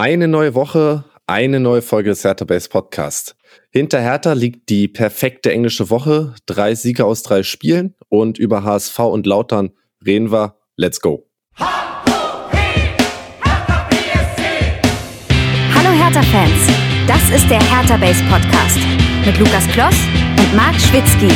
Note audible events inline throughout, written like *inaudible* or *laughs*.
Eine neue Woche, eine neue Folge des Hertha Base Podcast. Hinter Hertha liegt die perfekte englische Woche, drei Siege aus drei Spielen und über HSV und Lautern reden wir. Let's go. Hallo Hertha-Fans, das ist der Hertha Base Podcast mit Lukas Kloss und Marc Schwitzky.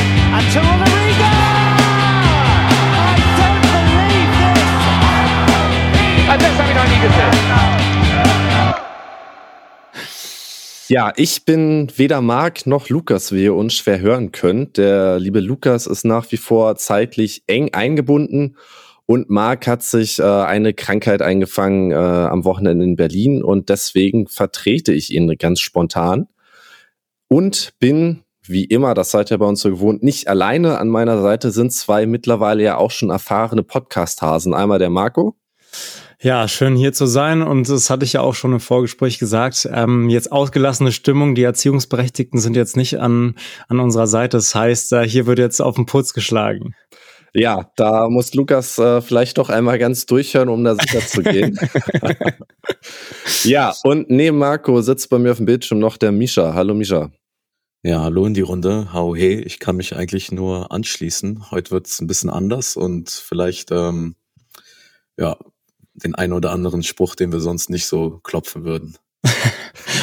Ja, ich bin weder Marc noch Lukas, wie ihr uns schwer hören könnt. Der liebe Lukas ist nach wie vor zeitlich eng eingebunden und Marc hat sich äh, eine Krankheit eingefangen äh, am Wochenende in Berlin und deswegen vertrete ich ihn ganz spontan und bin wie immer, das seid ihr bei uns so gewohnt, nicht alleine. An meiner Seite sind zwei mittlerweile ja auch schon erfahrene Podcast-Hasen. Einmal der Marco. Ja, schön hier zu sein und das hatte ich ja auch schon im Vorgespräch gesagt. Ähm, jetzt ausgelassene Stimmung, die Erziehungsberechtigten sind jetzt nicht an, an unserer Seite. Das heißt, äh, hier wird jetzt auf den Putz geschlagen. Ja, da muss Lukas äh, vielleicht doch einmal ganz durchhören, um da sicher zu gehen. *laughs* *laughs* ja, und neben Marco sitzt bei mir auf dem Bildschirm noch der Misha. Hallo Misha. Ja, hallo in die Runde. Hau hey, ich kann mich eigentlich nur anschließen. Heute wird es ein bisschen anders und vielleicht ähm, ja den einen oder anderen Spruch, den wir sonst nicht so klopfen würden. *laughs*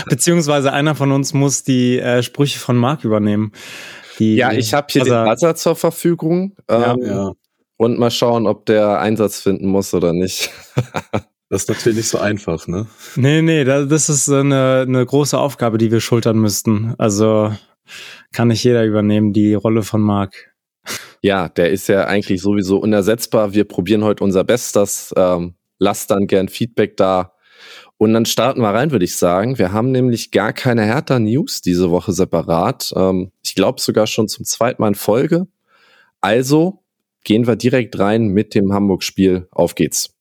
Beziehungsweise einer von uns muss die äh, Sprüche von Marc übernehmen. Die, ja, ich habe hier also, den Buzzer zur Verfügung. Ähm, ja. Und mal schauen, ob der Einsatz finden muss oder nicht. *laughs* Das ist natürlich nicht so einfach, ne? Nee, nee, das ist eine, eine große Aufgabe, die wir schultern müssten. Also kann nicht jeder übernehmen, die Rolle von Marc. Ja, der ist ja eigentlich sowieso unersetzbar. Wir probieren heute unser Bestes. Ähm, lasst dann gern Feedback da. Und dann starten wir rein, würde ich sagen. Wir haben nämlich gar keine Hertha News diese Woche separat. Ähm, ich glaube sogar schon zum zweiten Mal in Folge. Also gehen wir direkt rein mit dem Hamburg-Spiel. Auf geht's.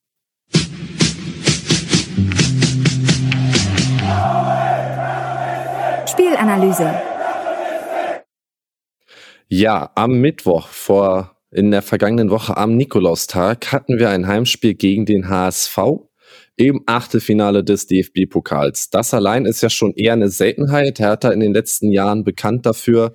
Spielanalyse. Ja, am Mittwoch vor in der vergangenen Woche am Nikolaustag hatten wir ein Heimspiel gegen den HSV im Achtelfinale des DFB-Pokals. Das allein ist ja schon eher eine Seltenheit. Hertha in den letzten Jahren bekannt dafür,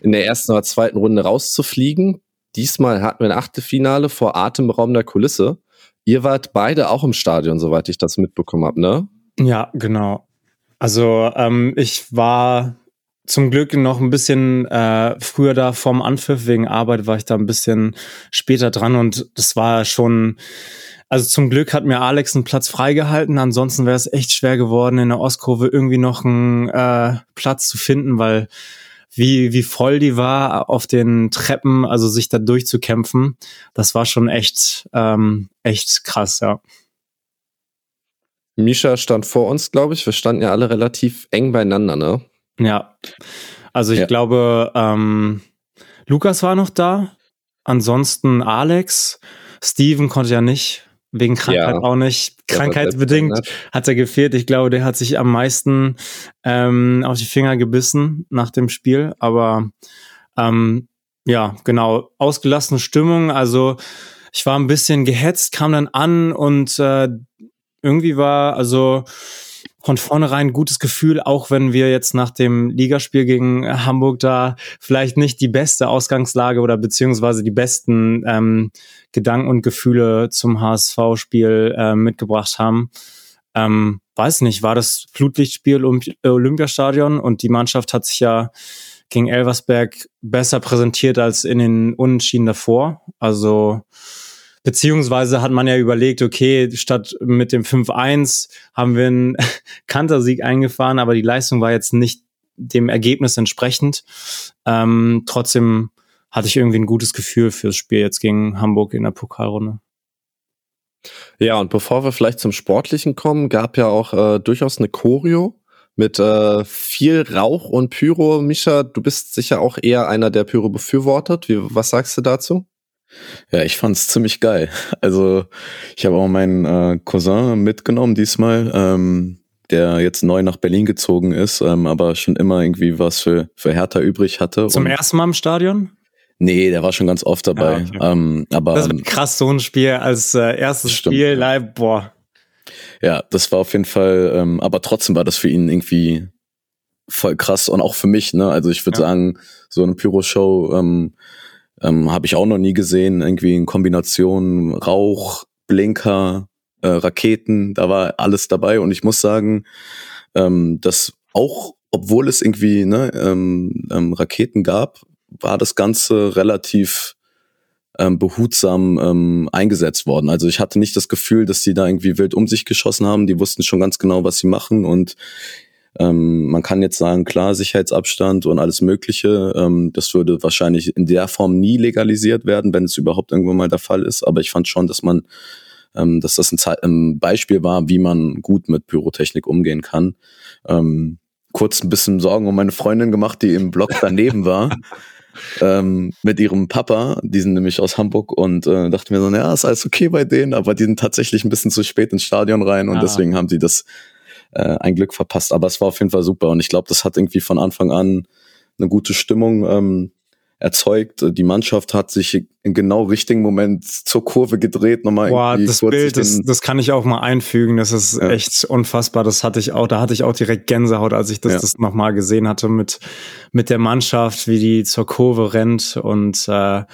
in der ersten oder zweiten Runde rauszufliegen. Diesmal hatten wir ein Achtelfinale vor atemberaubender Kulisse. Ihr wart beide auch im Stadion, soweit ich das mitbekommen habe, ne? Ja, genau. Also ähm, ich war zum Glück noch ein bisschen äh, früher da vorm Anpfiff. Wegen Arbeit war ich da ein bisschen später dran und das war schon, also zum Glück hat mir Alex einen Platz freigehalten. Ansonsten wäre es echt schwer geworden, in der Ostkurve irgendwie noch einen äh, Platz zu finden, weil wie, wie voll die war auf den Treppen, also sich da durchzukämpfen, das war schon echt, ähm, echt krass, ja. Misha stand vor uns, glaube ich. Wir standen ja alle relativ eng beieinander, ne? Ja. Also ich ja. glaube, ähm, Lukas war noch da. Ansonsten Alex. Steven konnte ja nicht. Wegen Krankheit ja. auch nicht. Krankheitsbedingt hat er gefehlt. Ich glaube, der hat sich am meisten ähm, auf die Finger gebissen nach dem Spiel. Aber ähm, ja, genau, ausgelassene Stimmung. Also ich war ein bisschen gehetzt, kam dann an und äh, irgendwie war, also von vornherein gutes Gefühl, auch wenn wir jetzt nach dem Ligaspiel gegen Hamburg da vielleicht nicht die beste Ausgangslage oder beziehungsweise die besten ähm, Gedanken und Gefühle zum HSV-Spiel äh, mitgebracht haben. Ähm, weiß nicht, war das Flutlichtspiel im Olympiastadion und die Mannschaft hat sich ja gegen Elversberg besser präsentiert als in den Unentschieden davor. Also Beziehungsweise hat man ja überlegt, okay, statt mit dem 5-1 haben wir einen *laughs* Kantersieg eingefahren, aber die Leistung war jetzt nicht dem Ergebnis entsprechend. Ähm, trotzdem hatte ich irgendwie ein gutes Gefühl fürs Spiel jetzt gegen Hamburg in der Pokalrunde. Ja, und bevor wir vielleicht zum Sportlichen kommen, gab ja auch äh, durchaus eine Choreo mit äh, viel Rauch und Pyro. Misha, du bist sicher auch eher einer, der Pyro befürwortet. Wie, was sagst du dazu? Ja, ich fand's ziemlich geil. *laughs* Also ich habe auch meinen äh, Cousin mitgenommen diesmal, ähm, der jetzt neu nach Berlin gezogen ist, ähm, aber schon immer irgendwie was für, für Hertha übrig hatte. Zum ersten Mal im Stadion? Nee, der war schon ganz oft dabei. Ja, okay. ähm, aber, das ist krass, so ein Spiel als äh, erstes Stimmt, Spiel live, boah. Ja, das war auf jeden Fall, ähm, aber trotzdem war das für ihn irgendwie voll krass und auch für mich, ne? Also ich würde ja. sagen, so eine Pyro-Show ähm, ähm, habe ich auch noch nie gesehen, irgendwie in Kombination Rauch, Blinker, äh, Raketen, da war alles dabei und ich muss sagen, ähm, dass auch, obwohl es irgendwie ne, ähm, ähm, Raketen gab, war das Ganze relativ ähm, behutsam ähm, eingesetzt worden. Also ich hatte nicht das Gefühl, dass die da irgendwie wild um sich geschossen haben. Die wussten schon ganz genau, was sie machen und ähm, man kann jetzt sagen, klar, Sicherheitsabstand und alles Mögliche. Ähm, das würde wahrscheinlich in der Form nie legalisiert werden, wenn es überhaupt irgendwann mal der Fall ist. Aber ich fand schon, dass man, ähm, dass das ein, ein Beispiel war, wie man gut mit Pyrotechnik umgehen kann. Ähm, kurz ein bisschen Sorgen um meine Freundin gemacht, die im Block daneben war. *laughs* ähm, mit ihrem Papa, die sind nämlich aus Hamburg und äh, dachte mir so, ja, ist alles okay bei denen, aber die sind tatsächlich ein bisschen zu spät ins Stadion rein und ah. deswegen haben sie das äh, ein Glück verpasst. Aber es war auf jeden Fall super und ich glaube, das hat irgendwie von Anfang an eine gute Stimmung ähm, erzeugt. Die Mannschaft hat sich im genau richtigen Moment zur Kurve gedreht. Nochmal Boah, das Bild, das, das kann ich auch mal einfügen. Das ist ja. echt unfassbar. Das hatte ich auch, da hatte ich auch direkt Gänsehaut, als ich das, ja. das nochmal gesehen hatte mit, mit der Mannschaft, wie die zur Kurve rennt. Und äh,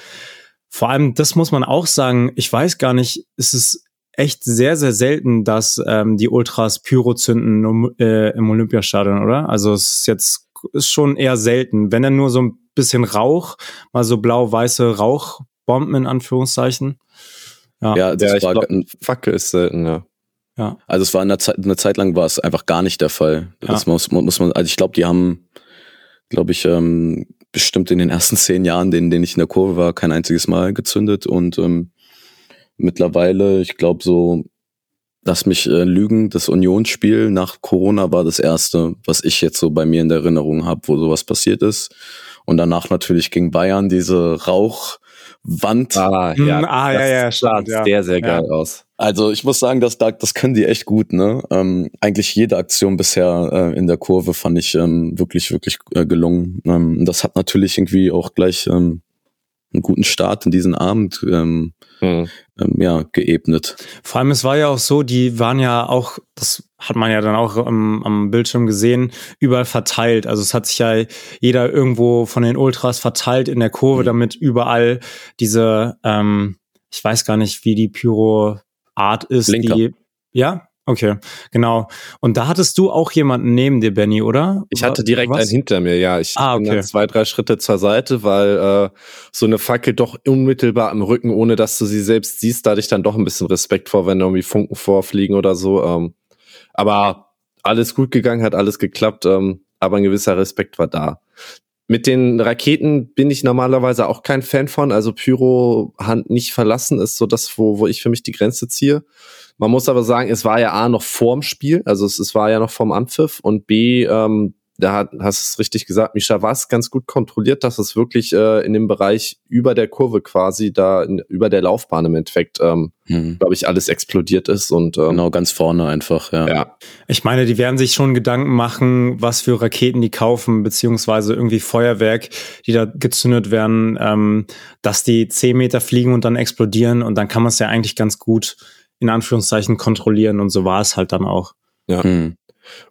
vor allem, das muss man auch sagen, ich weiß gar nicht, ist es echt sehr, sehr selten, dass ähm, die Ultras Pyro zünden um, äh, im Olympiastadion, oder? Also es ist jetzt ist schon eher selten. Wenn dann nur so ein bisschen Rauch, mal so blau-weiße Rauchbomben in Anführungszeichen. Ja, ja das ja, war glaub, Fackel ist selten, ja. Ja. Also es war in der Zeit, eine Zeit lang war es einfach gar nicht der Fall. Das ja. muss, muss man, also ich glaube, die haben, glaube ich, ähm, bestimmt in den ersten zehn Jahren, in denen ich in der Kurve war, kein einziges Mal gezündet und ähm, mittlerweile, ich glaube so, lass mich äh, lügen, das Unionsspiel nach Corona war das erste, was ich jetzt so bei mir in der Erinnerung habe, wo sowas passiert ist. Und danach natürlich gegen Bayern diese Rauchwand. Ah, ja, hm, ah, ja, ja, sah ja. sehr, sehr geil ja. aus. Also ich muss sagen, das, das können die echt gut. Ne? Ähm, eigentlich jede Aktion bisher äh, in der Kurve fand ich ähm, wirklich, wirklich äh, gelungen. Ähm, das hat natürlich irgendwie auch gleich ähm, einen guten Start in diesen Abend ähm, hm. ähm, ja, geebnet. Vor allem, es war ja auch so, die waren ja auch, das hat man ja dann auch am, am Bildschirm gesehen, überall verteilt. Also es hat sich ja jeder irgendwo von den Ultras verteilt in der Kurve, hm. damit überall diese, ähm, ich weiß gar nicht, wie die Pyro-Art ist, Blinker. die ja, Okay, genau. Und da hattest du auch jemanden neben dir, Benny, oder? Ich hatte direkt einen hinter mir, ja. Ich ah, okay. bin dann zwei, drei Schritte zur Seite, weil äh, so eine Fackel doch unmittelbar am Rücken, ohne dass du sie selbst siehst, da hatte ich dann doch ein bisschen Respekt vor, wenn irgendwie Funken vorfliegen oder so. Ähm, aber alles gut gegangen, hat alles geklappt, ähm, aber ein gewisser Respekt war da. Mit den Raketen bin ich normalerweise auch kein Fan von. Also Pyro Hand nicht verlassen ist so das, wo, wo ich für mich die Grenze ziehe. Man muss aber sagen, es war ja A noch vorm Spiel, also es, es war ja noch vorm Anpfiff und B, ähm, da hat, hast es richtig gesagt, Misha war es ganz gut kontrolliert, dass es wirklich äh, in dem Bereich über der Kurve quasi, da in, über der Laufbahn im Endeffekt, ähm, mhm. glaube ich, alles explodiert ist und ähm, genau ganz vorne einfach. Ja. ja. Ich meine, die werden sich schon Gedanken machen, was für Raketen die kaufen beziehungsweise irgendwie Feuerwerk, die da gezündet werden, ähm, dass die zehn Meter fliegen und dann explodieren und dann kann man es ja eigentlich ganz gut in Anführungszeichen kontrollieren und so war es halt dann auch. Ja. Hm.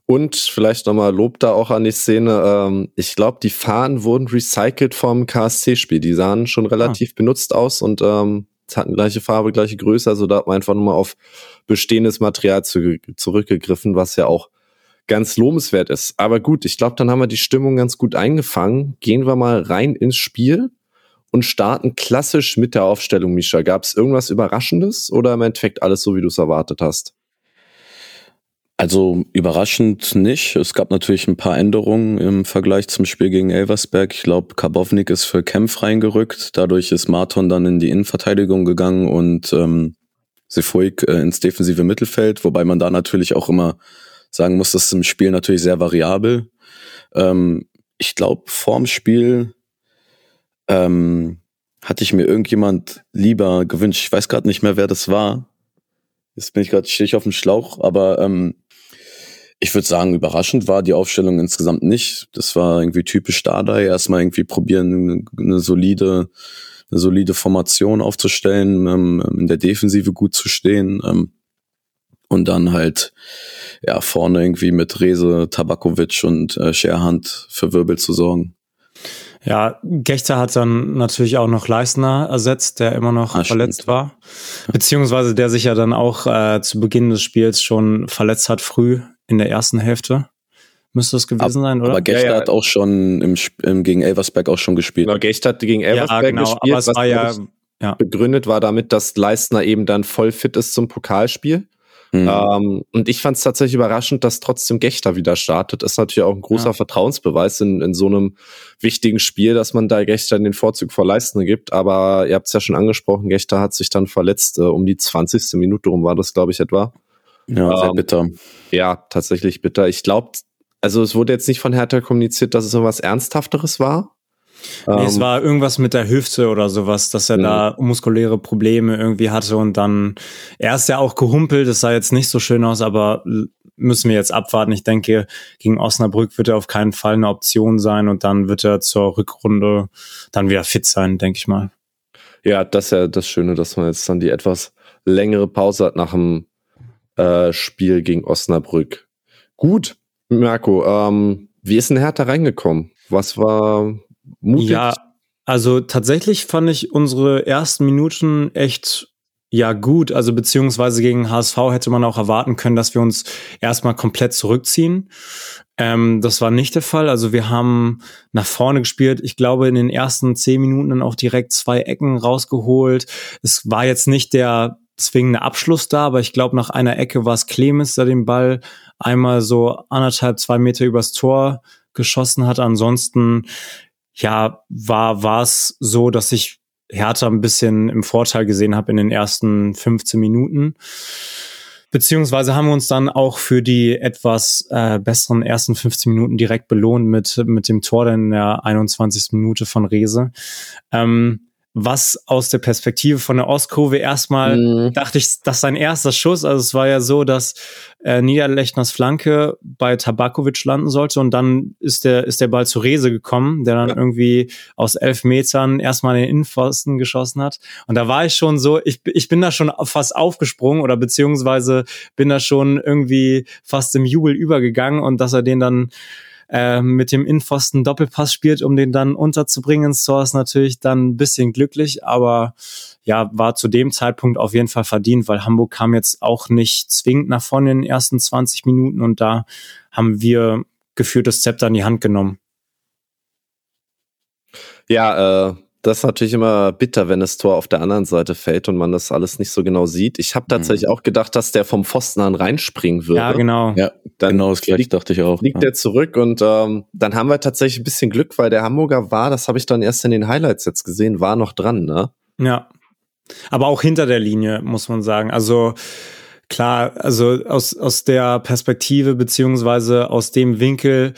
Und vielleicht nochmal Lob da auch an die Szene. Ähm, ich glaube, die Fahnen wurden recycelt vom KSC-Spiel. Die sahen schon ah. relativ ah. benutzt aus und ähm, hatten gleiche Farbe, gleiche Größe. Also da hat man einfach nochmal auf bestehendes Material zu, zurückgegriffen, was ja auch ganz lobenswert ist. Aber gut, ich glaube, dann haben wir die Stimmung ganz gut eingefangen. Gehen wir mal rein ins Spiel und starten klassisch mit der Aufstellung, Misha. Gab es irgendwas Überraschendes oder im Endeffekt alles so, wie du es erwartet hast? Also überraschend nicht. Es gab natürlich ein paar Änderungen im Vergleich zum Spiel gegen Elversberg. Ich glaube, Karbovnik ist für Kempf reingerückt. Dadurch ist Marton dann in die Innenverteidigung gegangen und ähm, Sefuig äh, ins defensive Mittelfeld, wobei man da natürlich auch immer sagen muss, das ist im Spiel natürlich sehr variabel. Ähm, ich glaube, vorm Spiel ähm, hatte ich mir irgendjemand lieber gewünscht. Ich weiß gerade nicht mehr, wer das war. Jetzt bin ich gerade, stehe ich auf dem Schlauch, aber ähm, ich würde sagen, überraschend war die Aufstellung insgesamt nicht. Das war irgendwie typisch Dardai. Erstmal irgendwie probieren, eine solide, eine solide Formation aufzustellen, ähm, in der Defensive gut zu stehen. Ähm, und dann halt ja vorne irgendwie mit Rese, Tabakovic und äh, Scherhand für Wirbel zu sorgen. Ja, Gechter hat dann natürlich auch noch Leistner ersetzt, der immer noch ah, verletzt stimmt. war. Beziehungsweise der sich ja dann auch äh, zu Beginn des Spiels schon verletzt hat, früh in der ersten Hälfte. Müsste das gewesen Ab, sein, oder? Aber Gechter ja, ja. hat auch schon im, im, gegen Elversberg auch schon gespielt. Genau, Gechter hat gegen Elversberg ja, genau, gespielt. Aber es war ja, ja begründet war damit, dass Leistner eben dann voll fit ist zum Pokalspiel. Mhm. Ähm, und ich fand es tatsächlich überraschend, dass trotzdem Gechter wieder startet. Ist natürlich auch ein großer ja. Vertrauensbeweis in, in so einem wichtigen Spiel, dass man da Gechter den Vorzug vor Leistner gibt. Aber ihr habt es ja schon angesprochen, Gechter hat sich dann verletzt. Äh, um die 20. Minute rum war das, glaube ich, etwa. Ja, sehr ähm, bitter. Ja, tatsächlich bitter. Ich glaube, also es wurde jetzt nicht von Hertha kommuniziert, dass es so was Ernsthafteres war. Nee, es ähm, war irgendwas mit der Hüfte oder sowas, dass er ja. da muskuläre Probleme irgendwie hatte und dann, er ist ja auch gehumpelt, das sah jetzt nicht so schön aus, aber müssen wir jetzt abwarten. Ich denke, gegen Osnabrück wird er auf keinen Fall eine Option sein und dann wird er zur Rückrunde dann wieder fit sein, denke ich mal. Ja, das ist ja das Schöne, dass man jetzt dann die etwas längere Pause hat nach dem äh, Spiel gegen Osnabrück. Gut, Marco, ähm, wie ist denn Hertha reingekommen? Was war mutig? Ja, also tatsächlich fand ich unsere ersten Minuten echt ja gut, also beziehungsweise gegen HSV hätte man auch erwarten können, dass wir uns erstmal komplett zurückziehen. Ähm, das war nicht der Fall. Also wir haben nach vorne gespielt. Ich glaube, in den ersten zehn Minuten dann auch direkt zwei Ecken rausgeholt. Es war jetzt nicht der zwingende Abschluss da, aber ich glaube, nach einer Ecke war es Clemens, der den Ball einmal so anderthalb, zwei Meter übers Tor geschossen hat. Ansonsten ja, war war es so, dass ich Hertha ein bisschen im Vorteil gesehen habe in den ersten 15 Minuten. Beziehungsweise haben wir uns dann auch für die etwas äh, besseren ersten 15 Minuten direkt belohnt mit, mit dem Tor in der 21. Minute von Rese. Ähm, was aus der Perspektive von der Ostkurve erstmal mhm. dachte ich, das ist sein erster Schuss. Also es war ja so, dass äh, Niederlechners Flanke bei Tabakovic landen sollte und dann ist der, ist der Ball zu Rese gekommen, der dann ja. irgendwie aus elf Metern erstmal den Innenpfosten geschossen hat. Und da war ich schon so, ich, ich bin da schon fast aufgesprungen oder beziehungsweise bin da schon irgendwie fast im Jubel übergegangen und dass er den dann äh, mit dem Innenpfosten Doppelpass spielt, um den dann unterzubringen Tor, ist natürlich dann ein bisschen glücklich, aber ja, war zu dem Zeitpunkt auf jeden Fall verdient, weil Hamburg kam jetzt auch nicht zwingend nach vorne in den ersten 20 Minuten und da haben wir geführt das Zepter in die Hand genommen. Ja, äh, das ist natürlich immer bitter, wenn das Tor auf der anderen Seite fällt und man das alles nicht so genau sieht. Ich habe tatsächlich mhm. auch gedacht, dass der vom Pfosten an reinspringen würde. Ja, genau. Ja, dann genau das gleiche dachte ich auch. Liegt ja. der zurück und ähm, dann haben wir tatsächlich ein bisschen Glück, weil der Hamburger war, das habe ich dann erst in den Highlights jetzt gesehen, war noch dran, ne? Ja. Aber auch hinter der Linie, muss man sagen. Also klar, also aus, aus der Perspektive beziehungsweise aus dem Winkel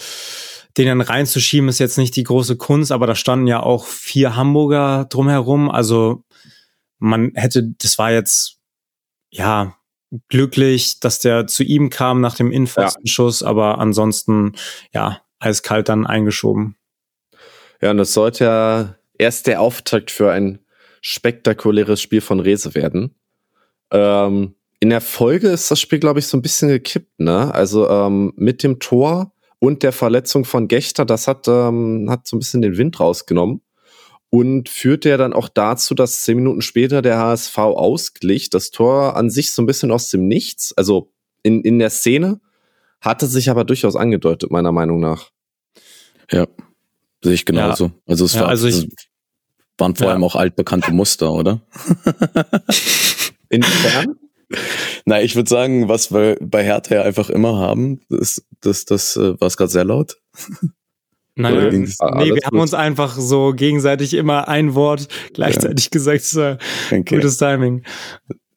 den dann reinzuschieben ist jetzt nicht die große Kunst, aber da standen ja auch vier Hamburger drumherum. Also man hätte, das war jetzt, ja, glücklich, dass der zu ihm kam nach dem Innenpfostenschuss, ja. aber ansonsten, ja, eiskalt dann eingeschoben. Ja, und das sollte ja erst der Auftakt für ein spektakuläres Spiel von Rese werden. Ähm, in der Folge ist das Spiel, glaube ich, so ein bisschen gekippt, ne? Also ähm, mit dem Tor und der Verletzung von Gechter, das hat, ähm, hat so ein bisschen den Wind rausgenommen und führte ja dann auch dazu, dass zehn Minuten später der HSV ausglich. Das Tor an sich so ein bisschen aus dem Nichts, also in, in der Szene, hatte sich aber durchaus angedeutet, meiner Meinung nach. Ja, sehe ich genauso. Ja. Also es ja, war, also ich, waren vor ja. allem auch altbekannte Muster, oder? *laughs* Inwiefern? *laughs* Na, ich würde sagen, was wir bei Hertha ja einfach immer haben, das, das, das äh, war es gerade sehr laut. Nein, nein, nee, wir haben uns einfach so gegenseitig immer ein Wort gleichzeitig ja. gesagt. So, okay. Gutes Timing.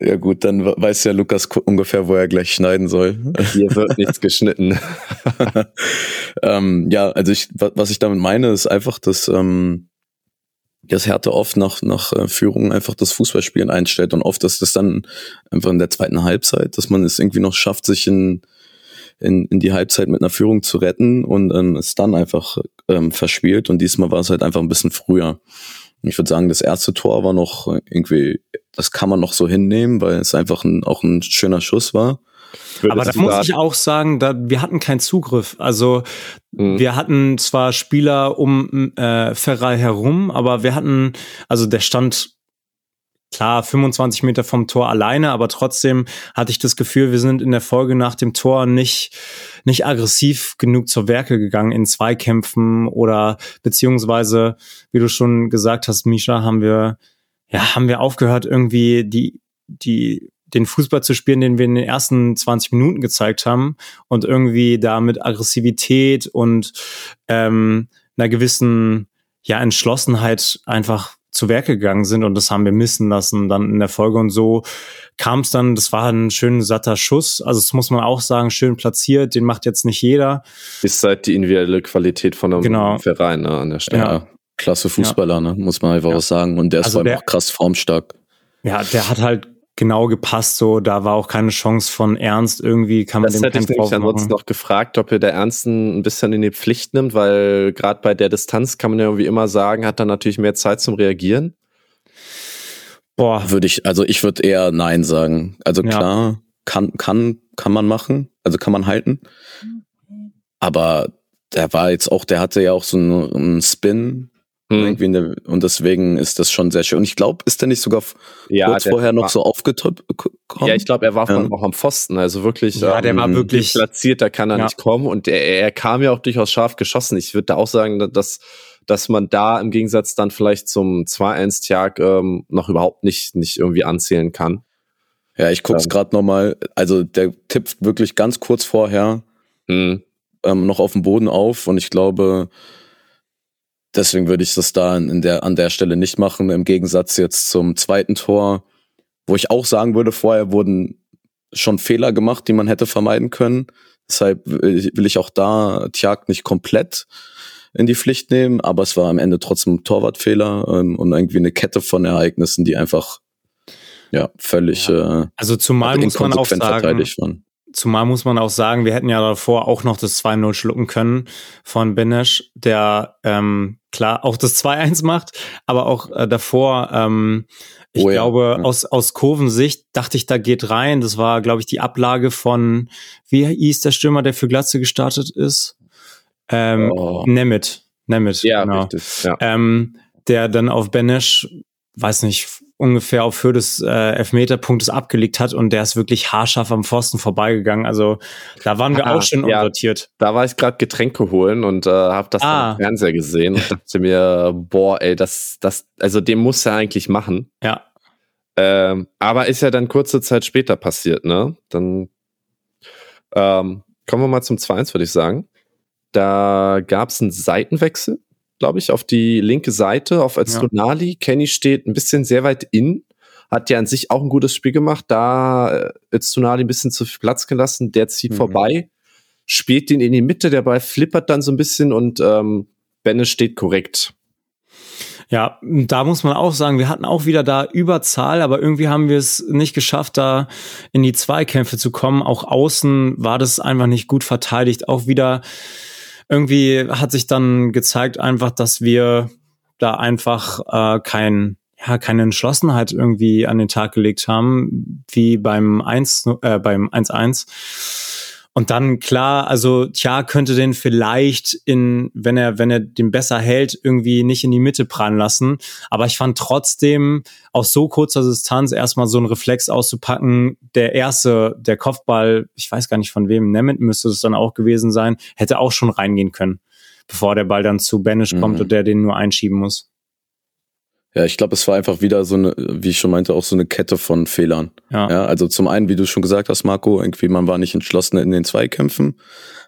Ja gut, dann weiß ja Lukas ungefähr, wo er gleich schneiden soll. Hier wird nichts geschnitten. *laughs* ähm, ja, also ich, was ich damit meine, ist einfach, dass ähm, dass Hertha oft nach, nach äh, Führung einfach das Fußballspielen einstellt und oft ist das dann einfach in der zweiten Halbzeit, dass man es irgendwie noch schafft, sich in, in, in die Halbzeit mit einer Führung zu retten und ähm, es dann einfach ähm, verspielt und diesmal war es halt einfach ein bisschen früher. Ich würde sagen, das erste Tor war noch irgendwie, das kann man noch so hinnehmen, weil es einfach ein, auch ein schöner Schuss war. Aber da muss ich auch sagen, da, wir hatten keinen Zugriff. Also mhm. wir hatten zwar Spieler um äh, Ferrari herum, aber wir hatten, also der stand klar 25 Meter vom Tor alleine, aber trotzdem hatte ich das Gefühl, wir sind in der Folge nach dem Tor nicht, nicht aggressiv genug zur Werke gegangen in Zweikämpfen oder beziehungsweise, wie du schon gesagt hast, Misha, haben wir, ja, haben wir aufgehört, irgendwie die, die den Fußball zu spielen, den wir in den ersten 20 Minuten gezeigt haben und irgendwie da mit Aggressivität und ähm, einer gewissen ja Entschlossenheit einfach zu Werke gegangen sind und das haben wir missen lassen dann in der Folge und so kam es dann, das war ein schön satter Schuss, also das muss man auch sagen, schön platziert, den macht jetzt nicht jeder. Ist halt die individuelle Qualität von einem genau. Verein ne, an der Stelle. Ja, klasse Fußballer, ja. ne, muss man einfach ja. auch sagen und der ist also vor allem auch krass formstark. Ja, der hat halt genau gepasst, so da war auch keine Chance von Ernst irgendwie kann man das dem hätte ich nämlich ansonsten noch gefragt, ob er der Ernsten ein bisschen in die Pflicht nimmt, weil gerade bei der Distanz kann man ja irgendwie immer sagen, hat er natürlich mehr Zeit zum Reagieren. Boah, würde ich, also ich würde eher nein sagen. Also klar, ja. kann kann kann man machen, also kann man halten. Aber der war jetzt auch, der hatte ja auch so einen, einen Spin, Mhm. Der, und deswegen ist das schon sehr schön. Und ich glaube, ist der nicht sogar ja, kurz vorher noch so aufgekommen? Ja, ich glaube, er war ja. auch am Pfosten. Also wirklich, ja, der war ähm, wirklich platziert, da kann er ja. nicht kommen. Und er, er kam ja auch durchaus scharf geschossen. Ich würde da auch sagen, dass, dass man da im Gegensatz dann vielleicht zum 2-1-Tag ähm, noch überhaupt nicht, nicht irgendwie anzählen kann. Ja, ich guck's ähm. gerade nochmal. Also der tippt wirklich ganz kurz vorher mhm. ähm, noch auf dem Boden auf und ich glaube, Deswegen würde ich das da in der, an der Stelle nicht machen, im Gegensatz jetzt zum zweiten Tor, wo ich auch sagen würde, vorher wurden schon Fehler gemacht, die man hätte vermeiden können. Deshalb will ich auch da Tjag nicht komplett in die Pflicht nehmen, aber es war am Ende trotzdem ein Torwartfehler ähm, und irgendwie eine Kette von Ereignissen, die einfach ja völlig ja. Äh, also zumal muss man auch sagen, Zumal muss man auch sagen, wir hätten ja davor auch noch das 2-0 schlucken können von Benesch, der ähm, klar auch das 2-1 macht, aber auch äh, davor, ähm, ich oh ja. glaube, ja. aus, aus Kurvensicht dachte ich, da geht rein. Das war, glaube ich, die Ablage von, wie hieß der Stürmer, der für Glatze gestartet ist? Ähm, oh. Nemeth. Nemeth, ja, genau. Richtig, ja. Ähm, der dann auf Benesch, weiß nicht, ungefähr auf Höhe des äh, Elfmeterpunktes abgelegt hat und der ist wirklich haarscharf am Pfosten vorbeigegangen. Also da waren wir ah, auch schon ja, unsortiert. Da war ich gerade Getränke holen und äh, habe das ah. im Fernseher gesehen und dachte mir, boah, ey, das, das, also den muss er eigentlich machen. Ja. Ähm, aber ist ja dann kurze Zeit später passiert, ne? Dann ähm, kommen wir mal zum 2-1, würde ich sagen. Da gab es einen Seitenwechsel glaube ich, auf die linke Seite auf Öztunali. Ja. Kenny steht ein bisschen sehr weit in. Hat ja an sich auch ein gutes Spiel gemacht. Da äh, Öztunali ein bisschen zu viel Platz gelassen. Der zieht mhm. vorbei, spielt den in die Mitte. Der Ball flippert dann so ein bisschen und ähm, Benne steht korrekt. Ja, da muss man auch sagen, wir hatten auch wieder da Überzahl, aber irgendwie haben wir es nicht geschafft, da in die Zweikämpfe zu kommen. Auch außen war das einfach nicht gut verteidigt. Auch wieder irgendwie hat sich dann gezeigt einfach, dass wir da einfach äh, kein ja, keine Entschlossenheit irgendwie an den Tag gelegt haben, wie beim 1, äh, beim 1-1. Und dann klar, also tja, könnte den vielleicht in, wenn er, wenn er den besser hält, irgendwie nicht in die Mitte prallen lassen. Aber ich fand trotzdem aus so kurzer Distanz erstmal so einen Reflex auszupacken. Der erste, der Kopfball, ich weiß gar nicht von wem, Nemeth müsste es dann auch gewesen sein, hätte auch schon reingehen können, bevor der Ball dann zu Banish mhm. kommt und der den nur einschieben muss. Ja, ich glaube, es war einfach wieder so eine, wie ich schon meinte, auch so eine Kette von Fehlern. Ja. ja. Also zum einen, wie du schon gesagt hast, Marco, irgendwie man war nicht entschlossen in den Zweikämpfen.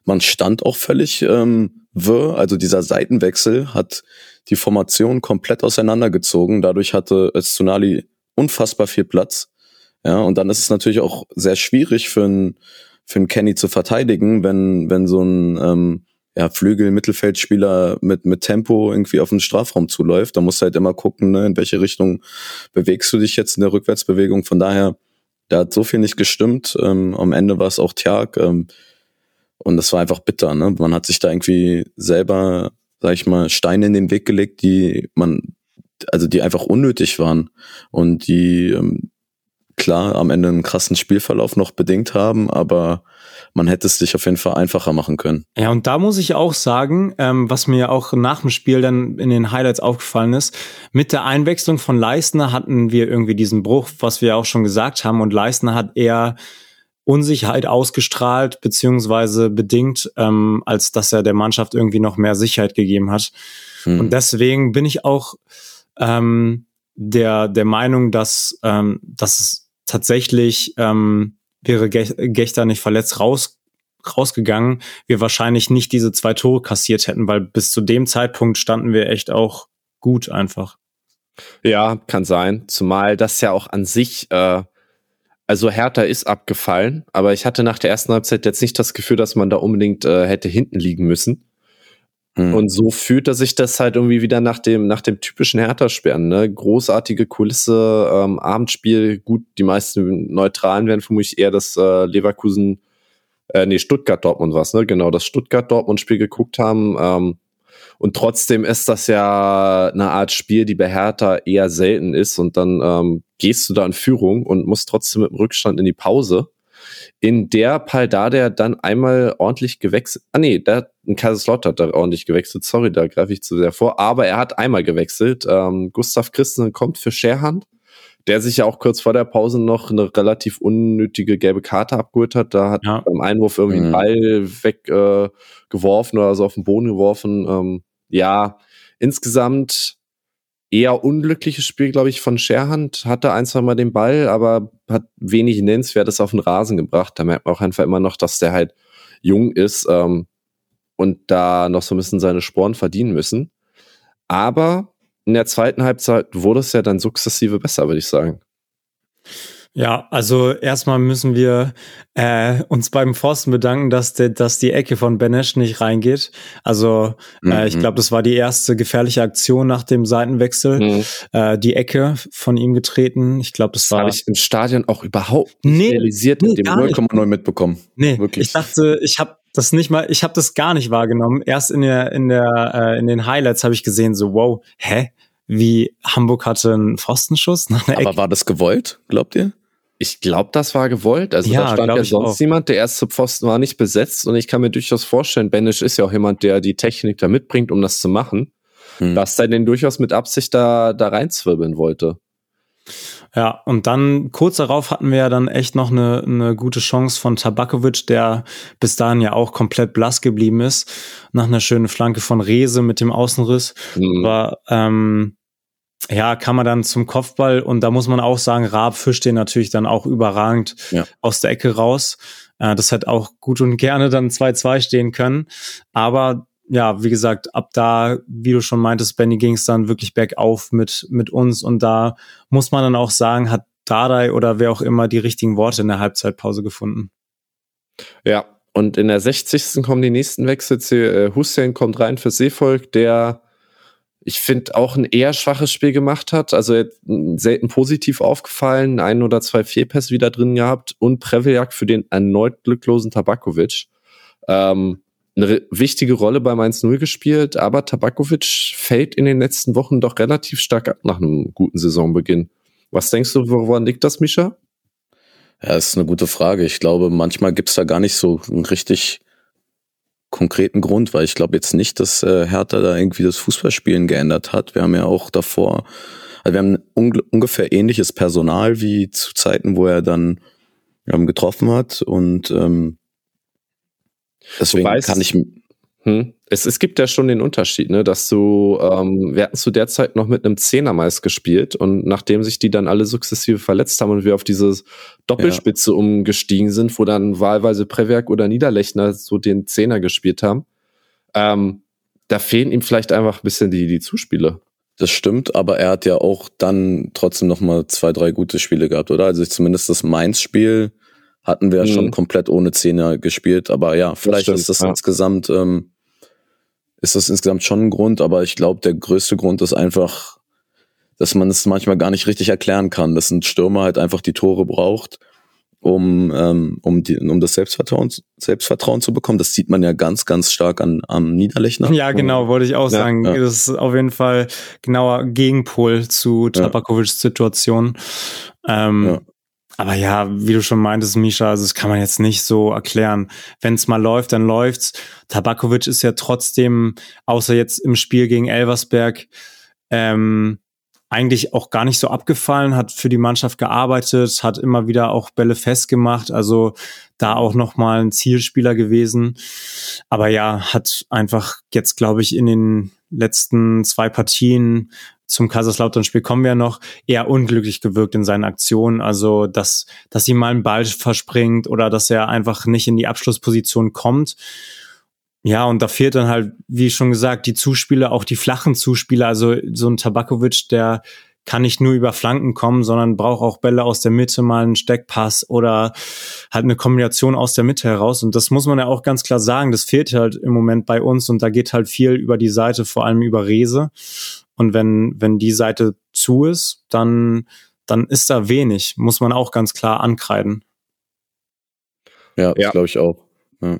Man stand auch völlig ähm, wirr. Also dieser Seitenwechsel hat die Formation komplett auseinandergezogen. Dadurch hatte Tsunali unfassbar viel Platz. Ja, und dann ist es natürlich auch sehr schwierig für einen für einen Kenny zu verteidigen, wenn wenn so ein ähm, ja, Flügel, Mittelfeldspieler mit, mit Tempo irgendwie auf den Strafraum zuläuft. Da musst du halt immer gucken, ne, in welche Richtung bewegst du dich jetzt in der Rückwärtsbewegung. Von daher, da hat so viel nicht gestimmt. Ähm, am Ende war es auch Tjag. Ähm, und das war einfach bitter. Ne? Man hat sich da irgendwie selber, sag ich mal, Steine in den Weg gelegt, die man, also die einfach unnötig waren und die ähm, klar am Ende einen krassen Spielverlauf noch bedingt haben, aber man hätte es sich auf jeden Fall einfacher machen können. Ja, und da muss ich auch sagen, ähm, was mir auch nach dem Spiel dann in den Highlights aufgefallen ist, mit der Einwechslung von Leistner hatten wir irgendwie diesen Bruch, was wir auch schon gesagt haben, und Leistner hat eher Unsicherheit ausgestrahlt, beziehungsweise bedingt, ähm, als dass er der Mannschaft irgendwie noch mehr Sicherheit gegeben hat. Hm. Und deswegen bin ich auch ähm, der, der Meinung, dass, ähm, dass es tatsächlich ähm, wäre Gechter nicht verletzt raus, rausgegangen, wir wahrscheinlich nicht diese zwei Tore kassiert hätten, weil bis zu dem Zeitpunkt standen wir echt auch gut einfach. Ja, kann sein. Zumal das ja auch an sich, äh, also Hertha ist abgefallen, aber ich hatte nach der ersten Halbzeit jetzt nicht das Gefühl, dass man da unbedingt äh, hätte hinten liegen müssen. Mhm. Und so fühlt er sich das halt irgendwie wieder nach dem, nach dem typischen Hertha-Sperren, ne? Großartige Kulisse, ähm, Abendspiel, gut, die meisten Neutralen werden vermutlich eher das äh, Leverkusen, äh, nee, Stuttgart-Dortmund was, ne? Genau, das Stuttgart-Dortmund-Spiel geguckt haben. Ähm, und trotzdem ist das ja eine Art Spiel, die bei Hertha eher selten ist. Und dann ähm, gehst du da in Führung und musst trotzdem mit dem Rückstand in die Pause in der Paldada dann einmal ordentlich gewechselt. Ah nee, der ein Kaiserslautern hat da ordentlich gewechselt. Sorry, da greife ich zu sehr vor. Aber er hat einmal gewechselt. Ähm, Gustav Christensen kommt für Scherhand, der sich ja auch kurz vor der Pause noch eine relativ unnötige gelbe Karte abgeholt hat. Da hat ja. beim Einwurf irgendwie mhm. einen Ball weggeworfen äh, oder so auf den Boden geworfen. Ähm, ja, insgesamt eher unglückliches Spiel, glaube ich, von Scherhand. Hatte ein, zwei Mal den Ball, aber hat wenig Nennenswertes auf den Rasen gebracht. Da merkt man auch einfach immer noch, dass der halt jung ist ähm, und da noch so ein bisschen seine Sporen verdienen müssen. Aber in der zweiten Halbzeit wurde es ja dann sukzessive besser, würde ich sagen. Ja, also erstmal müssen wir äh, uns beim Pfosten bedanken, dass, de, dass die Ecke von Benesch nicht reingeht. Also äh, mhm. ich glaube, das war die erste gefährliche Aktion nach dem Seitenwechsel. Mhm. Äh, die Ecke von ihm getreten. Ich glaube, das, das war. habe ich im Stadion auch überhaupt nicht nee, realisiert. Nee, dem 0,9 mitbekommen. Nee, wirklich. Ich dachte, ich habe das nicht mal, ich habe das gar nicht wahrgenommen. Erst in der in der äh, in den Highlights habe ich gesehen, so wow, hä? Wie Hamburg hatte einen Pfostenschuss nach einer Ecke. Aber war das gewollt, glaubt ihr? Ich glaube, das war gewollt. Also ja, da stand ja sonst auch. niemand. Der erste Pfosten war nicht besetzt und ich kann mir durchaus vorstellen, Benisch ist ja auch jemand, der die Technik da mitbringt, um das zu machen, hm. dass er den durchaus mit Absicht da, da reinzwirbeln wollte. Ja, und dann kurz darauf hatten wir ja dann echt noch eine, eine gute Chance von Tabakovic, der bis dahin ja auch komplett blass geblieben ist, nach einer schönen Flanke von Rese mit dem Außenriss. Mhm. War ähm, ja, kann man dann zum Kopfball und da muss man auch sagen, Raab fischt den natürlich dann auch überragend ja. aus der Ecke raus. Äh, das hätte auch gut und gerne dann 2-2 stehen können. Aber ja, wie gesagt, ab da, wie du schon meintest, Benny, ging es dann wirklich bergauf mit, mit uns und da muss man dann auch sagen, hat Dardai oder wer auch immer die richtigen Worte in der Halbzeitpause gefunden. Ja, und in der 60. kommen die nächsten Wechsel. Äh, Hussein kommt rein für Seevolk, der ich finde, auch ein eher schwaches Spiel gemacht hat. Also selten positiv aufgefallen, ein oder zwei Fehlpässe wieder drin gehabt und Preveljak für den erneut glücklosen Tabakovic. Ähm, eine wichtige Rolle beim 1-0 gespielt, aber Tabakovic fällt in den letzten Wochen doch relativ stark ab nach einem guten Saisonbeginn. Was denkst du, woran liegt das, Mischa? Ja, das ist eine gute Frage. Ich glaube, manchmal gibt's da gar nicht so ein richtig konkreten Grund, weil ich glaube jetzt nicht, dass äh, Hertha da irgendwie das Fußballspielen geändert hat. Wir haben ja auch davor, also wir haben un ungefähr ähnliches Personal wie zu Zeiten, wo er dann ähm, getroffen hat und ähm, deswegen weißt, kann ich hm, es, es gibt ja schon den Unterschied, ne, dass du, ähm, wir hatten zu der Zeit noch mit einem Zehner meist gespielt und nachdem sich die dann alle sukzessive verletzt haben und wir auf diese Doppelspitze ja. umgestiegen sind, wo dann wahlweise Prewerk oder Niederlechner so den Zehner gespielt haben, ähm, da fehlen ihm vielleicht einfach ein bisschen die, die Zuspiele. Das stimmt, aber er hat ja auch dann trotzdem noch mal zwei, drei gute Spiele gehabt, oder? Also zumindest das Mainz-Spiel hatten wir mhm. schon komplett ohne Zehner gespielt, aber ja, vielleicht das stimmt, ist das ja. insgesamt ähm, ist das insgesamt schon ein Grund, aber ich glaube, der größte Grund ist einfach, dass man es manchmal gar nicht richtig erklären kann, dass ein Stürmer halt einfach die Tore braucht, um, ähm, um, die, um das Selbstvertrauen, Selbstvertrauen zu bekommen. Das sieht man ja ganz, ganz stark an, am Niederlechner. Ja, genau, wollte ich auch ja, sagen. Ja. Das ist auf jeden Fall genauer Gegenpol zu Tabakovics Situation. Ähm. Aber ja, wie du schon meintest, Misha, also das kann man jetzt nicht so erklären. Wenn es mal läuft, dann läuft's. Tabakovic ist ja trotzdem, außer jetzt im Spiel gegen Elversberg, ähm, eigentlich auch gar nicht so abgefallen, hat für die Mannschaft gearbeitet, hat immer wieder auch Bälle festgemacht, also da auch nochmal ein Zielspieler gewesen. Aber ja, hat einfach jetzt, glaube ich, in den letzten zwei Partien zum Kaiserslautern-Spiel kommen wir noch, eher unglücklich gewirkt in seinen Aktionen. Also, dass, dass ihm mal ein Ball verspringt oder dass er einfach nicht in die Abschlussposition kommt. Ja, und da fehlt dann halt, wie schon gesagt, die Zuspieler, auch die flachen Zuspieler. Also so ein Tabakovic, der kann nicht nur über Flanken kommen, sondern braucht auch Bälle aus der Mitte, mal einen Steckpass oder halt eine Kombination aus der Mitte heraus. Und das muss man ja auch ganz klar sagen. Das fehlt halt im Moment bei uns und da geht halt viel über die Seite, vor allem über Rese. Und wenn, wenn die Seite zu ist, dann, dann ist da wenig, muss man auch ganz klar ankreiden. Ja, ja. glaube ich auch. Ja.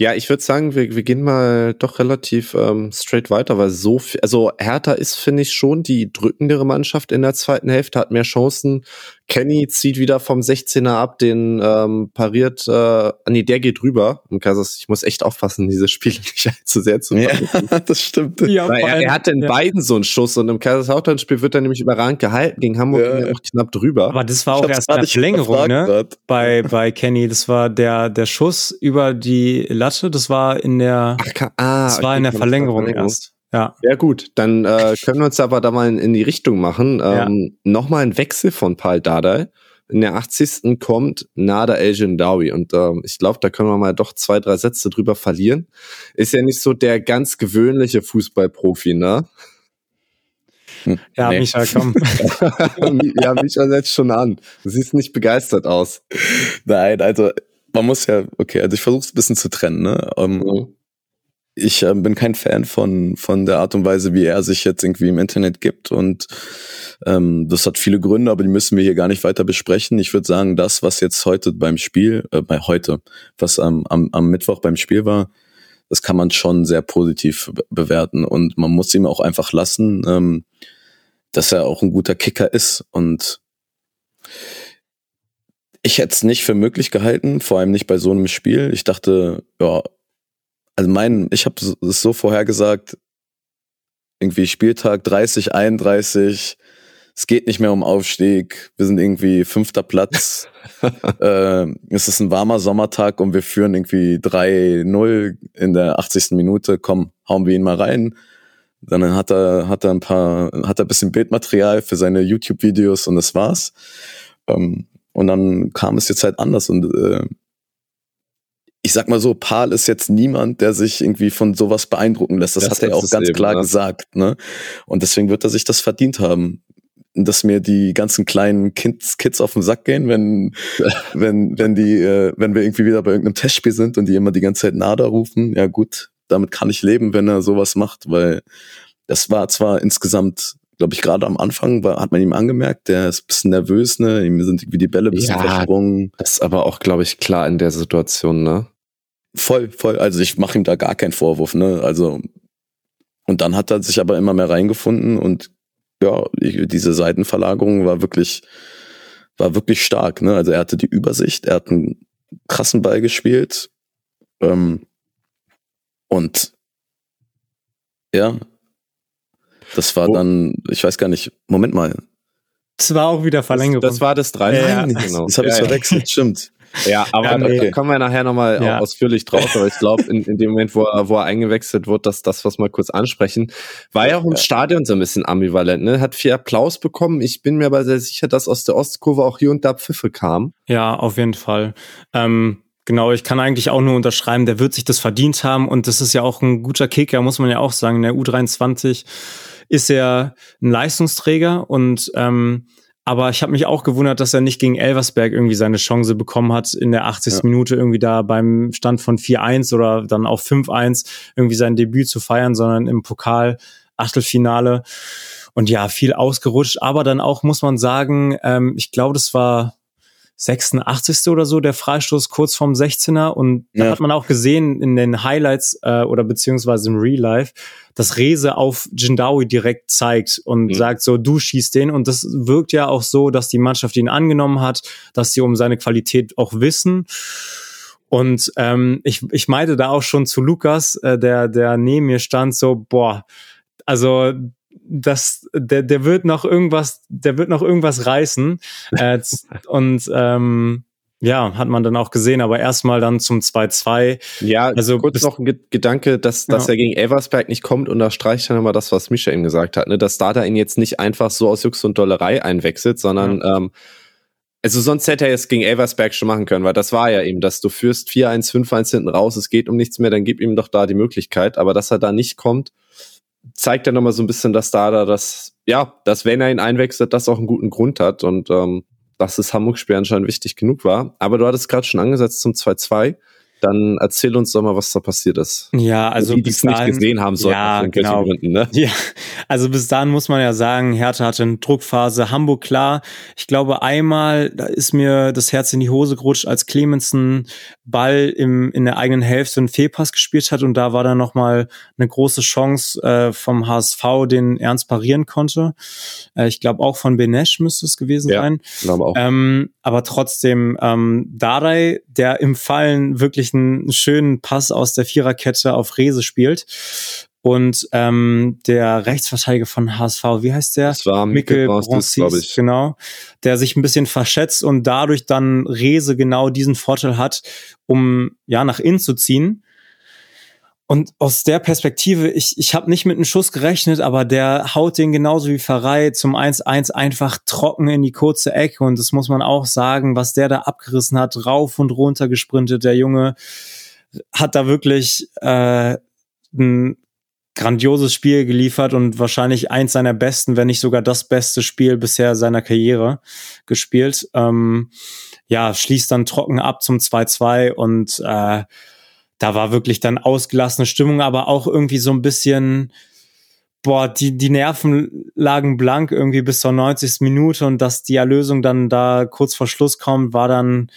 Ja, ich würde sagen, wir, wir gehen mal doch relativ ähm, straight weiter, weil so viel, also Hertha ist, finde ich, schon die drückendere Mannschaft in der zweiten Hälfte, hat mehr Chancen. Kenny zieht wieder vom 16er ab, den ähm, pariert, äh, nee, der geht rüber. Und Kaisers, ich muss echt aufpassen, diese Spiele *laughs* nicht allzu sehr zu machen. Ja, das stimmt. Ja, weil er, er hatte in ja. beiden so einen Schuss und im Kaiserslautern-Spiel wird er nämlich überragend gehalten, gegen Hamburg ja. noch knapp drüber. Aber das war auch erst eine Verlängerung, ne? Bei, bei Kenny, das war der, der Schuss über die Latte, das war in der, Ach, ah, das war in der Verlängerung, Verlängerung erst. Ja. Ja, gut. Dann äh, können wir uns aber da mal in, in die Richtung machen. Ähm, ja. Nochmal ein Wechsel von Paul Dardai. In der 80. kommt Nada El Jindawi. Und ähm, ich glaube, da können wir mal doch zwei, drei Sätze drüber verlieren. Ist ja nicht so der ganz gewöhnliche Fußballprofi, ne? Hm, ja, nee. Micha, komm. *laughs* ja, Micha setzt schon an. Du siehst nicht begeistert aus. Nein, also man muss ja, okay, also ich versuche es ein bisschen zu trennen. Ne? Ähm, mhm. Ich äh, bin kein Fan von, von der Art und Weise, wie er sich jetzt irgendwie im Internet gibt. Und ähm, das hat viele Gründe, aber die müssen wir hier gar nicht weiter besprechen. Ich würde sagen, das, was jetzt heute beim Spiel, äh, bei heute, was am, am, am Mittwoch beim Spiel war, das kann man schon sehr positiv be bewerten. Und man muss ihm auch einfach lassen, ähm, dass er auch ein guter Kicker ist. Und ich hätte es nicht für möglich gehalten, vor allem nicht bei so einem Spiel. Ich dachte, ja, also mein, ich habe es so vorhergesagt, irgendwie Spieltag 30, 31, es geht nicht mehr um Aufstieg, wir sind irgendwie fünfter Platz, *laughs* äh, es ist ein warmer Sommertag und wir führen irgendwie 3-0 in der 80. Minute, komm, hauen wir ihn mal rein. Dann hat er, hat er ein paar, hat er ein bisschen Bildmaterial für seine YouTube-Videos und das war's. Ähm, und dann kam es jetzt halt anders und äh, ich sag mal so, Paul ist jetzt niemand, der sich irgendwie von sowas beeindrucken lässt. Das, das hat er auch ganz eben, klar ne? gesagt. Ne? Und deswegen wird er sich das verdient haben. Dass mir die ganzen kleinen Kids, Kids auf den Sack gehen, wenn, *laughs* wenn, wenn die, äh, wenn wir irgendwie wieder bei irgendeinem Testspiel sind und die immer die ganze Zeit Nada rufen. Ja gut, damit kann ich leben, wenn er sowas macht, weil das war zwar insgesamt glaube ich, gerade am Anfang war, hat man ihm angemerkt, der ist ein bisschen nervös, ne? Ihm sind irgendwie die Bälle ein bisschen ja, versprungen. Das ist aber auch, glaube ich, klar in der Situation, ne? Voll, voll. Also ich mache ihm da gar keinen Vorwurf, ne? Also und dann hat er sich aber immer mehr reingefunden und ja, diese Seitenverlagerung war wirklich, war wirklich stark, ne? Also er hatte die Übersicht, er hat einen krassen Ball gespielt ähm, und ja, das war oh. dann, ich weiß gar nicht, Moment mal. Das war auch wieder Verlängerung. Das, das war das 3 ja, genau. Das habe ich ja, verwechselt, stimmt. Ja, aber ja, nee. da kommen wir nachher nochmal ja. ausführlich drauf. Aber ich glaube, in, in dem Moment, wo er, wo er eingewechselt wird, dass das, was wir kurz ansprechen, war ja auch im Stadion so ein bisschen ambivalent. Ne? Hat viel Applaus bekommen. Ich bin mir aber sehr sicher, dass aus der Ostkurve auch hier und da Pfiffe kamen. Ja, auf jeden Fall. Ähm, Genau, ich kann eigentlich auch nur unterschreiben, der wird sich das verdient haben und das ist ja auch ein guter Kicker, muss man ja auch sagen. In der U23 ist er ein Leistungsträger und ähm, aber ich habe mich auch gewundert, dass er nicht gegen Elversberg irgendwie seine Chance bekommen hat, in der 80. Ja. Minute irgendwie da beim Stand von 4-1 oder dann auch 5-1 irgendwie sein Debüt zu feiern, sondern im Pokal Achtelfinale. Und ja, viel ausgerutscht, aber dann auch muss man sagen, ähm, ich glaube, das war 86. oder so, der Freistoß kurz vorm 16er. Und da Ja. hat man auch gesehen in den Highlights äh, oder beziehungsweise im Real Life, dass Rese auf Jindawi direkt zeigt und Mhm. sagt so, du schießt den. Und das wirkt ja auch so, dass die Mannschaft ihn angenommen hat, dass sie um seine Qualität auch wissen. Und ähm, ich, ich meinte da auch schon zu Lukas, äh, der, der neben mir stand, so, boah, also das, der, der wird noch irgendwas, der wird noch irgendwas reißen. Äh, *laughs* und ähm, ja, hat man dann auch gesehen, aber erstmal dann zum 2-2. Ja, Also kurz noch ein Ge- Gedanke, dass, dass Ja. er gegen Elversberg nicht kommt, unterstreicht dann nochmal das, was Mischa eben gesagt hat, ne? dass Dada ihn jetzt nicht einfach so aus Jux und Dollerei einwechselt, sondern ähm, also sonst hätte er es gegen Elversberg schon machen können, weil das war ja eben, dass du führst 4-1, 5-1 hinten raus, es geht um nichts mehr, dann gib ihm doch da die Möglichkeit, aber dass er da nicht kommt, zeigt ja nochmal so ein bisschen, dass Dada das, ja, dass wenn er ihn einwechselt, das auch einen guten Grund hat und ähm, dass das Hamburg-Spiel anscheinend wichtig genug war. Aber du hattest gerade schon angesetzt zum 2-2. Dann erzähl uns doch mal, was da passiert ist. Ja, also die, es nicht gesehen haben sollten, Ja, genau. Gründen, ne? Ja, also bis dahin muss man ja sagen, Hertha hatte eine Druckphase, Hamburg klar. Ich glaube einmal, da ist mir das Herz in die Hose gerutscht, als Clemensen Ball im, in der eigenen Hälfte einen Fehlpass gespielt hat und da war dann nochmal eine große Chance äh, vom HSV, den Ernst parieren konnte. Äh, ich glaube auch von Benesch müsste es gewesen Ja. sein. Aber auch. Ähm, aber trotzdem, ähm, Dardai, der im Fallen wirklich einen schönen Pass aus der Viererkette auf Rese spielt. Und ähm, der Rechtsverteidiger von HSV, wie heißt der? das war Mikkel Bronsis, glaube ich. genau, der sich ein bisschen verschätzt und dadurch dann Rese genau diesen Vorteil hat, um ja nach innen zu ziehen. Und aus der Perspektive, ich, ich habe nicht mit einem Schuss gerechnet, aber der haut den genauso wie Pfarrei zum 1-1 einfach trocken in die kurze Ecke. Und das muss man auch sagen, was der da abgerissen hat, rauf und runter gesprintet. Der Junge hat da wirklich äh, ein grandioses Spiel geliefert und wahrscheinlich eins seiner besten, wenn nicht sogar das beste Spiel bisher seiner Karriere gespielt. Ähm, ja, schließt dann trocken ab zum 2-2 und äh, da war wirklich dann ausgelassene Stimmung, aber auch irgendwie so ein bisschen, boah, die, die Nerven lagen blank irgendwie bis zur 90. Minute und dass die Erlösung dann da kurz vor Schluss kommt, war dann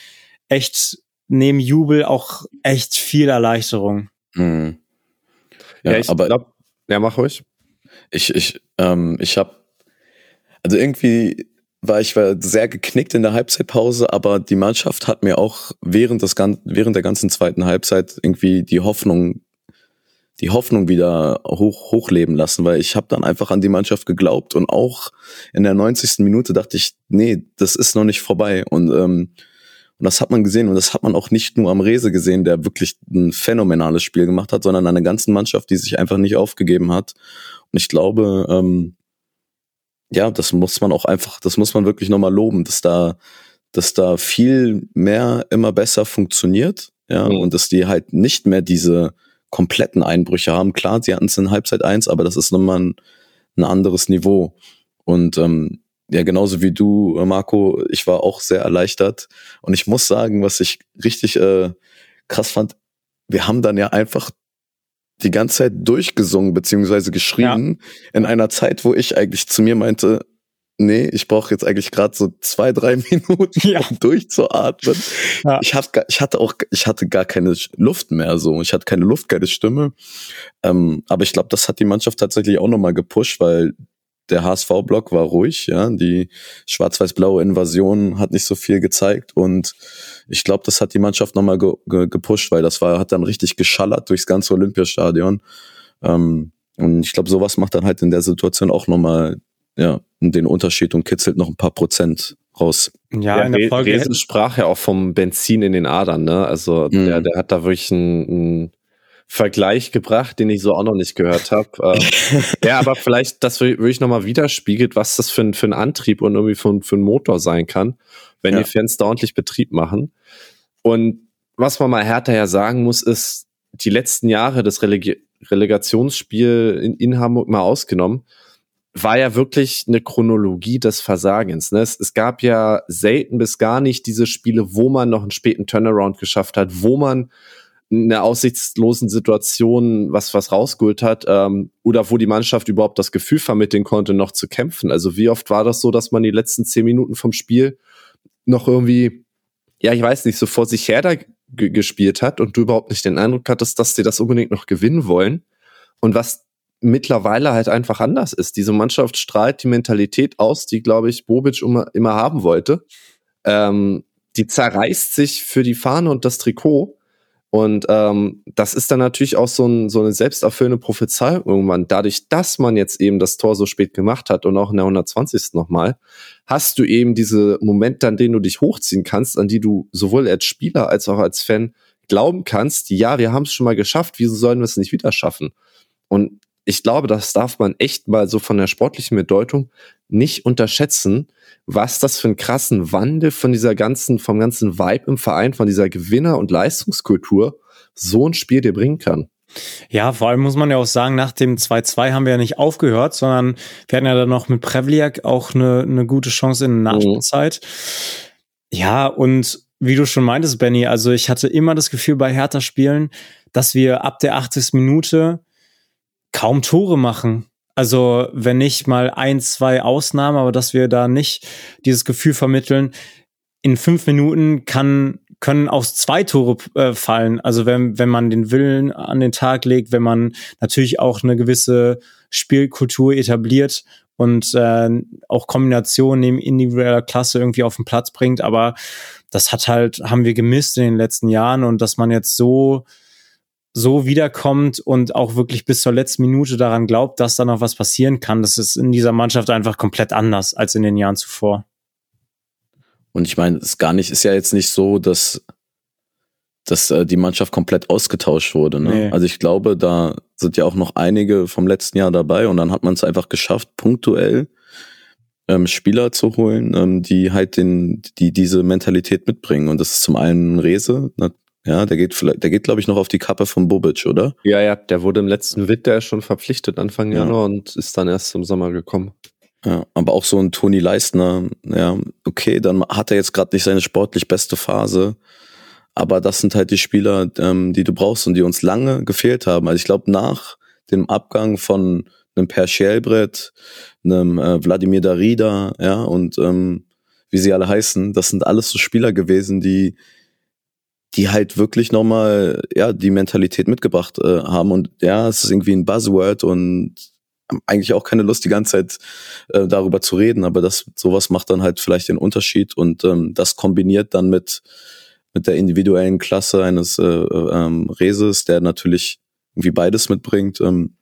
echt neben Jubel auch echt viel Erleichterung. Mhm. Ja, Ja, ich aber glaub, ja, mach ruhig. ich, ich, ähm, ich habe, also irgendwie war ich war sehr geknickt in der Halbzeitpause, aber die Mannschaft hat mir auch während des während der ganzen zweiten Halbzeit irgendwie die Hoffnung, die Hoffnung wieder hoch hochleben lassen, weil ich habe dann einfach an die Mannschaft geglaubt und auch in der 90. Minute dachte ich, nee, das ist noch nicht vorbei und ähm, und das hat man gesehen und das hat man auch nicht nur am Rese gesehen, der wirklich ein phänomenales Spiel gemacht hat, sondern an der ganzen Mannschaft, die sich einfach nicht aufgegeben hat. Und ich glaube, ähm, ja, das muss man auch einfach, das muss man wirklich nochmal loben, dass da, dass da viel mehr immer besser funktioniert, ja, Mhm. und dass die halt nicht mehr diese kompletten Einbrüche haben. Klar, sie hatten es in Halbzeit eins, aber das ist nochmal ein, ein anderes Niveau. Und ähm, ja, genauso wie du, äh, Marco, ich war auch sehr erleichtert. Und ich muss sagen, was ich richtig äh, krass fand, wir haben dann ja einfach die ganze Zeit durchgesungen beziehungsweise geschrien in einer Zeit, wo ich eigentlich zu mir meinte, nee, ich brauche jetzt eigentlich gerade so zwei, drei *laughs* Minuten, Ja. um durchzuatmen. Ja. Ich, hab, ich hatte auch, ich hatte gar keine Luft mehr so. Ich hatte keine Luft, keine Stimme. Ähm, aber ich glaube, das hat die Mannschaft tatsächlich auch nochmal gepusht, weil der HSV-Block war ruhig, ja. Die schwarz-weiß-blaue Invasion hat nicht so viel gezeigt und ich glaube, das hat die Mannschaft nochmal ge ge gepusht, weil das war, hat dann richtig geschallert durchs ganze Olympiastadion. Ähm, und ich glaube, sowas macht dann halt in der Situation auch nochmal, ja, den Unterschied und kitzelt noch ein paar Prozent raus. Ja, in der Re- Folge. Resen sprach ja auch vom Benzin in den Adern, ne? Also Mhm. der, der hat da wirklich einen, einen Vergleich gebracht, den ich so auch noch nicht gehört habe. ähm, *laughs* ja, aber vielleicht, das wirklich nochmal widerspiegelt, was das für ein, für ein Antrieb und irgendwie für, ein- für ein Motor sein kann, wenn Ja. die Fans da ordentlich Betrieb machen. Und was man mal härter ja sagen muss, ist, die letzten Jahre des Relegi Relegationsspiel in, in Hamburg mal ausgenommen, war ja wirklich eine Chronologie des Versagens. Ne? Es, es gab ja selten bis gar nicht diese Spiele, wo man noch einen späten Turnaround geschafft hat, wo man in einer aussichtslosen Situation was was rausgeholt hat ähm, oder wo die Mannschaft überhaupt das Gefühl vermitteln konnte, noch zu kämpfen. Also wie oft war das so, dass man die letzten zehn Minuten vom Spiel noch irgendwie ja, ich weiß nicht, so vor sich her da gespielt hat und du überhaupt nicht den Eindruck hattest, dass sie das unbedingt noch gewinnen wollen. Und was mittlerweile halt einfach anders ist. Diese Mannschaft strahlt die Mentalität aus, die, glaube ich, Bobic immer, immer haben wollte. Ähm, die zerreißt sich für die Fahne und das Trikot. Und ähm, das ist dann natürlich auch so, ein, so eine selbsterfüllende Prophezeiung irgendwann. Dadurch, dass man jetzt eben das Tor so spät gemacht hat und auch in der 120. nochmal, hast du eben diese Momente, an denen du dich hochziehen kannst, an die du sowohl als Spieler als auch als Fan glauben kannst, ja, wir haben es schon mal geschafft, wieso sollen wir es nicht wieder schaffen? Und ich glaube, das darf man echt mal so von der sportlichen Bedeutung nicht unterschätzen, was das für einen krassen Wandel von dieser ganzen, vom ganzen Vibe im Verein, von dieser Gewinner- und Leistungskultur so ein Spiel dir bringen kann. Ja, vor allem muss man ja auch sagen, nach dem 2-2 haben wir ja nicht aufgehört, sondern wir hatten ja dann noch mit Prevliak auch eine, eine gute Chance in der mhm. Nachspielzeit. Mhm. Ja, und wie du schon meintest, Benny, also ich hatte immer das Gefühl bei Hertha-Spielen, dass wir ab der 80. Minute kaum Tore machen. Also wenn nicht mal ein, zwei Ausnahmen, aber dass wir da nicht dieses Gefühl vermitteln, in fünf Minuten kann, können auch zwei Tore äh, fallen. Also wenn, wenn man den Willen an den Tag legt, wenn man natürlich auch eine gewisse Spielkultur etabliert und äh, auch Kombinationen neben individueller Klasse irgendwie auf den Platz bringt. Aber das hat halt, haben wir gemisst in den letzten Jahren und dass man jetzt so so wiederkommt und auch wirklich bis zur letzten Minute daran glaubt, dass da noch was passieren kann, das ist in dieser Mannschaft einfach komplett anders als in den Jahren zuvor. Und ich meine, es gar nicht, ist ja jetzt nicht so, dass, dass äh, die Mannschaft komplett ausgetauscht wurde. Ne? Nee. Also ich glaube, da sind ja auch noch einige vom letzten Jahr dabei und dann hat man es einfach geschafft, punktuell ähm, Spieler zu holen, ähm, die halt den, die diese Mentalität mitbringen. Und das ist zum einen Rese, ja, der geht vielleicht, der geht, glaube ich, noch auf die Kappe von Bobic, oder? Ja, ja, der wurde im letzten Winter schon verpflichtet, Anfang ja. Januar, und ist dann erst im Sommer gekommen. Ja, aber auch so ein Toni Leistner, ja, okay, dann hat er jetzt gerade nicht seine sportlich beste Phase, aber das sind halt die Spieler, ähm, die du brauchst und die uns lange gefehlt haben. Also ich glaube, nach dem Abgang von einem Per Schielbrett, einem äh, Wladimir Darida, ja, und ähm, wie sie alle heißen, das sind alles so Spieler gewesen, die die halt wirklich nochmal, ja, die Mentalität mitgebracht äh, haben. Und ja, es ist irgendwie ein Buzzword und eigentlich auch keine Lust, die ganze Zeit äh, darüber zu reden, aber das sowas macht dann halt vielleicht den Unterschied und ähm, das kombiniert dann mit mit der individuellen Klasse eines äh, ähm, Reses, der natürlich irgendwie beides mitbringt. Ähm,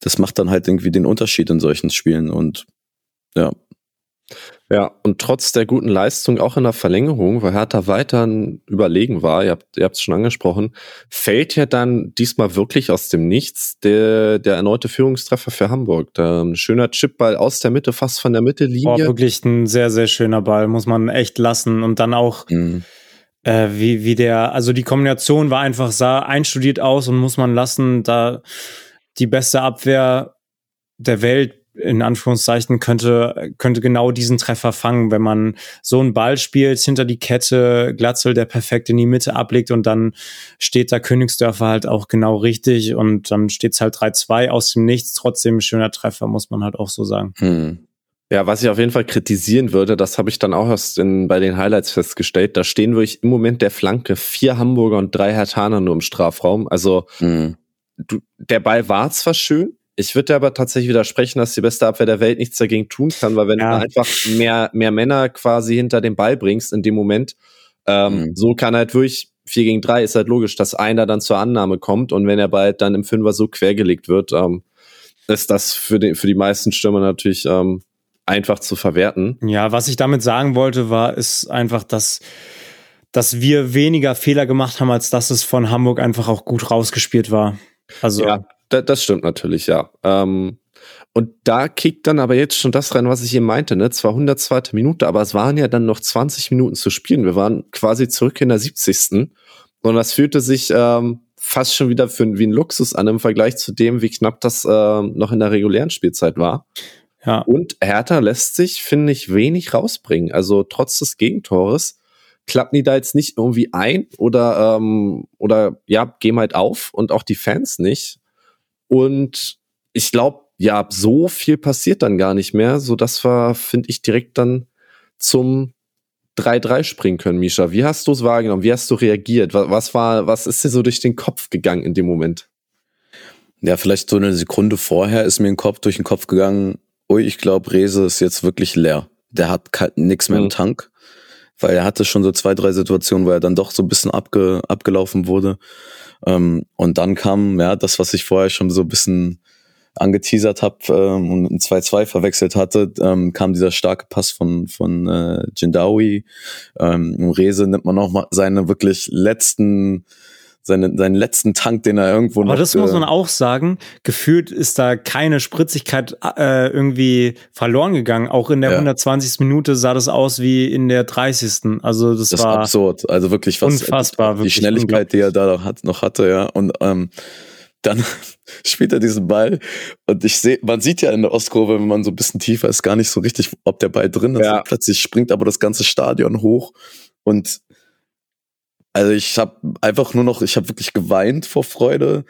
das macht dann halt irgendwie den Unterschied in solchen Spielen und ja, ja, und trotz der guten Leistung auch in der Verlängerung, weil Hertha weiter überlegen war, ihr habt ihr habt es schon angesprochen, fällt ja dann diesmal wirklich aus dem Nichts der, der erneute Führungstreffer für Hamburg. Da ein schöner Chipball aus der Mitte, fast von der Mittellinie. Boah, wirklich ein sehr, sehr schöner Ball, muss man echt lassen. Und dann auch, mhm. äh, wie, wie der, also die Kombination war einfach, sah einstudiert aus und muss man lassen, da die beste Abwehr der Welt in Anführungszeichen könnte, könnte genau diesen Treffer fangen, wenn man so einen Ball spielt, hinter die Kette, Glatzel, der perfekt in die Mitte ablegt und dann steht da Königsdörfer halt auch genau richtig und dann steht's halt 3-2 aus dem Nichts, trotzdem ein schöner Treffer, muss man halt auch so sagen. Hm. Ja, was ich auf jeden Fall kritisieren würde, das habe ich dann auch erst in, bei den Highlights festgestellt, da stehen wirklich im Moment der Flanke vier Hamburger und drei Hertaner nur im Strafraum. Also hm. du, der Ball war zwar schön, ich würde aber tatsächlich widersprechen, dass die beste Abwehr der Welt nichts dagegen tun kann, weil wenn ja. du einfach mehr, mehr Männer quasi hinter den Ball bringst in dem Moment, ähm, mhm. so kann halt wirklich 4 gegen 3 ist halt logisch, dass einer dann zur Annahme kommt und wenn der Ball dann im Fünfer so quergelegt wird, ähm, ist das für, den, für die meisten Stürmer natürlich ähm, einfach zu verwerten. Ja, was ich damit sagen wollte, war, ist einfach, dass dass wir weniger Fehler gemacht haben, als dass es von Hamburg einfach auch gut rausgespielt war. Also ja, da, das stimmt natürlich, ja. Ähm, und da kickt dann aber jetzt schon das rein, was ich eben meinte, ne? Zwar 102. Minute, aber es waren ja dann noch 20 Minuten zu spielen. Wir waren quasi zurück in der 70. Und das fühlte sich ähm, fast schon wieder für, wie ein Luxus an im Vergleich zu dem, wie knapp das äh, noch in der regulären Spielzeit war. Ja. Und Hertha lässt sich, finde ich, wenig rausbringen. Also trotz des Gegentores klappen die da jetzt nicht irgendwie ein oder, ähm, oder ja, gehen halt auf und auch die Fans nicht. Und ich glaube, ja, so viel passiert dann gar nicht mehr, so dass wir, finde ich, direkt dann zum 3-3 springen können, Misha. Wie hast du es wahrgenommen? Wie hast du reagiert? Was, war, was ist dir so durch den Kopf gegangen in dem Moment? Ja, vielleicht so eine Sekunde vorher ist mir ein Kopf durch den Kopf gegangen, ui, ich glaube, Rese ist jetzt wirklich leer. Der hat nichts mehr mhm. im Tank, weil er hatte schon so zwei, drei Situationen, wo er dann doch so ein bisschen abge, abgelaufen wurde. Ähm, und dann kam, ja, das, was ich vorher schon so ein bisschen angeteasert habe ähm, und ein 2-2 verwechselt hatte, ähm, kam dieser starke Pass von, von äh, Jindawi. Ähm, Rese nimmt man noch mal seine wirklich letzten seine, seinen letzten Tank, den er irgendwo Aber noch. Aber das muss man auch sagen. Gefühlt ist da keine Spritzigkeit äh, irgendwie verloren gegangen. Auch in der ja. 120. Minute sah das aus wie in der 30. Also das, das war absurd. Also wirklich was unfassbar. Die Schnelligkeit, die er da hat, noch hatte, ja. Und ähm, dann *laughs* spielt er diesen Ball und ich sehe, man sieht ja in der Ostkurve, wenn man so ein bisschen tiefer ist, gar nicht so richtig, ob der Ball drin ist. Ja. Plötzlich springt aber das ganze Stadion hoch und also ich habe einfach nur noch, ich habe wirklich geweint vor Freude.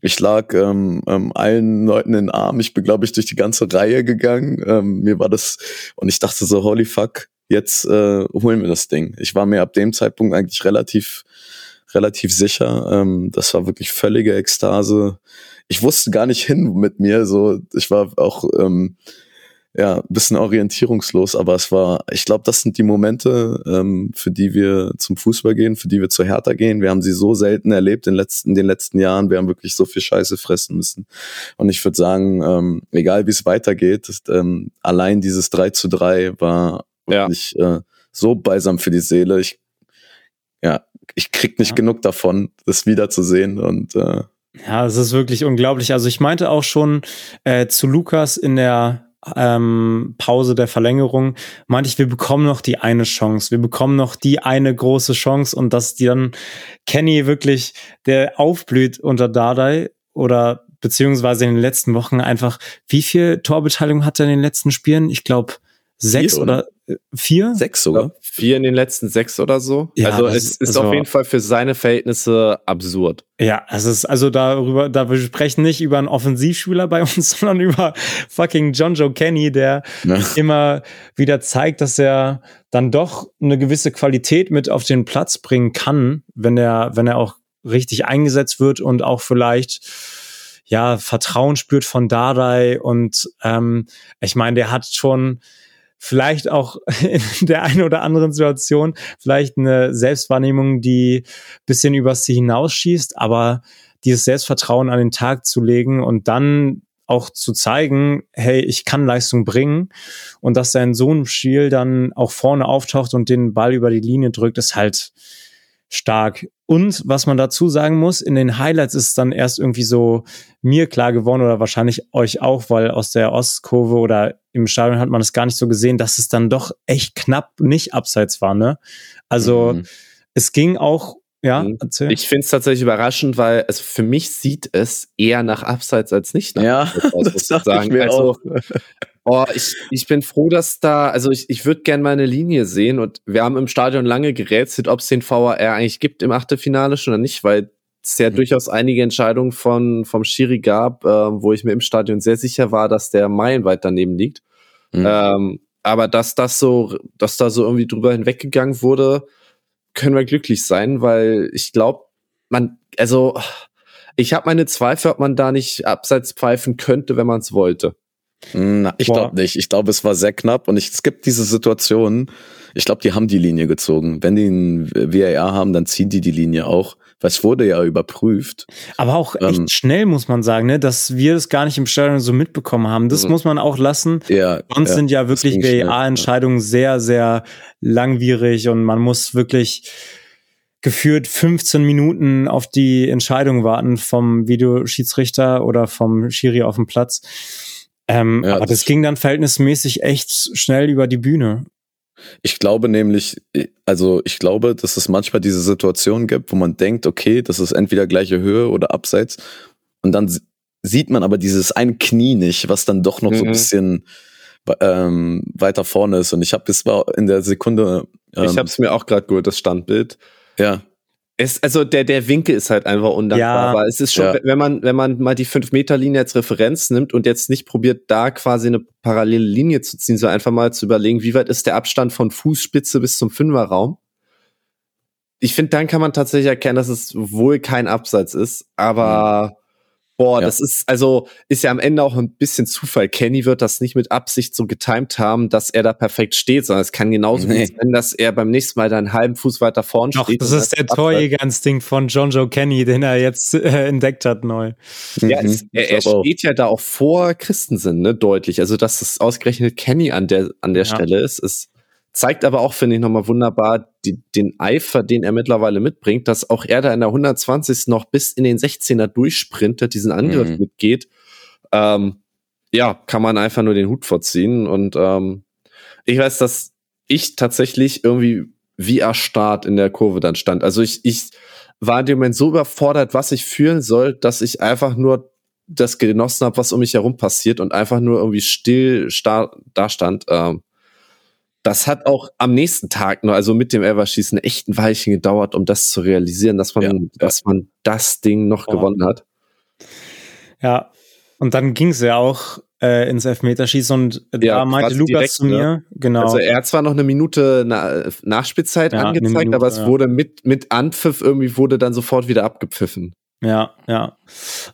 Ich lag ähm, ähm, allen Leuten in den Arm. Ich bin, glaube ich, durch die ganze Reihe gegangen. Ähm, mir war das und ich dachte so, holy fuck, jetzt äh, holen wir das Ding. Ich war mir ab dem Zeitpunkt eigentlich relativ relativ sicher. Ähm, das war wirklich völlige Ekstase. Ich wusste gar nicht hin mit mir. So, ich war auch ähm, ja bisschen orientierungslos, aber es war, ich glaube, das sind die Momente, ähm, für die wir zum Fußball gehen, für die wir zu Hertha gehen. Wir haben sie so selten erlebt in, letzten, in den letzten Jahren. Wir haben wirklich so viel Scheiße fressen müssen. Und ich würde sagen, ähm, egal wie es weitergeht, ist, ähm, allein dieses 3 zu 3 war wirklich ja. äh, so beisam für die Seele. Ich ja, ich krieg nicht ja. genug davon, das wiederzusehen und äh, ja, es ist wirklich unglaublich. Also ich meinte auch schon äh, zu Lukas in der ähm, Pause der Verlängerung, meinte ich, wir bekommen noch die eine Chance, wir bekommen noch die eine große Chance und dass die dann Kenny wirklich, der aufblüht unter Dardai oder beziehungsweise in den letzten Wochen einfach, wie viel Torbeteiligung hat er in den letzten Spielen? Ich glaube sechs Vier, oder? Vier? Sechs sogar. Vier in den letzten sechs oder so. Ja, also es ist also, auf jeden Fall für seine Verhältnisse absurd. Ja, es ist also darüber, da wir sprechen nicht über einen Offensivspieler bei *laughs* uns, sondern über fucking John Joe Kenny, der ja. immer wieder zeigt, dass er dann doch eine gewisse Qualität mit auf den Platz bringen kann, wenn er, wenn er auch richtig eingesetzt wird und auch vielleicht ja Vertrauen spürt von Dardai und ähm, ich meine, der hat schon vielleicht auch *laughs* in der einen oder anderen Situation vielleicht eine Selbstwahrnehmung, die bisschen übers Ziel hinausschießt, aber dieses Selbstvertrauen an den Tag zu legen und dann auch zu zeigen, hey, ich kann Leistung bringen und dass er in so einem Spiel dann auch vorne auftaucht und den Ball über die Linie drückt, ist halt stark. Und was man dazu sagen muss, in den Highlights ist es dann erst irgendwie so mir klar geworden oder wahrscheinlich euch auch, weil aus der Ostkurve oder im Stadion hat man es gar nicht so gesehen, dass es dann doch echt knapp nicht abseits war, ne? Also mhm. es ging auch ja, mhm. erzähl. Ich finde es tatsächlich überraschend, weil also für mich sieht es eher nach Abseits als nicht nach ja, Abseits, *laughs* das sagen. Ich mir also, auch. Oh, ich, ich bin froh, dass da, also ich, ich würde gerne mal eine Linie sehen und wir haben im Stadion lange gerätselt, ob es den VAR eigentlich gibt im Achtelfinale schon oder nicht, weil es ja mhm. durchaus einige Entscheidungen von, vom Schiri gab, äh, wo ich mir im Stadion sehr sicher war, dass der meilenweit daneben liegt. Mhm. Ähm, aber dass das so, dass da so irgendwie drüber hinweggegangen wurde, können wir glücklich sein, weil ich glaube, man, also ich habe meine Zweifel, ob man da nicht abseits pfeifen könnte, wenn man es wollte. Na, ich glaube nicht. Ich glaube, es war sehr knapp und ich, es gibt diese Situationen. Ich glaube, die haben die Linie gezogen. Wenn die einen VAR haben, dann ziehen die die Linie auch. Es wurde ja überprüft. Aber auch echt ähm, schnell, muss man sagen, ne? dass wir das gar nicht im Stadion so mitbekommen haben. Das mhm. muss man auch lassen. Ja, Sonst ja, sind ja wirklich VAR-Entscheidungen ja. sehr, sehr langwierig und man muss wirklich geführt 15 Minuten auf die Entscheidung warten vom Videoschiedsrichter oder vom Schiri auf dem Platz. Ähm, ja, aber das, das ging dann verhältnismäßig echt schnell über die Bühne. Ich glaube nämlich, also ich glaube, dass es manchmal diese Situation gibt, wo man denkt, okay, das ist entweder gleiche Höhe oder abseits. Und dann sieht man aber dieses ein Knie nicht, was dann doch noch mhm. so ein mhm. bisschen ähm, weiter vorne ist. Und ich habe, das war in der Sekunde. Ähm, ich habe es mir auch gerade geholt, das Standbild. Ja. Es, also der, der Winkel ist halt einfach undankbar. Ja, aber es ist schon, ja. wenn man, wenn man mal die 5-Meter-Linie als Referenz nimmt und jetzt nicht probiert, da quasi eine parallele Linie zu ziehen, so einfach mal zu überlegen, wie weit ist der Abstand von Fußspitze bis zum Fünferraum. Ich finde, dann kann man tatsächlich erkennen, dass es wohl kein Abseits ist, aber mhm. Boah, ja. das ist, also, ist ja am Ende auch ein bisschen Zufall. Kenny wird das nicht mit Absicht so getimt haben, dass er da perfekt steht, sondern es kann genauso nee. gut sein, dass er beim nächsten Mal da einen halben Fuß weiter vorn Doch, steht. Das ist der Torjäger-Instinkt von John Joe Kenny, den er jetzt äh, entdeckt hat neu. Ja, mhm, es, er, er steht ja da auch vor Christensen, ne, deutlich. Also, dass es ausgerechnet Kenny an der, an der ja. Stelle ist, ist Zeigt aber auch, finde ich, nochmal wunderbar die, den Eifer, den er mittlerweile mitbringt, dass auch er da in der 120. noch bis in den 16er durchsprintet, diesen Angriff mhm. mitgeht. Ähm, ja, kann man einfach nur den Hut vorziehen. Und ähm, ich weiß, dass ich tatsächlich irgendwie wie erstarrt in der Kurve dann stand. Also ich, ich war in dem Moment so überfordert, was ich fühlen soll, dass ich einfach nur das genossen habe, was um mich herum passiert und einfach nur irgendwie still da stand. Ähm, das hat auch am nächsten Tag nur, also mit dem Everschießen, echt ein Weilchen gedauert, um das zu realisieren, dass man, ja, dass man das Ding noch oh. gewonnen hat. Ja, und dann ging es ja auch äh, ins Elfmeterschießen und ja, da meinte Lukas direkt, zu mir, ne? genau. Also er hat zwar noch eine Minute Na Nachspielzeit ja, angezeigt, Minute, aber es ja. wurde mit, mit Anpfiff irgendwie wurde dann sofort wieder abgepfiffen. Ja, ja.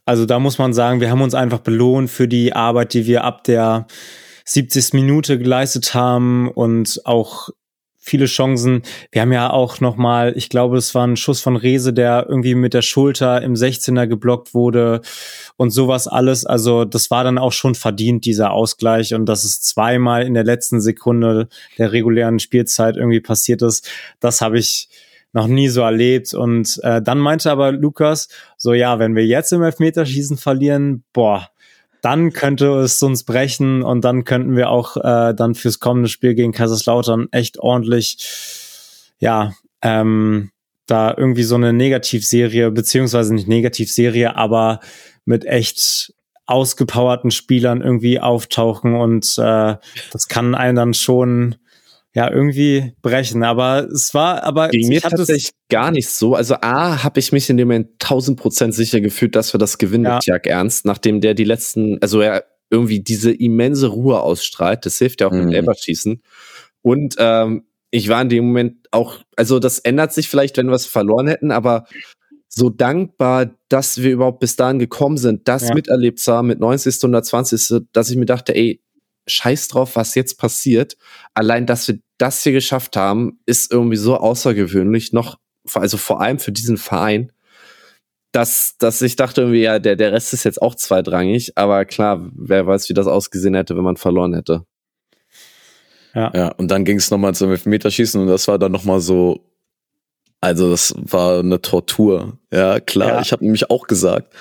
Also da muss man sagen, wir haben uns einfach belohnt für die Arbeit, die wir ab der 70. Minute geleistet haben und auch viele Chancen. Wir haben ja auch noch mal, ich glaube, es war ein Schuss von Rese, der irgendwie mit der Schulter im 16er geblockt wurde und sowas alles. Also das war dann auch schon verdient, dieser Ausgleich. Und dass es zweimal in der letzten Sekunde der regulären Spielzeit irgendwie passiert ist, das habe ich noch nie so erlebt. Und äh, dann meinte aber Lukas, so ja, wenn wir jetzt im Elfmeterschießen verlieren, boah, dann könnte es uns brechen und dann könnten wir auch äh, dann fürs kommende Spiel gegen Kaiserslautern echt ordentlich, ja, ähm, da irgendwie so eine Negativserie, beziehungsweise nicht Negativserie, aber mit echt ausgepowerten Spielern irgendwie auftauchen und äh, das kann einen dann schon ja irgendwie brechen. Aber es war, aber Gegen mir tatsächlich gar nicht so. Also A, habe ich mich in dem Moment tausend Prozent sicher gefühlt, dass wir das gewinnen ja. mit Jack Ernst, nachdem der die letzten, also er irgendwie diese immense Ruhe ausstrahlt. Das hilft ja auch mhm. mit Elberschießen. Und ähm, ich war in dem Moment auch, also das ändert sich vielleicht, wenn wir es verloren hätten, aber so dankbar, dass wir überhaupt bis dahin gekommen sind, das ja. miterlebt zu haben mit 90. 120. dass ich mir dachte, ey, scheiß drauf, was jetzt passiert. Allein, dass wir das hier geschafft haben, ist irgendwie so außergewöhnlich, noch, also vor allem für diesen Verein, dass, dass ich dachte irgendwie, ja, der, der Rest ist jetzt auch zweitrangig, aber klar, wer weiß, wie das ausgesehen hätte, wenn man verloren hätte. Ja, ja und dann ging es nochmal zum Elfmeterschießen und das war dann nochmal so, also das war eine Tortur. Ja, klar, ja. ich habe nämlich auch gesagt,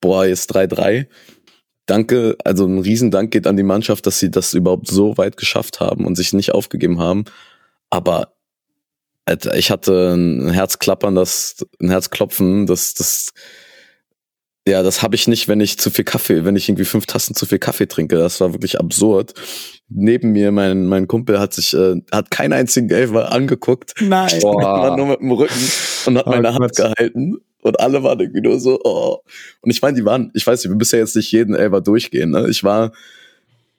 boah, jetzt 3-3 danke, also ein Riesendank geht an die Mannschaft, dass sie das überhaupt so weit geschafft haben und sich nicht aufgegeben haben. Aber ich hatte ein Herzklappern, das, ein Herzklopfen, das, das, ja, das habe ich nicht, wenn ich zu viel Kaffee, wenn ich irgendwie fünf Tassen zu viel Kaffee trinke. Das war wirklich absurd. Neben mir, mein, mein Kumpel hat sich, äh, hat keinen einzigen Elfer angeguckt. Nein. Boah. war nur mit dem Rücken und hat oh, meine Hand gehalten. Und alle waren irgendwie nur so, oh. Und ich meine, die waren, ich weiß nicht, wir müssen ja jetzt nicht jeden Elver durchgehen, ne? Ich war,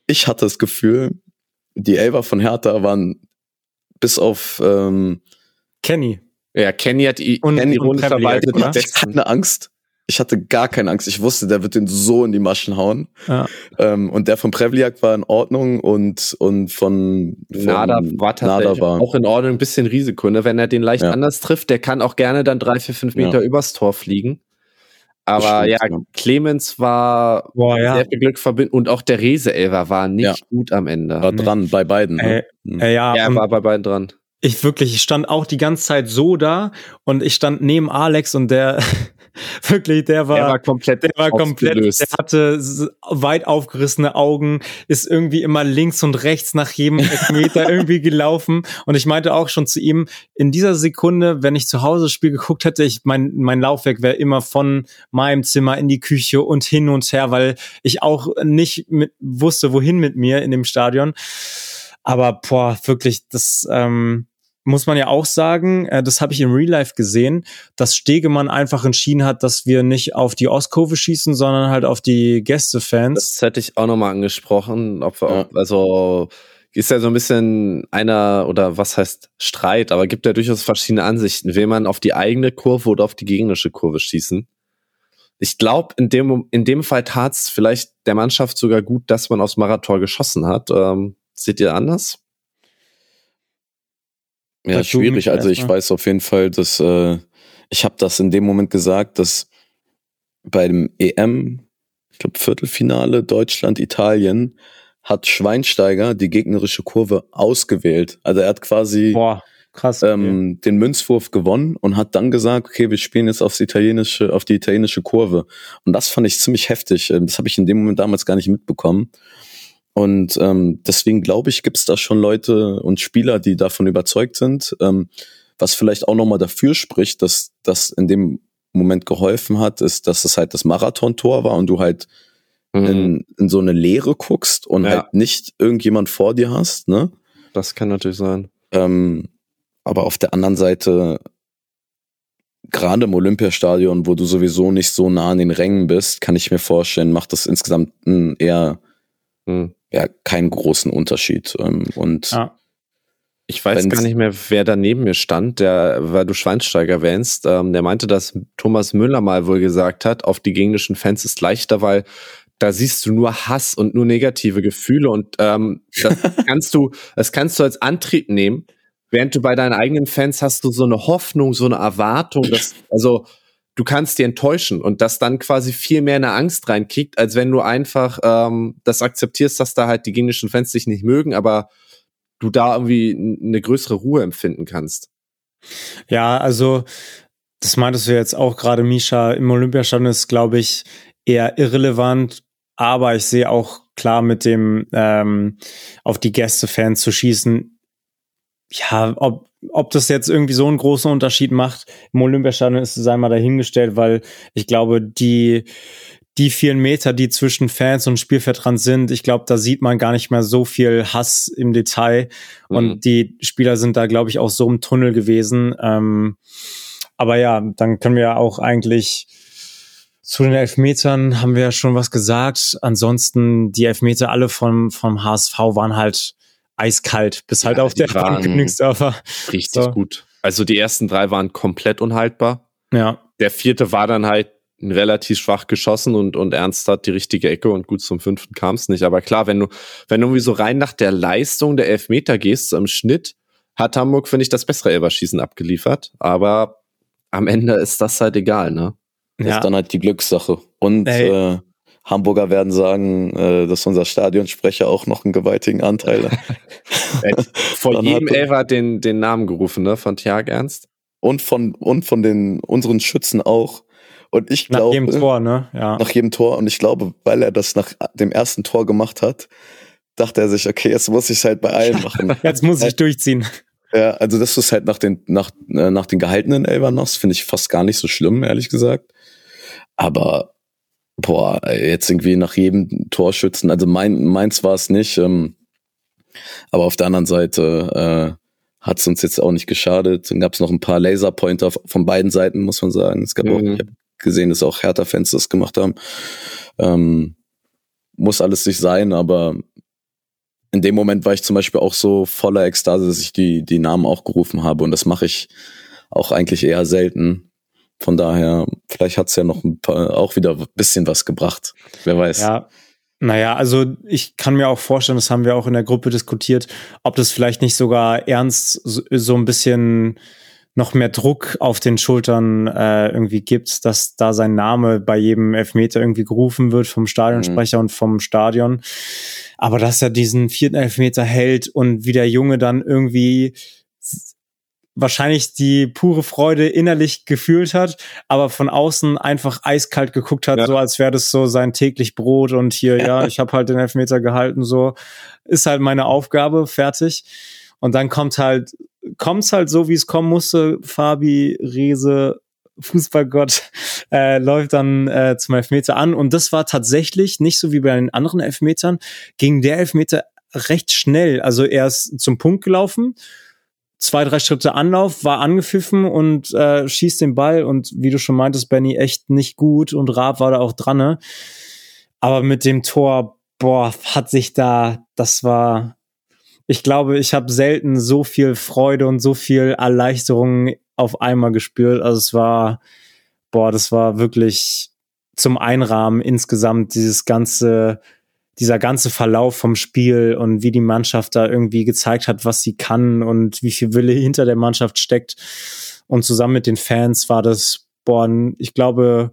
ich hatte das Gefühl, die Elver von Hertha waren bis auf ähm, Kenny. Ja, Kenny hat die und, Kenny und verwaltet. Ich hatte eine Angst. Ich hatte gar keine Angst. Ich wusste, der wird den so in die Maschen hauen. Ja. Ähm, und der von Prevliak war in Ordnung und, und von, von Nada war tatsächlich war. auch in Ordnung. Ein bisschen Risiko, ne? Wenn er den leicht ja. anders trifft, der kann auch gerne dann drei, vier, fünf Meter ja. übers Tor fliegen. Aber stimmt, ja, Clemens war Boah, ja. sehr viel Glück verbinden und auch der Rese-Elver war nicht ja. gut am Ende. War dran, bei beiden. Ne? Äh, äh, ja, er war bei beiden dran. Ich wirklich, ich stand auch die ganze Zeit so da und ich stand neben Alex und der *laughs* wirklich, der war, der war komplett, der war komplett, der hatte weit aufgerissene Augen, ist irgendwie immer links und rechts nach jedem Meter *laughs* irgendwie gelaufen und ich meinte auch schon zu ihm, in dieser Sekunde, wenn ich zu Hause das Spiel geguckt hätte, ich mein, mein Laufwerk wäre immer von meinem Zimmer in die Küche und hin und her, weil ich auch nicht mit, wusste, wohin mit mir in dem Stadion. Aber boah, wirklich, das, ähm, muss man ja auch sagen, äh, das habe ich im Real Life gesehen, dass Stegemann einfach entschieden hat, dass wir nicht auf die Ostkurve schießen, sondern halt auf die Gästefans. Das hätte ich auch nochmal angesprochen. Ob, wir, ja. also ist ja so ein bisschen einer oder was heißt Streit, aber gibt ja durchaus verschiedene Ansichten. Will man auf die eigene Kurve oder auf die gegnerische Kurve schießen? Ich glaube, in dem, in dem Fall tat es vielleicht der Mannschaft sogar gut, dass man aufs Marathon geschossen hat. Ähm, seht ihr anders? Ja, schwierig. Also ich weiß auf jeden Fall, dass äh, ich habe das in dem Moment gesagt, dass bei dem EM, ich glaube Viertelfinale Deutschland Italien hat Schweinsteiger die gegnerische Kurve ausgewählt. Also er hat quasi Boah, krass, ähm, okay. den Münzwurf gewonnen und hat dann gesagt, okay, wir spielen jetzt aufs italienische, auf die italienische Kurve. Und das fand ich ziemlich heftig. Ähm, das habe ich in dem Moment damals gar nicht mitbekommen. Und ähm, deswegen glaube ich, gibt es da schon Leute und Spieler, die davon überzeugt sind, ähm, was vielleicht auch nochmal dafür spricht, dass das in dem Moment geholfen hat, ist, dass es halt das Marathontor war und du halt mhm. in, in so eine Leere guckst und ja. halt nicht irgendjemand vor dir hast, ne? Das kann natürlich sein. Ähm, aber auf der anderen Seite, gerade im Olympiastadion, wo du sowieso nicht so nah an den Rängen bist, kann ich mir vorstellen, macht das insgesamt eher mhm ja keinen großen Unterschied. Ähm, und ja. Ich weiß gar nicht mehr, wer da neben mir stand, der, weil du Schweinsteiger erwähnst, ähm, der meinte, dass Thomas Müller mal wohl gesagt hat, auf die gegnerischen Fans ist leichter, weil da siehst du nur Hass und nur negative Gefühle und ähm, das *laughs* kannst du, das kannst du als Antrieb nehmen, während du bei deinen eigenen Fans hast du so eine Hoffnung, so eine Erwartung, dass, also du kannst dir enttäuschen und das dann quasi viel mehr eine Angst reinkickt, als wenn du einfach ähm, das akzeptierst, dass da halt die gegnerischen Fans dich nicht mögen, aber du da irgendwie eine größere Ruhe empfinden kannst. Ja, also das meintest du jetzt auch gerade, Misha, im Olympiastadion ist, glaube ich, eher irrelevant, aber ich sehe auch klar mit dem ähm, auf die Gästefans zu schießen, ja, ob, ob das jetzt irgendwie so einen großen Unterschied macht im Olympiastadion ist es einmal dahingestellt, weil ich glaube, die, die vielen Meter, die zwischen Fans und Spielfeldrand sind, ich glaube, da sieht man gar nicht mehr so viel Hass im Detail. Mhm. Und die Spieler sind da, glaube ich, auch so im Tunnel gewesen. Ähm, aber ja, dann können wir auch eigentlich zu den Elfmetern haben wir ja schon was gesagt. Ansonsten, die Elfmeter alle vom, vom HSV waren halt eiskalt, bis halt ja, auf der Bank Königsdörfer. Richtig so. gut. Also die ersten drei waren komplett unhaltbar. Ja. Der vierte war dann halt relativ schwach geschossen und, und Ernst hat die richtige Ecke und gut zum fünften kam es nicht. Aber klar, wenn du, wenn du irgendwie so rein nach der Leistung der Elfmeter gehst, so im Schnitt, hat Hamburg, finde ich, das bessere Elberschießen abgeliefert. Aber am Ende ist das halt egal, ne? Das ja. ist dann halt die Glückssache. Und äh, Hamburger werden sagen, äh, dass unser Stadionsprecher auch noch einen gewaltigen Anteil hat. *laughs* Vor jedem Elfer den, den Namen gerufen, ne? Von Tjag Ernst. Und von, und von den, unseren Schützen auch. Und ich glaube. Nach jedem Tor, ne? Ja. Nach jedem Tor. Und ich glaube, weil er das nach dem ersten Tor gemacht hat, dachte er sich, okay, jetzt muss ich es halt bei allen machen. *laughs* jetzt muss ich durchziehen. Ja, also dass du es halt nach den, nach, äh, nach den gehaltenen Elfern machst, finde ich fast gar nicht so schlimm, ehrlich gesagt. Aber boah, jetzt irgendwie nach jedem Torschützen, also mein, meins war es nicht, ähm, aber auf der anderen Seite äh, hat es uns jetzt auch nicht geschadet. Dann gab es noch ein paar Laserpointer von beiden Seiten, muss man sagen. Es gab mhm. auch, ich habe gesehen, dass auch Hertha-Fans das gemacht haben. Ähm, muss alles nicht sein, aber in dem Moment war ich zum Beispiel auch so voller Ekstase, dass ich die, die Namen auch gerufen habe und das mache ich auch eigentlich eher selten. Von daher, vielleicht hat's ja noch ein paar, auch wieder ein bisschen was gebracht. Wer weiß. Ja. Naja, also ich kann mir auch vorstellen, das haben wir auch in der Gruppe diskutiert, ob das vielleicht nicht sogar ernst so, so ein bisschen noch mehr Druck auf den Schultern äh, irgendwie gibt, dass da sein Name bei jedem Elfmeter irgendwie gerufen wird vom Stadionsprecher mhm. und vom Stadion. Aber dass er diesen vierten Elfmeter hält und wie der Junge dann irgendwie wahrscheinlich die pure Freude innerlich gefühlt hat, aber von außen einfach eiskalt geguckt hat, ja. so als wäre das so sein täglich Brot und hier, ja, *laughs* ich habe halt den Elfmeter gehalten, so ist halt meine Aufgabe, fertig. Und dann kommt halt, kommt's halt so, wie es kommen musste. Fabi Rese, Fußballgott, *laughs* äh, läuft dann äh, zum Elfmeter an. Und das war tatsächlich nicht so wie bei den anderen Elfmetern, ging der Elfmeter recht schnell. Also er ist zum Punkt gelaufen, zwei, drei Schritte Anlauf, war angepfiffen und äh, schießt den Ball und wie du schon meintest, Benny, echt nicht gut und Raab war da auch dran. Ne? Aber mit dem Tor, boah, hat sich da, das war, ich glaube, ich habe selten so viel Freude und so viel Erleichterung auf einmal gespürt. Also es war, boah, das war wirklich zum Einrahmen insgesamt dieses ganze dieser ganze Verlauf vom Spiel und wie die Mannschaft da irgendwie gezeigt hat, was sie kann und wie viel Wille hinter der Mannschaft steckt. Und zusammen mit den Fans war das, boah, ich glaube,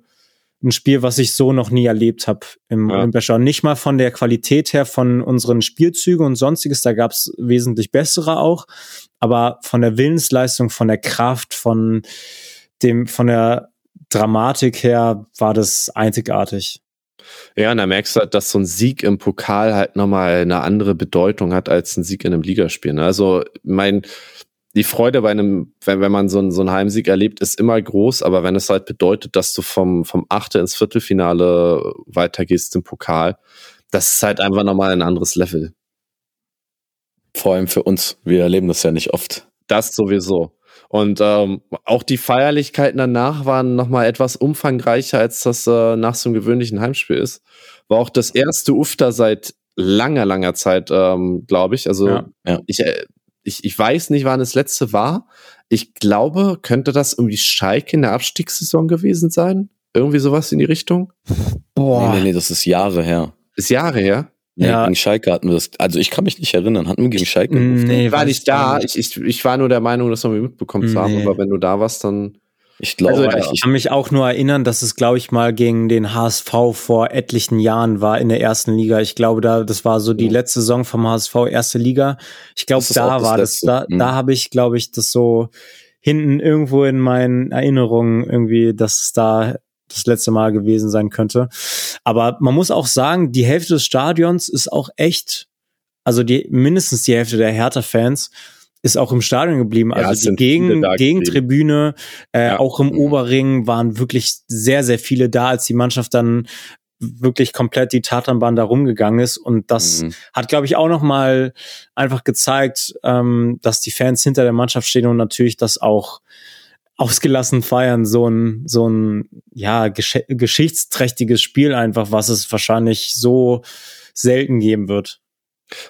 ein Spiel, was ich so noch nie erlebt habe im ja. Olympiastadion. Nicht mal von der Qualität her von unseren Spielzügen und sonstiges, da gab es wesentlich bessere auch, aber von der Willensleistung, von der Kraft, von dem, von der Dramatik her war das einzigartig. Ja, und da merkst du halt, dass so ein Sieg im Pokal halt nochmal eine andere Bedeutung hat als ein Sieg in einem Ligaspiel. Ne? Also, mein, die Freude bei einem, wenn, wenn man so einen, so einen Heimsieg erlebt, ist immer groß, aber wenn es halt bedeutet, dass du vom, vom Achte ins Viertelfinale weitergehst im Pokal, das ist halt einfach nochmal ein anderes Level. Vor allem für uns. Wir erleben das ja nicht oft. Das sowieso. Und ähm, auch die Feierlichkeiten danach waren nochmal etwas umfangreicher, als das äh, nach so einem gewöhnlichen Heimspiel ist. War auch das erste UFTA seit langer, langer Zeit, ähm, glaube ich. Also ja, ja. Ich, äh, ich, ich weiß nicht, wann das letzte war. Ich glaube, könnte das irgendwie Schalke in der Abstiegssaison gewesen sein? Irgendwie sowas in die Richtung? Boah. Nee, nee, nee, das ist Jahre her. Ist Jahre her? Nee, ja. gegen Schalke hatten wir das. Also ich kann mich nicht erinnern. Hatten wir gegen Schalke? Nee, ich war nicht da. Ich, ich, ich war nur der Meinung, das haben wir mitbekommen zu haben. Aber wenn du da warst, dann. Ich glaube, also, ich kann mich auch nur erinnern, dass es, glaube ich, mal gegen den HSV vor etlichen Jahren war in der ersten Liga. Ich glaube, da, das war so die letzte Saison vom HSV, erste Liga. Ich glaube, da war das, da, mhm. da habe ich, glaube ich, das so hinten irgendwo in meinen Erinnerungen irgendwie, dass es da das letzte Mal gewesen sein könnte. Aber man muss auch sagen, die Hälfte des Stadions ist auch echt, also die mindestens die Hälfte der Hertha-Fans ist auch im Stadion geblieben. Ja, also die Gegen, Gegentribüne, äh, ja. auch im mhm. Oberring waren wirklich sehr, sehr viele da, als die Mannschaft dann wirklich komplett die Tatanbahn da rumgegangen ist. Und das mhm. hat, glaube ich, auch noch mal einfach gezeigt, ähm, dass die Fans hinter der Mannschaft stehen und natürlich das auch ausgelassen feiern, so ein, so ein, ja, gesch geschichtsträchtiges Spiel einfach, was es wahrscheinlich so selten geben wird.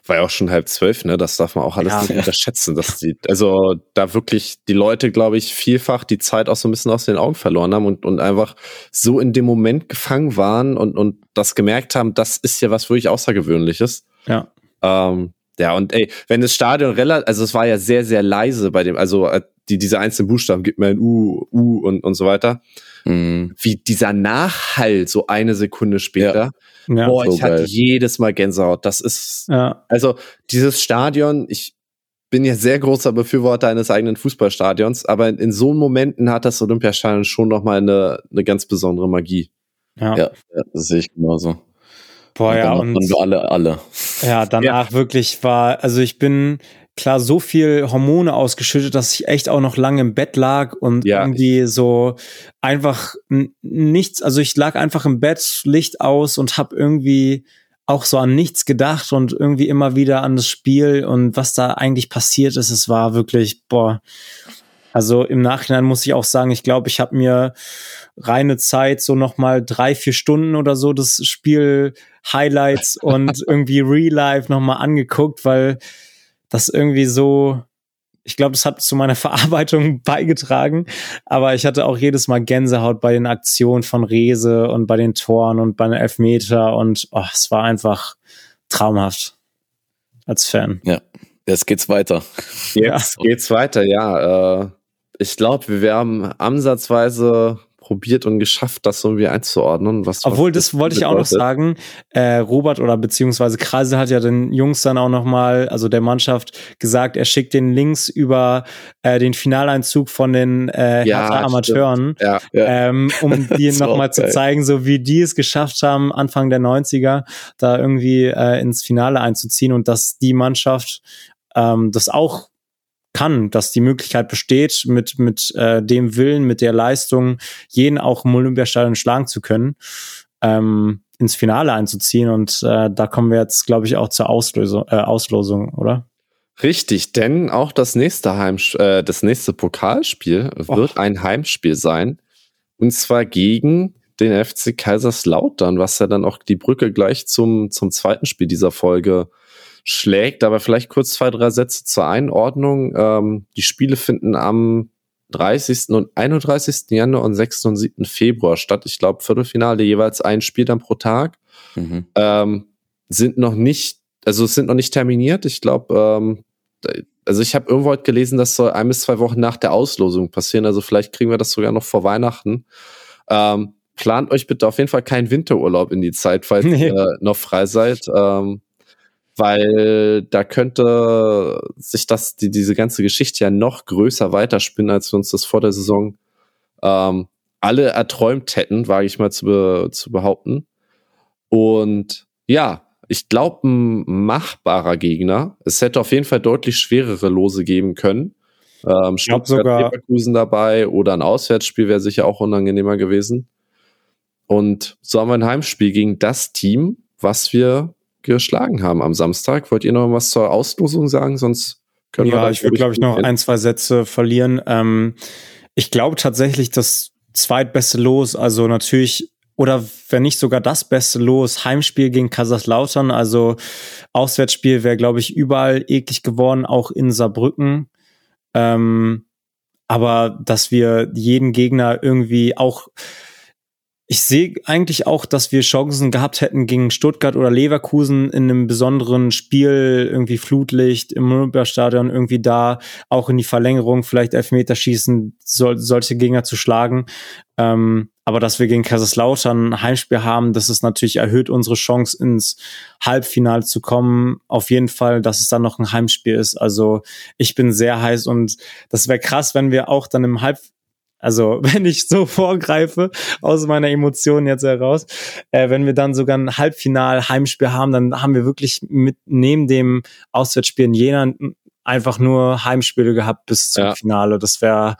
War ja auch schon halb zwölf, ne? Das darf man auch alles ja. nicht unterschätzen. Dass die, also da wirklich die Leute, glaube ich, vielfach die Zeit auch so ein bisschen aus den Augen verloren haben und, und einfach so in dem Moment gefangen waren und, und das gemerkt haben, das ist ja was wirklich Außergewöhnliches. Ja. Ähm, ja, und ey, wenn das Stadion relativ, also es war ja sehr, sehr leise bei dem, also äh, die, diese einzelnen Buchstaben, gibt mir ein U, U und, und so weiter. Mhm. Wie dieser Nachhall so eine Sekunde später. Ja. Ja, Boah, so ich geil. hatte jedes Mal Gänsehaut. Das ist, ja. also dieses Stadion, ich bin ja sehr großer Befürworter eines eigenen Fußballstadions, aber in, in so Momenten hat das Olympiastadion schon nochmal eine, eine ganz besondere Magie. Ja. ja, das sehe ich genauso. Boah, und ja, und wir alle, alle. Ja, danach ja. wirklich war, also ich bin, klar so viel Hormone ausgeschüttet, dass ich echt auch noch lange im Bett lag und ja. irgendwie so einfach nichts, also ich lag einfach im Bett, Licht aus und habe irgendwie auch so an nichts gedacht und irgendwie immer wieder an das Spiel und was da eigentlich passiert ist. Es war wirklich, boah, also im Nachhinein muss ich auch sagen, ich glaube, ich habe mir reine Zeit so noch mal drei, vier Stunden oder so das Spiel Highlights und *laughs* irgendwie Real Life noch mal angeguckt, weil das irgendwie so, ich glaube, das hat zu meiner *laughs* Verarbeitung beigetragen, aber ich hatte auch jedes Mal Gänsehaut bei den Aktionen von Rese und bei den Toren und bei den Elfmeter und oh, es war einfach traumhaft als Fan. Ja, jetzt geht's weiter. Jetzt ja. geht's weiter, ja. Äh, ich glaube, wir haben ansatzweise probiert und geschafft, das irgendwie einzuordnen. Was, Obwohl, das, das wollte ich auch noch sagen. Äh, Robert oder beziehungsweise Kreise hat ja den Jungs dann auch noch mal, also der Mannschaft, gesagt, er schickt den Links über äh, den Finaleinzug von den äh, ja, Amateuren, ja, ja. Ähm, um *laughs* die noch mal zu zeigen, so wie die es geschafft haben, Anfang der 90er, da irgendwie äh, ins Finale einzuziehen und dass die Mannschaft ähm, das auch kann, dass die Möglichkeit besteht, mit, mit äh, dem Willen, mit der Leistung, jeden auch im Olympiastadion schlagen zu können, ähm, ins Finale einzuziehen. Und äh, da kommen wir jetzt, glaube ich, auch zur Auslösung, äh, Auslosung, oder? Richtig, denn auch das nächste Heim äh, das nächste Pokalspiel Och. wird ein Heimspiel sein. Und zwar gegen den FC Kaiserslautern, was ja dann auch die Brücke gleich zum, zum zweiten Spiel dieser Folge schlägt. Aber vielleicht kurz zwei, drei Sätze zur Einordnung. Ähm, die Spiele finden am 30. und 31. Januar und 6. und 7. Februar statt. Ich glaube, Viertelfinale jeweils ein Spiel dann pro Tag. Mhm. Ähm, sind noch nicht, also es sind noch nicht terminiert. Ich glaube, ähm, also ich habe irgendwo heute gelesen, das soll ein bis zwei Wochen nach der Auslosung passieren. Also vielleicht kriegen wir das sogar noch vor Weihnachten. Ähm, plant euch bitte auf jeden Fall keinen Winterurlaub in die Zeit, falls nee. ihr noch frei seid. Ähm, weil da könnte sich das, die, diese ganze Geschichte ja noch größer weiterspinnen, als wir uns das vor der Saison ähm, alle erträumt hätten, wage ich mal zu, be zu behaupten. Und ja, ich glaube, ein machbarer Gegner. Es hätte auf jeden Fall deutlich schwerere Lose geben können. Ähm, ich glaube sogar Leverkusen dabei oder ein Auswärtsspiel wäre sicher auch unangenehmer gewesen. Und so haben wir ein Heimspiel gegen das Team, was wir geschlagen haben am Samstag. Wollt ihr noch was zur Auslosung sagen? Sonst können ja, wir. Ja, ich würde, glaube ich, noch ein, zwei Sätze verlieren. Ähm, ich glaube tatsächlich, das zweitbeste Los, also natürlich oder wenn nicht sogar das beste Los, Heimspiel gegen Kaiserslautern, also Auswärtsspiel wäre, glaube ich, überall eklig geworden, auch in Saarbrücken. Ähm, aber dass wir jeden Gegner irgendwie auch ich sehe eigentlich auch, dass wir Chancen gehabt hätten gegen Stuttgart oder Leverkusen in einem besonderen Spiel, irgendwie Flutlicht im Olympiastadion, irgendwie da auch in die Verlängerung, vielleicht Elfmeterschießen, so, solche Gegner zu schlagen. Ähm, aber dass wir gegen Kaiserslautern ein Heimspiel haben, das ist natürlich erhöht unsere Chance ins Halbfinale zu kommen. Auf jeden Fall, dass es dann noch ein Heimspiel ist. Also ich bin sehr heiß und das wäre krass, wenn wir auch dann im Halb also *laughs* wenn ich so vorgreife aus meiner Emotion jetzt heraus, äh, wenn wir dann sogar ein Halbfinal-Heimspiel haben, dann haben wir wirklich mit neben dem Auswärtsspiel in Jena einfach nur Heimspiele gehabt bis zum ja. Finale. Das wäre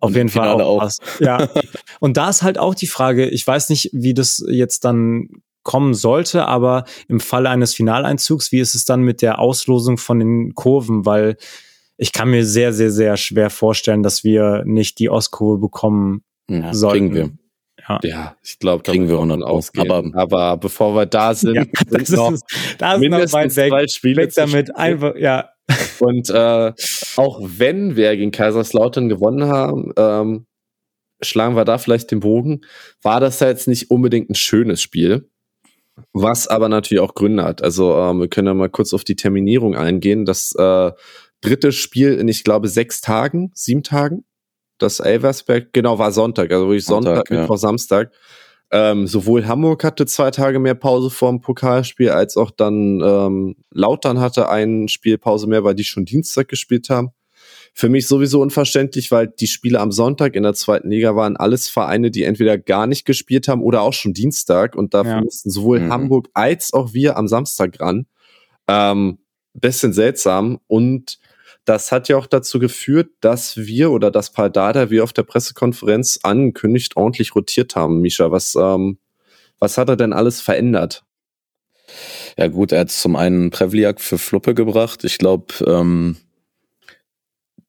auf jeden Fall auch, auch. Ja. *laughs* Und da ist halt auch die Frage, ich weiß nicht, wie das jetzt dann kommen sollte, aber im Falle eines Finaleinzugs, wie ist es dann mit der Auslosung von den Kurven? Weil ich kann mir sehr, sehr, sehr schwer vorstellen, dass wir nicht die Ostkurve bekommen ja, sollten. Kriegen wir. Ja, ja ich glaube, kriegen wir auch noch ausgehen. Aber, aber bevor wir da sind, *laughs* ja, sind noch ist, da ist mindestens noch weit weg. zwei Spiele weg damit. Einfach, ja. Und äh, auch wenn wir gegen Kaiserslautern gewonnen haben, ähm, schlagen wir da vielleicht den Bogen, war das ja jetzt nicht unbedingt ein schönes Spiel. Was aber natürlich auch Gründe hat. Also ähm, wir können ja mal kurz auf die Terminierung eingehen. Das äh, dritte Spiel in, ich glaube, sechs Tagen, sieben Tagen. Das Elversberg, genau, war Sonntag, also wirklich Sonntag, Sonntag Mittwoch, ja. Samstag. Ähm, sowohl Hamburg hatte zwei Tage mehr Pause vor dem Pokalspiel, als auch dann ähm, Lautern hatte ein Spielpause mehr, weil die schon Dienstag gespielt haben. Für mich sowieso unverständlich, weil die Spiele am Sonntag in der zweiten Liga waren alles Vereine, die entweder gar nicht gespielt haben oder auch schon Dienstag und dafür ja. mussten sowohl mhm. Hamburg als auch wir am Samstag ran. Ähm, bisschen seltsam und das hat ja auch dazu geführt, dass wir oder das Paul Dada wir auf der Pressekonferenz angekündigt ordentlich rotiert haben. Misha, was, ähm, was hat er denn alles verändert? Ja gut, er hat zum einen Prevliak für Fluppe gebracht. Ich glaube, ähm,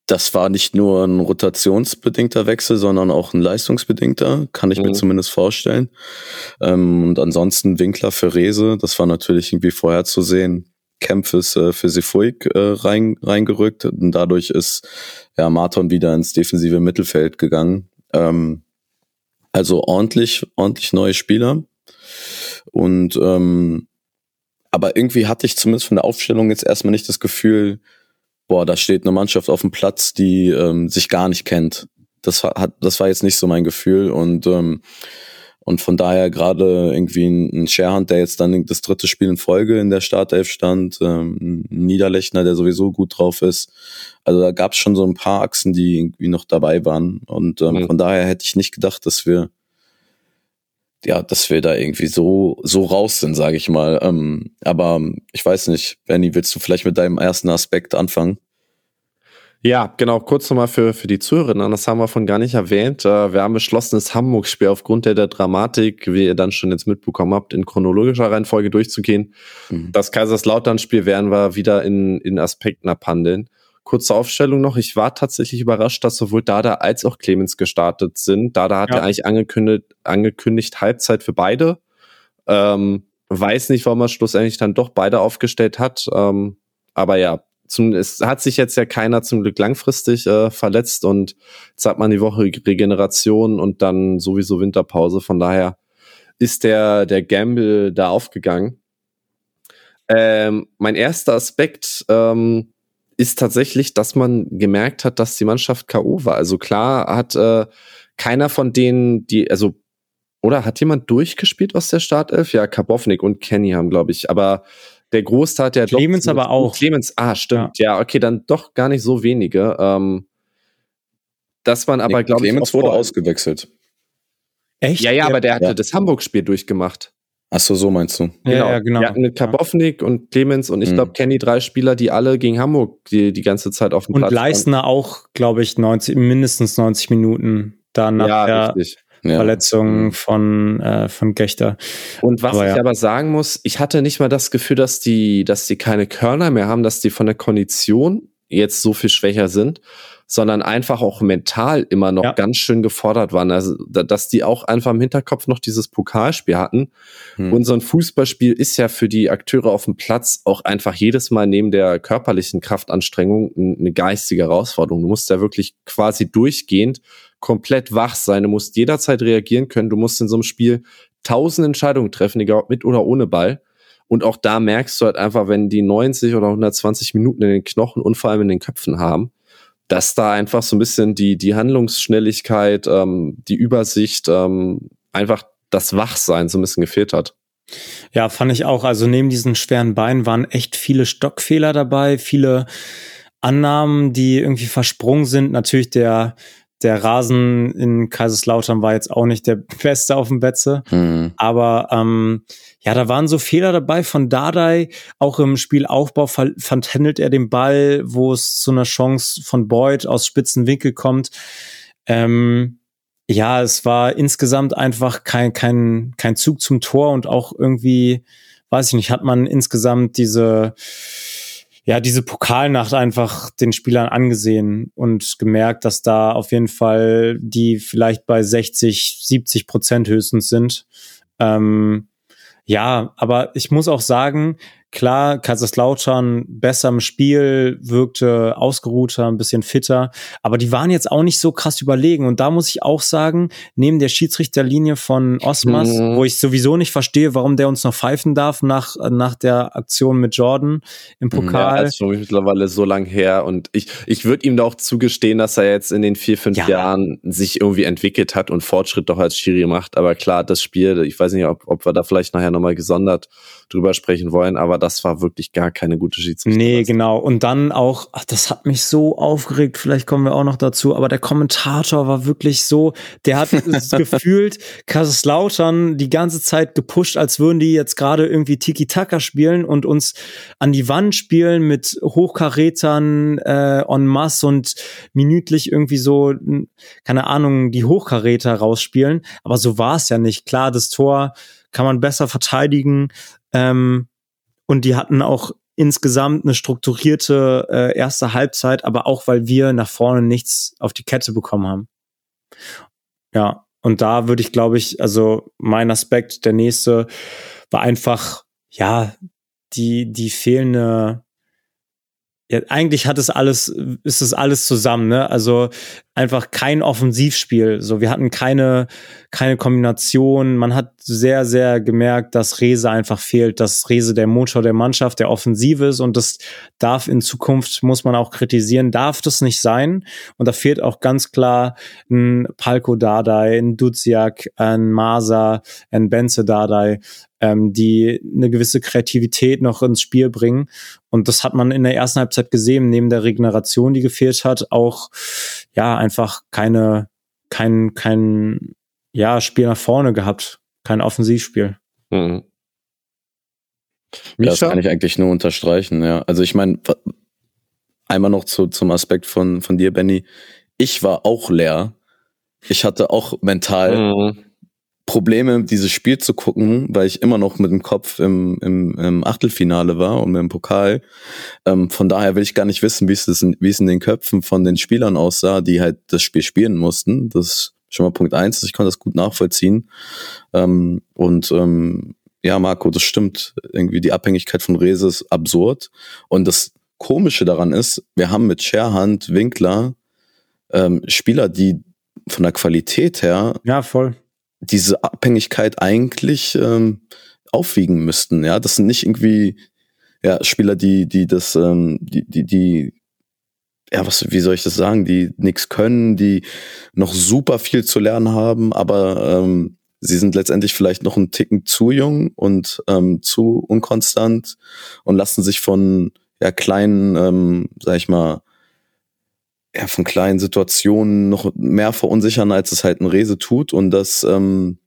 das war nicht nur ein rotationsbedingter Wechsel, sondern auch ein leistungsbedingter, kann ich mhm. mir zumindest vorstellen. Ähm, und ansonsten Winkler für Rese, das war natürlich irgendwie vorherzusehen. Kämpfes äh, für Sefuig äh, rein, reingerückt und dadurch ist ja Marton wieder ins defensive Mittelfeld gegangen. Ähm, also ordentlich, ordentlich neue Spieler. Und ähm, aber irgendwie hatte ich zumindest von der Aufstellung jetzt erstmal nicht das Gefühl, boah, da steht eine Mannschaft auf dem Platz, die ähm, sich gar nicht kennt. Das hat, das war jetzt nicht so mein Gefühl und ähm, und von daher gerade irgendwie ein Sharehand, der jetzt dann das dritte Spiel in Folge in der Startelf stand, ähm, ein Niederlechner, der sowieso gut drauf ist. Also da gab es schon so ein paar Achsen, die irgendwie noch dabei waren. Und ähm, mhm. von daher hätte ich nicht gedacht, dass wir ja, dass wir da irgendwie so so raus sind, sage ich mal. Ähm, aber ich weiß nicht, Benny, willst du vielleicht mit deinem ersten Aspekt anfangen? Ja, genau. Kurz nochmal für, für die Zuhörerinnen, das haben wir von gar nicht erwähnt. Äh, wir haben beschlossen, das Hamburg-Spiel aufgrund der, der Dramatik, wie ihr dann schon jetzt mitbekommen habt, in chronologischer Reihenfolge durchzugehen. Mhm. Das Kaiserslautern-Spiel werden wir wieder in, in Aspekten abhandeln. Kurze Aufstellung noch. Ich war tatsächlich überrascht, dass sowohl Dada als auch Clemens gestartet sind. Dada hat ja, ja eigentlich angekündigt, angekündigt Halbzeit für beide. Ähm, weiß nicht, warum er schlussendlich dann doch beide aufgestellt hat. Ähm, aber ja, zum, es hat sich jetzt ja keiner zum Glück langfristig äh, verletzt und jetzt hat man die Woche Regeneration und dann sowieso Winterpause. Von daher ist der, der Gamble da aufgegangen. Ähm, mein erster Aspekt ähm, ist tatsächlich, dass man gemerkt hat, dass die Mannschaft K.O. war. Also klar hat äh, keiner von denen, die, also, oder hat jemand durchgespielt aus der Startelf? Ja, Kabovnik und Kenny haben, glaube ich, aber der Großteil hat ja Clemens doch, aber auch. Clemens, ah, stimmt. Ja. ja. okay, dann doch gar nicht so wenige. Ähm, dass man aber, nee, glaube ich. Clemens wurde ausgewechselt. Echt? Ja, ja, aber der hatte ja. das Hamburg-Spiel durchgemacht. Ach so, so meinst du? Genau. Ja, ja genau. Wir hatten mit Kabovnik und Clemens und ich mhm. glaube Kenny drei Spieler, die alle gegen Hamburg die, die ganze Zeit auf dem und Platz Und Leistner auch, glaube ich, 90, mindestens 90 Minuten danach. Ja, richtig ja. Verletzungen von, äh, von Gechter. Und was aber, ich ja. aber sagen muss, ich hatte nicht mal das Gefühl, dass die, dass die keine Körner mehr haben, dass die von der Kondition jetzt so viel schwächer sind, sondern einfach auch mental immer noch ja. ganz schön gefordert waren. Also, dass die auch einfach im Hinterkopf noch dieses Pokalspiel hatten. Hm. Und so ein Fußballspiel ist ja für die Akteure auf dem Platz auch einfach jedes Mal neben der körperlichen Kraftanstrengung eine geistige Herausforderung. Du musst ja wirklich quasi durchgehend komplett wach sein. Du musst jederzeit reagieren können. Du musst in so einem Spiel tausend Entscheidungen treffen, egal ob mit oder ohne Ball. Und auch da merkst du halt einfach, wenn die 90 oder 120 Minuten in den Knochen und vor allem in den Köpfen haben, dass da einfach so ein bisschen die, die Handlungsschnelligkeit, ähm, die Übersicht, ähm, einfach das Wachsein so ein bisschen gefehlt hat. Ja, fand ich auch. Also neben diesen schweren Beinen waren echt viele Stockfehler dabei, viele Annahmen, die irgendwie versprungen sind. Natürlich der der Rasen in Kaiserslautern war jetzt auch nicht der *laughs* beste auf dem Betze. Mhm. Aber ähm, ja, da waren so Fehler dabei von Dardai. Auch im Spielaufbau vertändelt er den Ball, wo es zu einer Chance von Boyd aus spitzen Winkel kommt. Ähm, ja, es war insgesamt einfach kein, kein, kein Zug zum Tor und auch irgendwie, weiß ich nicht, hat man insgesamt diese ja, diese Pokalnacht einfach den Spielern angesehen und gemerkt, dass da auf jeden Fall die vielleicht bei 60, 70 Prozent höchstens sind. Ähm, ja, aber ich muss auch sagen, Klar, Kaiserslautern besser im Spiel, wirkte ausgeruhter, ein bisschen fitter, aber die waren jetzt auch nicht so krass überlegen. Und da muss ich auch sagen, neben der Schiedsrichterlinie von Osmas, mhm. wo ich sowieso nicht verstehe, warum der uns noch pfeifen darf nach, nach der Aktion mit Jordan im Pokal. Ja, das ist schon mittlerweile so lang her. Und ich, ich würde ihm da auch zugestehen, dass er jetzt in den vier, fünf ja. Jahren sich irgendwie entwickelt hat und Fortschritt doch als Schiri macht. Aber klar, das Spiel, ich weiß nicht, ob, ob wir da vielleicht nachher nochmal gesondert drüber sprechen wollen, aber das war wirklich gar keine gute Schiedsrichter. Nee, genau. Und dann auch, ach, das hat mich so aufgeregt, vielleicht kommen wir auch noch dazu, aber der Kommentator war wirklich so, der hat *laughs* gefühlt Kaiserslautern die ganze Zeit gepusht, als würden die jetzt gerade irgendwie Tiki-Taka spielen und uns an die Wand spielen mit Hochkarätern äh, en masse und minütlich irgendwie so, keine Ahnung, die Hochkaräter rausspielen. Aber so war es ja nicht. Klar, das Tor kann man besser verteidigen. Ähm, und die hatten auch insgesamt eine strukturierte äh, erste Halbzeit, aber auch weil wir nach vorne nichts auf die Kette bekommen haben. Ja, und da würde ich, glaube ich, also mein Aspekt, der nächste, war einfach, ja, die, die fehlende ja, eigentlich hat es alles, ist es alles zusammen, ne? Also einfach kein Offensivspiel. So, wir hatten keine, keine Kombination. Man hat sehr, sehr gemerkt, dass Rese einfach fehlt, dass Rese der Motor der Mannschaft, der Offensive ist und das darf in Zukunft, muss man auch kritisieren, darf das nicht sein. Und da fehlt auch ganz klar ein Palko Dardai, ein Duziak, ein Masa, ein Benze Dardai, ähm, die eine gewisse Kreativität noch ins Spiel bringen. Und das hat man in der ersten Halbzeit gesehen, neben der Regeneration, die gefehlt hat, auch ja einfach keine, kein, kein ja, Spiel nach vorne gehabt, kein Offensivspiel. Mhm. Das kann ich eigentlich nur unterstreichen, ja. Also ich meine, einmal noch zu, zum Aspekt von, von dir, Benny. Ich war auch leer. Ich hatte auch mental mhm. Probleme, dieses Spiel zu gucken, weil ich immer noch mit dem Kopf im, im, im Achtelfinale war und im Pokal. Ähm, von daher will ich gar nicht wissen, wie es, in, wie es in den Köpfen von den Spielern aussah, die halt das Spiel spielen mussten. Das ist schon mal Punkt eins. Ich konnte das gut nachvollziehen. Ähm, und ähm, ja, Marco, das stimmt. Irgendwie die Abhängigkeit von Rese ist absurd. Und das Komische daran ist, wir haben mit Scherhand, Winkler ähm, Spieler, die von der Qualität her ja voll diese Abhängigkeit eigentlich ähm, aufwiegen müssten. Ja, das sind nicht irgendwie ja Spieler, die die das ähm, die die die ja was wie soll ich das sagen, die nichts können, die noch super viel zu lernen haben, aber ähm, sie sind letztendlich vielleicht noch einen Ticken zu jung und ähm, zu unkonstant und lassen sich von ja kleinen, ähm, sag ich mal, ja, von kleinen Situationen noch mehr verunsichern, als es halt ein Rese tut. Und das ähm,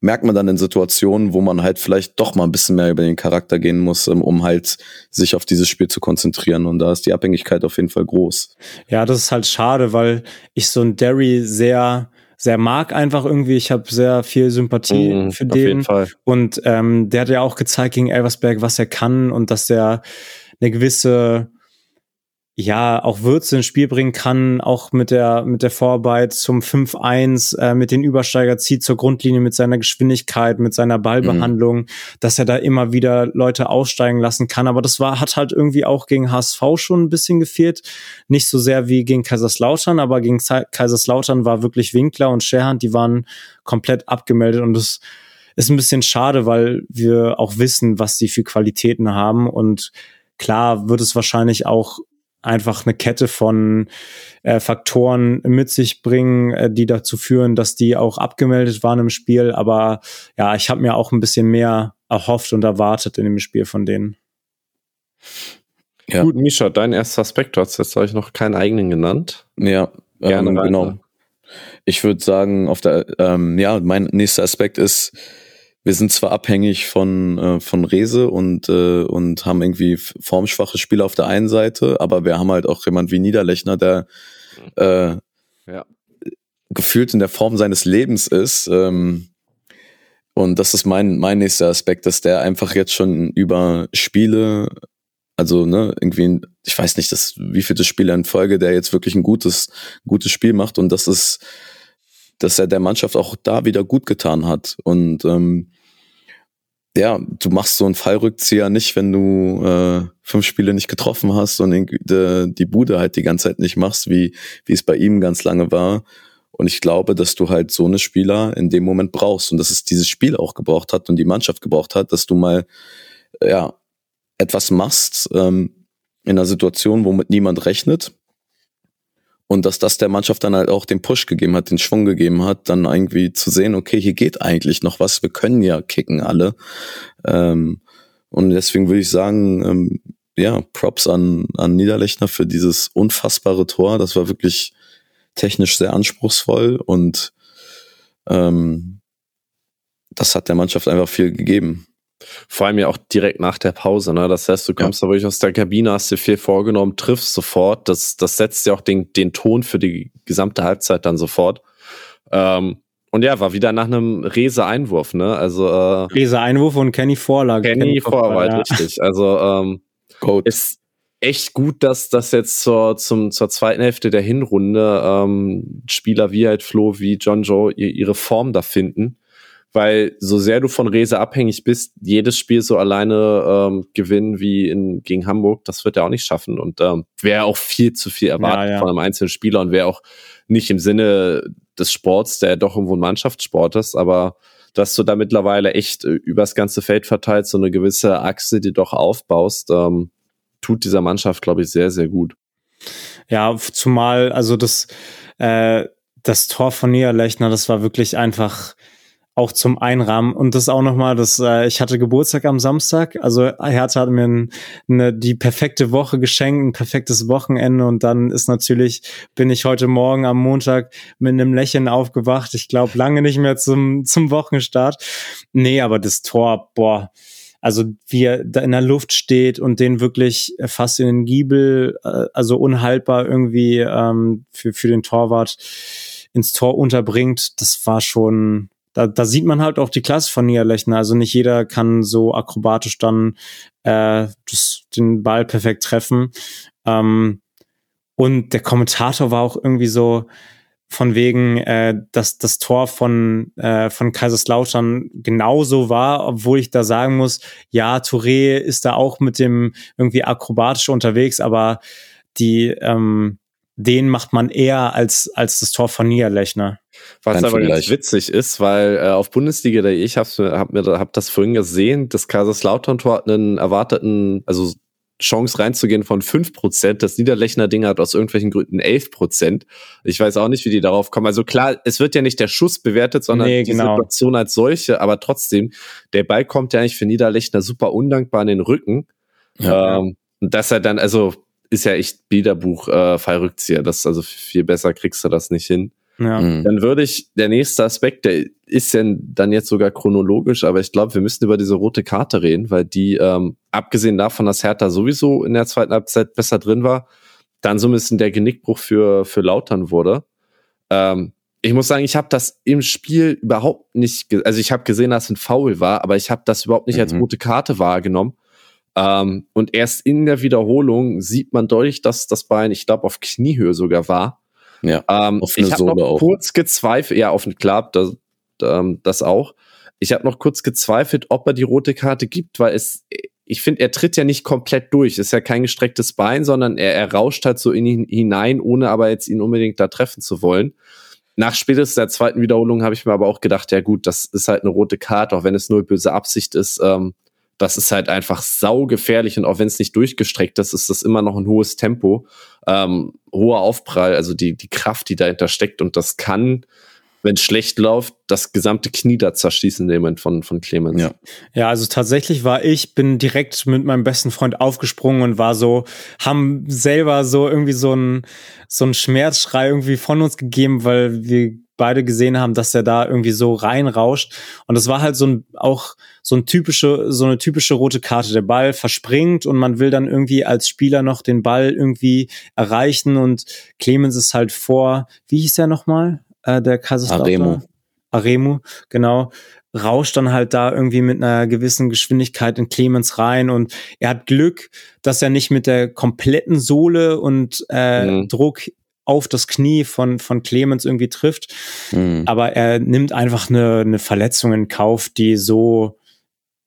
merkt man dann in Situationen, wo man halt vielleicht doch mal ein bisschen mehr über den Charakter gehen muss, ähm, um halt sich auf dieses Spiel zu konzentrieren. Und da ist die Abhängigkeit auf jeden Fall groß. Ja, das ist halt schade, weil ich so ein Derry sehr sehr mag einfach irgendwie. Ich habe sehr viel Sympathie mm, für den. Und ähm, der hat ja auch gezeigt gegen Elversberg, was er kann und dass er eine gewisse ja, auch Würze ins Spiel bringen kann, auch mit der, mit der Vorarbeit zum 5-1, äh, mit den Übersteiger zieht zur Grundlinie mit seiner Geschwindigkeit, mit seiner Ballbehandlung, mhm. dass er da immer wieder Leute aussteigen lassen kann. Aber das war, hat halt irgendwie auch gegen HSV schon ein bisschen gefehlt. Nicht so sehr wie gegen Kaiserslautern, aber gegen Kaiserslautern war wirklich Winkler und Scherhand, die waren komplett abgemeldet und das ist ein bisschen schade, weil wir auch wissen, was die für Qualitäten haben und klar wird es wahrscheinlich auch einfach eine Kette von äh, Faktoren mit sich bringen, äh, die dazu führen, dass die auch abgemeldet waren im Spiel. Aber ja, ich habe mir auch ein bisschen mehr erhofft und erwartet in dem Spiel von denen. Ja. Gut, Misha, dein erster Aspekt, du hast jetzt euch noch keinen eigenen genannt. Ja, Gerne ähm, genau. Ich würde sagen, auf der, ähm, ja, mein nächster Aspekt ist, wir sind zwar abhängig von, äh, von Rese und, äh, und haben irgendwie formschwache Spieler auf der einen Seite, aber wir haben halt auch jemand wie Niederlechner, der äh, ja. gefühlt in der Form seines Lebens ist. Ähm, und das ist mein, mein nächster Aspekt, dass der einfach jetzt schon über Spiele, also ne, irgendwie, ich weiß nicht, das, wie viele Spiele in Folge, der jetzt wirklich ein gutes, gutes Spiel macht und das ist, dass er der Mannschaft auch da wieder gut getan hat. Und ähm, ja, du machst so einen Fallrückzieher nicht, wenn du äh, fünf Spiele nicht getroffen hast und die, die Bude halt die ganze Zeit nicht machst, wie, wie es bei ihm ganz lange war. Und ich glaube, dass du halt so eine Spieler in dem Moment brauchst und dass es dieses Spiel auch gebraucht hat und die Mannschaft gebraucht hat, dass du mal ja etwas machst ähm, in einer Situation, womit niemand rechnet und dass das der Mannschaft dann halt auch den Push gegeben hat, den Schwung gegeben hat, dann irgendwie zu sehen, okay, hier geht eigentlich noch was, wir können ja kicken alle. Ähm, und deswegen würde ich sagen, ähm, ja, Props an, an Niederlechner für dieses unfassbare Tor. Das war wirklich technisch sehr anspruchsvoll und ähm, das hat der Mannschaft einfach viel gegeben. Vor allem ja auch direkt nach der Pause, ne? Das heißt, du kommst ja. da wirklich aus der Kabine, hast dir viel vorgenommen, triffst sofort. Das, das setzt ja auch den, den Ton für die gesamte Halbzeit dann sofort. Ähm, und ja, war wieder nach einem Rese-Einwurf, ne? Also äh, Rese-Einwurf und Kenny Vorlage. Kenny, Kenny Vorarbeit, ja. richtig. Also ähm, ist echt gut, dass das jetzt zur, zum, zur zweiten Hälfte der Hinrunde ähm, Spieler wie halt Flo, wie John Joe ihre Form da finden weil so sehr du von Rese abhängig bist, jedes Spiel so alleine ähm, gewinnen wie in, gegen Hamburg, das wird er auch nicht schaffen und ähm, wäre auch viel zu viel erwartet ja, ja. von einem einzelnen Spieler und wäre auch nicht im Sinne des Sports, der doch irgendwo ein Mannschaftssport ist, aber dass du da mittlerweile echt äh, übers ganze Feld verteilt so eine gewisse Achse, die doch aufbaust, ähm, tut dieser Mannschaft, glaube ich, sehr, sehr gut. Ja, zumal, also das, äh, das Tor von Niederlechner, das war wirklich einfach auch zum Einrahmen. Und das auch nochmal, das, äh, ich hatte Geburtstag am Samstag. Also Hertha hat mir eine, die perfekte Woche geschenkt, ein perfektes Wochenende. Und dann ist natürlich, bin ich heute Morgen am Montag mit einem Lächeln aufgewacht. Ich glaube lange nicht mehr zum, zum Wochenstart. Nee, aber das Tor, boah, also wie er da in der Luft steht und den wirklich fast in den Giebel, äh, also unhaltbar irgendwie ähm, für, für den Torwart ins Tor unterbringt, das war schon, da, da sieht man halt auch die Klasse von Niederlechner. Also nicht jeder kann so akrobatisch dann äh, das, den Ball perfekt treffen. Ähm, und der Kommentator war auch irgendwie so, von wegen, äh, dass das Tor von, äh, von Kaiserslautern genauso war, obwohl ich da sagen muss, ja, Touré ist da auch mit dem irgendwie akrobatisch unterwegs, aber die, ähm, den macht man eher als, als das Tor von Niederlechner. Was Dann aber ganz witzig ist, weil äh, auf Bundesliga, ich habe hab mir hab das vorhin gesehen, das Kaiserslautern-Tor hat einen erwarteten, also Chance reinzugehen von fünf Prozent. Das Niederlechner Ding hat aus irgendwelchen Gründen elf Prozent. Ich weiß auch nicht, wie die darauf kommen. Also klar, es wird ja nicht der Schuss bewertet, sondern nee, die genau. Situation als solche. Aber trotzdem, der Ball kommt ja eigentlich für Niederlechner super undankbar in den Rücken. Ja, ähm, und dass er dann, also ist ja echt Bilderbuch äh, Fallrückzieher. Das also viel besser kriegst du das nicht hin. Ja. Mhm. Dann würde ich, der nächste Aspekt, der ist ja dann jetzt sogar chronologisch, aber ich glaube, wir müssen über diese rote Karte reden, weil die, ähm, abgesehen davon, dass Hertha sowieso in der zweiten Halbzeit besser drin war, dann so ein bisschen der Genickbruch für, für Lautern wurde. Ähm, ich muss sagen, ich habe das im Spiel überhaupt nicht, also ich habe gesehen, dass es ein Foul war, aber ich habe das überhaupt nicht mhm. als rote Karte wahrgenommen. Ähm, und erst in der Wiederholung sieht man deutlich, dass das Bein, ich glaube, auf Kniehöhe sogar war. Ja, ähm, auf ich habe noch auch. kurz gezweifelt, ja, auf den Club, das, ähm, das auch. Ich habe noch kurz gezweifelt, ob er die rote Karte gibt, weil es, ich finde, er tritt ja nicht komplett durch. Ist ja kein gestrecktes Bein, sondern er, er rauscht halt so in ihn hinein, ohne aber jetzt ihn unbedingt da treffen zu wollen. Nach spätestens der zweiten Wiederholung habe ich mir aber auch gedacht, ja gut, das ist halt eine rote Karte, auch wenn es nur böse Absicht ist. Ähm, das ist halt einfach saugefährlich und auch wenn es nicht durchgestreckt ist, ist das immer noch ein hohes Tempo, ähm, hoher Aufprall, also die, die Kraft, die dahinter steckt und das kann, wenn es schlecht läuft, das gesamte Knie da zerschießen in dem von, von Clemens. Ja. ja, also tatsächlich war ich, bin direkt mit meinem besten Freund aufgesprungen und war so, haben selber so irgendwie so ein, so ein Schmerzschrei irgendwie von uns gegeben, weil wir beide gesehen haben, dass er da irgendwie so reinrauscht. Und das war halt so ein, auch so ein typische, so eine typische rote Karte. Der Ball verspringt und man will dann irgendwie als Spieler noch den Ball irgendwie erreichen und Clemens ist halt vor, wie hieß der nochmal? Äh, der Kaiserslautern? Aremu. Aremu, genau rauscht dann halt da irgendwie mit einer gewissen Geschwindigkeit in Clemens rein und er hat Glück, dass er nicht mit der kompletten Sohle und äh, mhm. Druck auf das Knie von, von Clemens irgendwie trifft. Mhm. Aber er nimmt einfach eine, eine Verletzung in Kauf, die so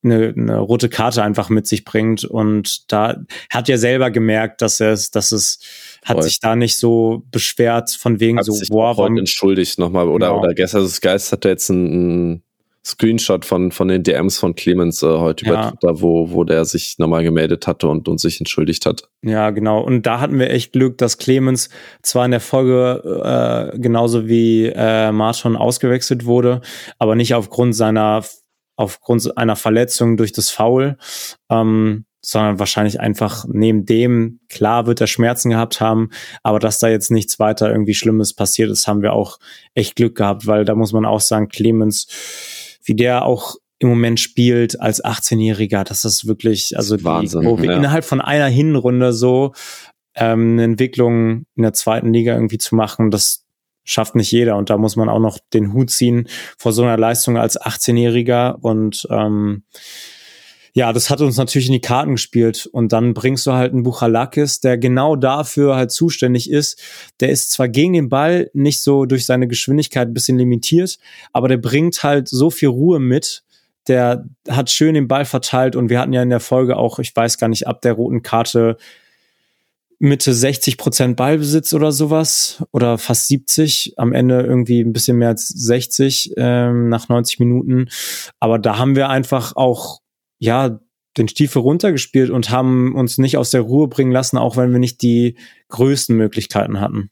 eine, eine rote Karte einfach mit sich bringt. Und da hat er selber gemerkt, dass er es, dass es hat Voll. sich da nicht so beschwert von wegen hat so, sich boah, warum entschuldigt nochmal oder genau. oder gestern das Geist hat er jetzt ein, ein Screenshot von, von den DMs von Clemens äh, heute ja. über Twitter, wo, wo der sich nochmal gemeldet hatte und, und sich entschuldigt hat. Ja, genau. Und da hatten wir echt Glück, dass Clemens zwar in der Folge äh, genauso wie äh, Marton ausgewechselt wurde, aber nicht aufgrund seiner aufgrund einer Verletzung durch das Foul, ähm, sondern wahrscheinlich einfach neben dem, klar wird er Schmerzen gehabt haben, aber dass da jetzt nichts weiter irgendwie Schlimmes passiert ist, haben wir auch echt Glück gehabt, weil da muss man auch sagen, Clemens wie der auch im Moment spielt als 18-Jähriger, das ist wirklich, also die Wahnsinn, Kurve ja. innerhalb von einer Hinrunde so ähm, eine Entwicklung in der zweiten Liga irgendwie zu machen, das schafft nicht jeder. Und da muss man auch noch den Hut ziehen vor so einer Leistung als 18-Jähriger. Und ähm, ja, das hat uns natürlich in die Karten gespielt. Und dann bringst du halt einen Buchalakis, der genau dafür halt zuständig ist. Der ist zwar gegen den Ball nicht so durch seine Geschwindigkeit ein bisschen limitiert, aber der bringt halt so viel Ruhe mit. Der hat schön den Ball verteilt und wir hatten ja in der Folge auch, ich weiß gar nicht, ab der roten Karte Mitte 60 Prozent Ballbesitz oder sowas oder fast 70, am Ende irgendwie ein bisschen mehr als 60 ähm, nach 90 Minuten. Aber da haben wir einfach auch ja, den Stiefel runtergespielt und haben uns nicht aus der Ruhe bringen lassen, auch wenn wir nicht die größten Möglichkeiten hatten.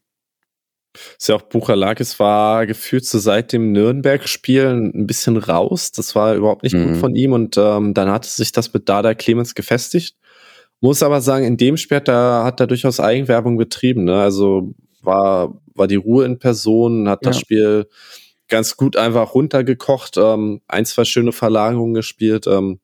Ist ja auch Buchalakis war gefühlt so seit dem Nürnberg-Spiel ein bisschen raus. Das war überhaupt nicht mhm. gut von ihm und ähm, dann hat sich das mit Dada Clemens gefestigt. Muss aber sagen, in dem Spiel da hat er durchaus Eigenwerbung betrieben. Ne? Also war, war die Ruhe in Person, hat das Spiel ganz gut einfach runtergekocht, ähm, ein, zwei schöne Verlagerungen gespielt. Ähm,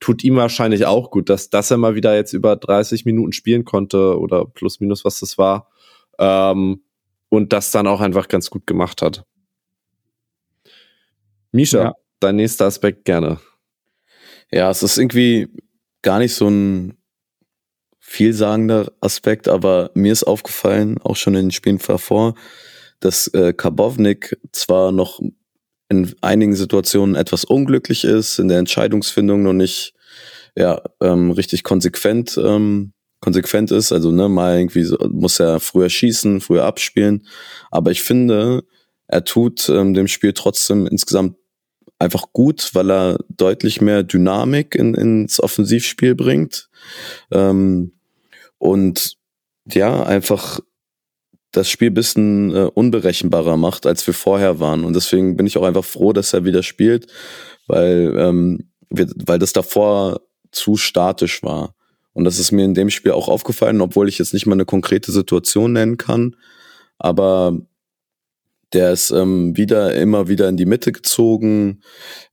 tut ihm wahrscheinlich auch gut, dass, dass er mal wieder jetzt über 30 Minuten spielen konnte oder plus minus was das war. Ähm, und das dann auch einfach ganz gut gemacht hat. Misha, ja. dein nächster Aspekt gerne. Ja, es ist irgendwie gar nicht so ein vielsagender Aspekt, aber mir ist aufgefallen, auch schon in den Spielen davor, dass äh, Karbovnik zwar noch in einigen Situationen etwas unglücklich ist, in der Entscheidungsfindung noch nicht ja, ähm, richtig konsequent, ähm, konsequent ist. Also ne, mal irgendwie so, muss er früher schießen, früher abspielen. Aber ich finde, er tut ähm, dem Spiel trotzdem insgesamt einfach gut, weil er deutlich mehr Dynamik in, ins Offensivspiel bringt. Ähm, und ja, einfach das Spiel bisschen äh, unberechenbarer macht, als wir vorher waren. Und deswegen bin ich auch einfach froh, dass er wieder spielt, weil, ähm, wir, weil das davor zu statisch war. Und das ist mir in dem Spiel auch aufgefallen, obwohl ich jetzt nicht mal eine konkrete Situation nennen kann. Aber der ist ähm, wieder immer wieder in die Mitte gezogen,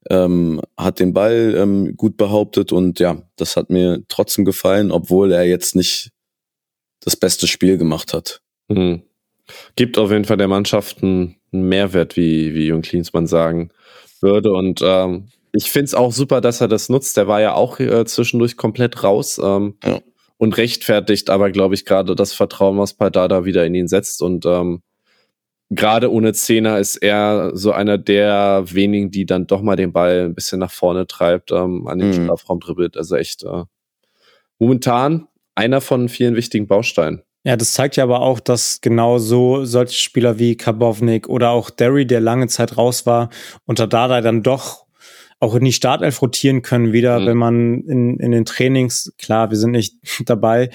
ähm, hat den Ball ähm, gut behauptet und ja, das hat mir trotzdem gefallen, obwohl er jetzt nicht das beste Spiel gemacht hat. Mhm. Gibt auf jeden Fall der Mannschaft einen Mehrwert, wie, wie Jürgen Klinsmann sagen würde. Und ähm, ich finde es auch super, dass er das nutzt. Der war ja auch äh, zwischendurch komplett raus. Ähm, ja. Und rechtfertigt aber, glaube ich, gerade das Vertrauen, was Dada wieder in ihn setzt. Und ähm, gerade ohne Zehner ist er so einer der wenigen, die dann doch mal den Ball ein bisschen nach vorne treibt, ähm, an den mhm. Strafraum dribbelt. Also echt äh, momentan einer von vielen wichtigen Bausteinen. Ja, das zeigt ja aber auch, dass genau so solche Spieler wie Karbovnik oder auch Derry, der lange Zeit raus war, unter Dada dann doch auch in die Startelf rotieren können wieder, mhm. wenn man in, in den Trainings, klar, wir sind nicht *laughs* dabei,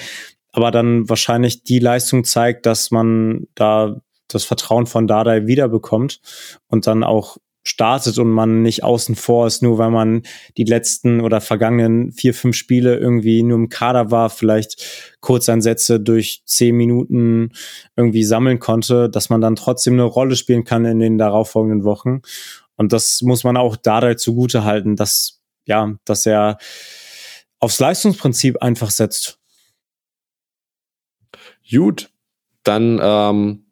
aber dann wahrscheinlich die Leistung zeigt, dass man da das Vertrauen von Dardai wiederbekommt und dann auch startet und man nicht außen vor ist, nur weil man die letzten oder vergangenen vier, fünf Spiele irgendwie nur im Kader war, vielleicht Kurzeinsätze durch zehn Minuten irgendwie sammeln konnte, dass man dann trotzdem eine Rolle spielen kann in den darauffolgenden Wochen. Und das muss man auch Dardai zugute halten, dass, ja, dass er aufs Leistungsprinzip einfach setzt. Gut, dann ähm,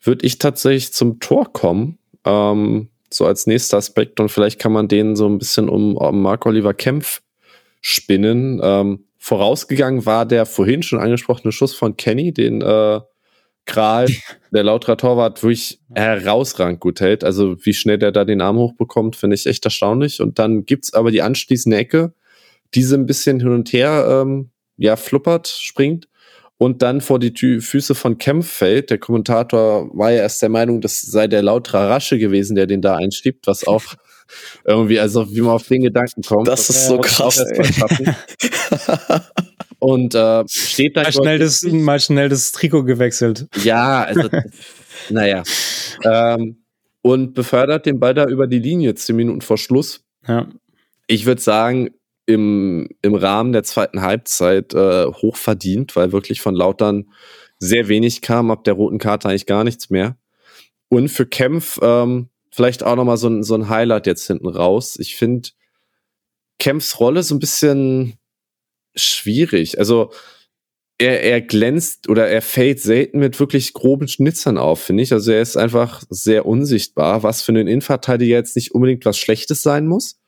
würde ich tatsächlich zum Tor kommen. Ähm, so als nächster Aspekt und vielleicht kann man den so ein bisschen um, um Mark Oliver Kempf spinnen. Ähm, vorausgegangen war der vorhin schon angesprochene Schuss von Kenny, den äh, Kral, der Lauterer Torwart, wirklich herausragend gut hält. Also wie schnell der da den Arm hochbekommt, finde ich echt erstaunlich. Und dann gibt's aber die anschließende Ecke, diese ein bisschen hin und her ähm, ja, fluppert, springt und dann vor die Tü Füße von Kempf fällt. Der Kommentator war ja erst der Meinung, das sei der Lauterer Rasche gewesen, der den da einschiebt, was auch *laughs* irgendwie, also wie man auf den Gedanken kommt. Das, das ist so krass. *laughs* und äh, steht da mal schnell, das, mal schnell das Trikot gewechselt. Ja, also *laughs* naja. Ähm, und befördert den Ball da über die Linie zehn Minuten vor Schluss. Ja. Ich würde sagen, im, im Rahmen der zweiten Halbzeit äh, hoch verdient, weil wirklich von Lautern sehr wenig kam, ab der roten Karte eigentlich gar nichts mehr. Und für Kempf ähm, vielleicht auch nochmal so ein, so ein Highlight jetzt hinten raus. Ich finde Kempfs Rolle so ein bisschen schwierig. Also er, er glänzt oder er fällt selten mit wirklich groben Schnitzern auf, finde ich. Also er ist einfach sehr unsichtbar, was für einen Innenverteidiger jetzt nicht unbedingt was Schlechtes sein muss.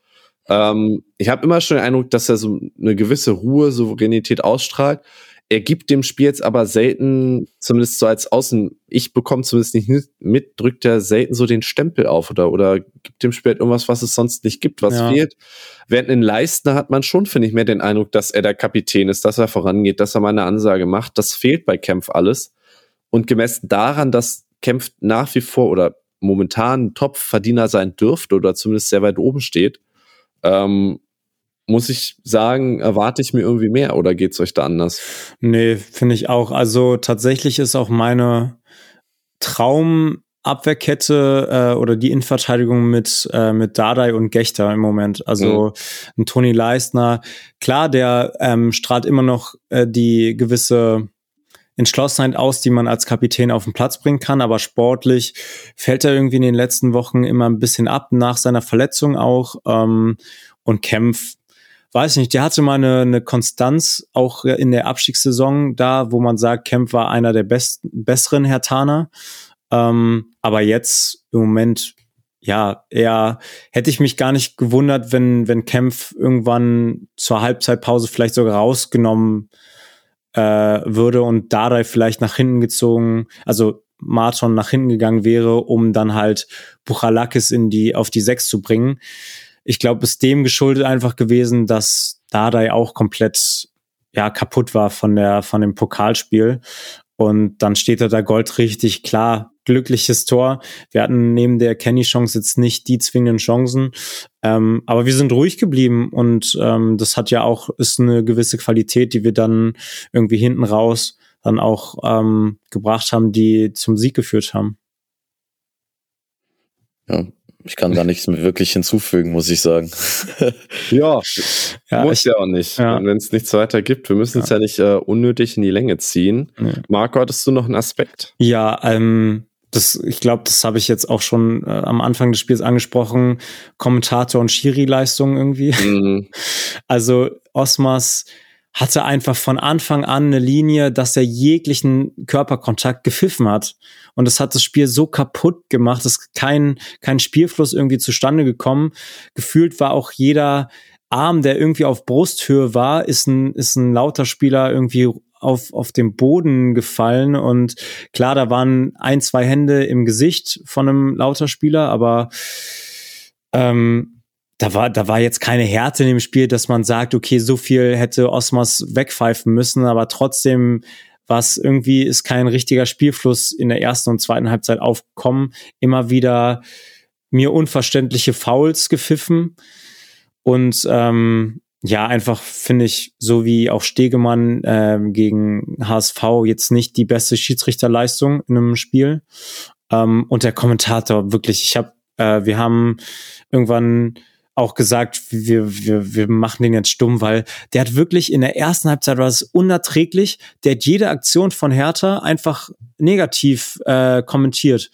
Ähm, ich habe immer schon den Eindruck, dass er so eine gewisse Ruhe, Souveränität ausstrahlt. Er gibt dem Spiel jetzt aber selten, zumindest so als Außen, ich bekomme zumindest nicht mit, drückt er selten so den Stempel auf oder, oder gibt dem Spiel halt irgendwas, was es sonst nicht gibt, was ja. fehlt. Während in Leistner hat man schon, finde ich, mehr den Eindruck, dass er der Kapitän ist, dass er vorangeht, dass er mal eine Ansage macht. Das fehlt bei Kempf alles. Und gemessen daran, dass Kempf nach wie vor oder momentan Top-Verdiener sein dürfte oder zumindest sehr weit oben steht, ähm, muss ich sagen, erwarte ich mir irgendwie mehr oder geht's euch da anders? Nee, finde ich auch. Also tatsächlich ist auch meine Traumabwehrkette äh, oder die Innenverteidigung mit, äh, mit Dardai und Gechter im Moment. Also mhm. ein Toni Leistner, klar, der ähm, strahlt immer noch äh, die gewisse Entschlossenheit aus, die man als Kapitän auf den Platz bringen kann, aber sportlich fällt er irgendwie in den letzten Wochen immer ein bisschen ab, nach seiner Verletzung auch. Ähm, und Kempf weiß nicht, der hatte mal eine, eine Konstanz, auch in der Abstiegssaison da, wo man sagt, Kemp war einer der besten, besseren Hertaner. Ähm, aber jetzt im Moment, ja, eher hätte ich mich gar nicht gewundert, wenn, wenn Kempf irgendwann zur Halbzeitpause vielleicht sogar rausgenommen äh, würde und Dardai vielleicht nach hinten gezogen, also Marton nach hinten gegangen wäre, um dann halt Buchalakis in die, auf die Sechs zu bringen. Ich glaube, es dem geschuldet einfach gewesen, dass Dardai auch komplett ja kaputt war von der von dem Pokalspiel und dann steht er da Gold richtig klar. Glückliches Tor. Wir hatten neben der Kenny-Chance jetzt nicht die zwingenden Chancen. Ähm, aber wir sind ruhig geblieben und ähm, das hat ja auch, ist eine gewisse Qualität, die wir dann irgendwie hinten raus dann auch ähm, gebracht haben, die zum Sieg geführt haben. Ja, ich kann da nichts mehr wirklich hinzufügen, muss ich sagen. *laughs* ja, ja, muss ich, ja auch nicht. Ja. Wenn es nichts weiter gibt, wir müssen es ja. ja nicht äh, unnötig in die Länge ziehen. Nee. Marco, hattest du noch einen Aspekt? Ja, ähm, das, ich glaube, das habe ich jetzt auch schon äh, am Anfang des Spiels angesprochen. Kommentator und Schiri-Leistung irgendwie. Mhm. *laughs* Also Osmas hatte einfach von Anfang an eine Linie, dass er jeglichen Körperkontakt gepfiffen hat. Und das hat das Spiel so kaputt gemacht, dass kein, kein Spielfluss irgendwie zustande gekommen. Gefühlt war auch jeder Arm, der irgendwie auf Brusthöhe war, ist ein, ist ein lauter Spieler irgendwie auf, auf dem Boden gefallen. Und klar, da waren ein, zwei Hände im Gesicht von einem lauter Spieler, aber ähm, da war, da war jetzt keine Härte in dem Spiel, dass man sagt, okay, so viel hätte Osmas wegpfeifen müssen, aber trotzdem was irgendwie ist kein richtiger Spielfluss in der ersten und zweiten Halbzeit aufkommen. Immer wieder mir unverständliche Fouls gepfiffen und ähm, ja, einfach finde ich, so wie auch Stegemann äh, gegen HSV jetzt nicht die beste Schiedsrichterleistung in einem Spiel. Ähm, und der Kommentator wirklich, ich habe, äh, wir haben irgendwann auch gesagt, wir, wir, wir machen den jetzt stumm, weil der hat wirklich in der ersten Halbzeit war es unerträglich. Der hat jede Aktion von Hertha einfach negativ äh, kommentiert.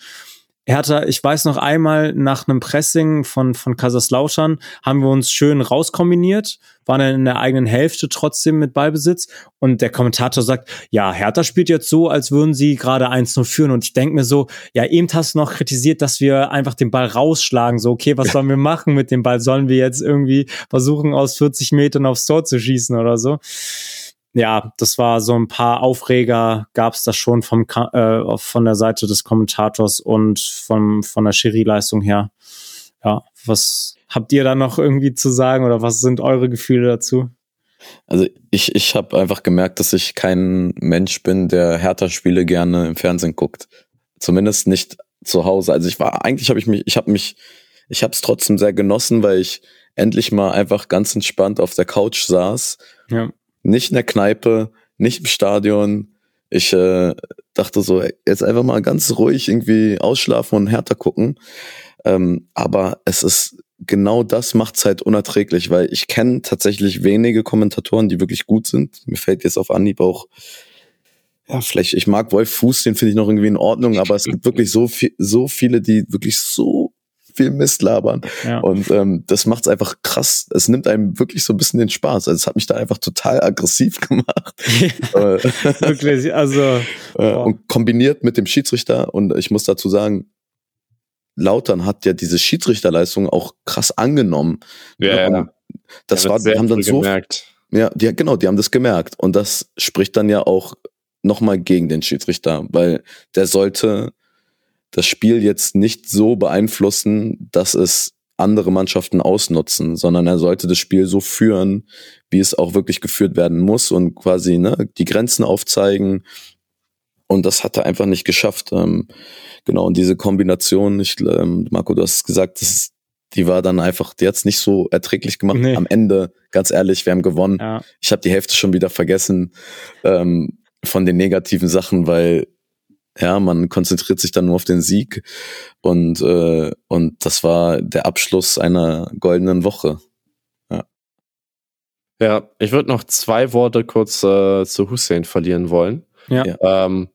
Hertha, ich weiß noch einmal nach einem Pressing von, von Kaiserslautern haben wir uns schön rauskombiniert, waren dann in der eigenen Hälfte trotzdem mit Ballbesitz und der Kommentator sagt, ja, Hertha spielt jetzt so, als würden sie gerade 1-0 führen und ich denke mir so, ja, eben hast du noch kritisiert, dass wir einfach den Ball rausschlagen, so, okay, was sollen wir machen mit dem Ball? Sollen wir jetzt irgendwie versuchen, aus 40 Metern aufs Tor zu schießen oder so? Ja, das war so ein paar Aufreger gab es da schon vom äh, von der Seite des Kommentators und vom von der Schiri-Leistung her. Ja, was habt ihr da noch irgendwie zu sagen oder was sind eure Gefühle dazu? Also ich, ich habe einfach gemerkt, dass ich kein Mensch bin, der Hertha-Spiele gerne im Fernsehen guckt. Zumindest nicht zu Hause. Also ich war, eigentlich habe ich mich, ich habe mich, ich habe es trotzdem sehr genossen, weil ich endlich mal einfach ganz entspannt auf der Couch saß ja nicht in der Kneipe, nicht im Stadion. Ich äh, dachte so, jetzt einfach mal ganz ruhig irgendwie ausschlafen und härter gucken. Ähm, aber es ist genau das macht's halt unerträglich, weil ich kenne tatsächlich wenige Kommentatoren, die wirklich gut sind. Mir fällt jetzt auf Anhieb auch, ja, vielleicht, ich mag Wolf Fuß, den finde ich noch irgendwie in Ordnung, aber es gibt wirklich so viel, so viele, die wirklich so viel Mist labern. Ja. Und ähm, das macht es einfach krass. Es nimmt einem wirklich so ein bisschen den Spaß. Also es hat mich da einfach total aggressiv *laughs* gemacht. Äh, *laughs* wirklich, also. *laughs* Äh, und kombiniert mit dem Schiedsrichter, und ich muss dazu sagen, Lautern hat ja diese Schiedsrichterleistung auch krass angenommen. Ja, ja. Das ja, war, die haben dann so. Gemerkt. Ja, die, genau, die haben das gemerkt. Und das spricht dann ja auch nochmal gegen den Schiedsrichter, weil der sollte das Spiel jetzt nicht so beeinflussen, dass es andere Mannschaften ausnutzen, sondern er sollte das Spiel so führen, wie es auch wirklich geführt werden muss und quasi ne, die Grenzen aufzeigen. Und das hat er einfach nicht geschafft. Ähm, genau, und diese Kombination, ich, ähm, Marco, du hast es gesagt, das ist, die war dann einfach, die hat's nicht so erträglich gemacht. Nee. Am Ende, ganz ehrlich, wir haben gewonnen. Ja. Ich habe die Hälfte schon wieder vergessen ähm, von den negativen Sachen, weil ja, man konzentriert sich dann nur auf den Sieg und, äh, und das war der Abschluss einer goldenen Woche. Ja, ja ich würde noch zwei Worte kurz äh, zu Hussein verlieren wollen. Ja. Ähm,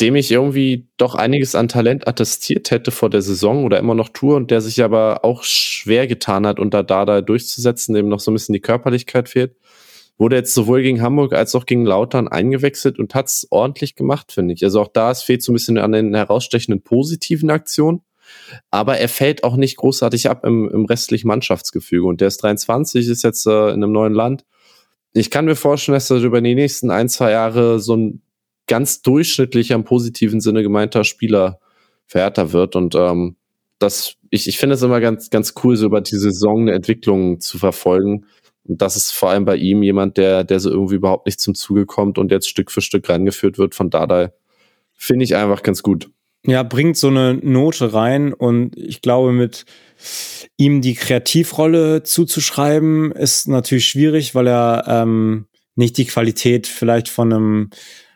dem ich irgendwie doch einiges an Talent attestiert hätte vor der Saison oder immer noch tue und der sich aber auch schwer getan hat, unter Dada durchzusetzen, dem noch so ein bisschen die Körperlichkeit fehlt. Wurde jetzt sowohl gegen Hamburg als auch gegen Lautern eingewechselt und hat es ordentlich gemacht, finde ich. Also auch da, es fehlt so ein bisschen an den herausstechenden positiven Aktionen. Aber er fällt auch nicht großartig ab im, im restlichen Mannschaftsgefüge. Und der ist 23, ist jetzt äh, in einem neuen Land. Ich kann mir vorstellen, dass er über die nächsten ein, zwei Jahre so ein ganz durchschnittlicher im positiven Sinne gemeinter Spieler verehrter wird. Und ähm, das, ich, ich finde es immer ganz, ganz cool, so über die Saison eine Entwicklung zu verfolgen. Und das ist vor allem bei ihm jemand, der, der so irgendwie überhaupt nicht zum Zuge kommt und jetzt Stück für Stück reingeführt wird von Dada. Finde ich einfach ganz gut. Ja, bringt so eine Note rein und ich glaube, mit ihm die Kreativrolle zuzuschreiben, ist natürlich schwierig, weil er ähm, nicht die Qualität vielleicht von einem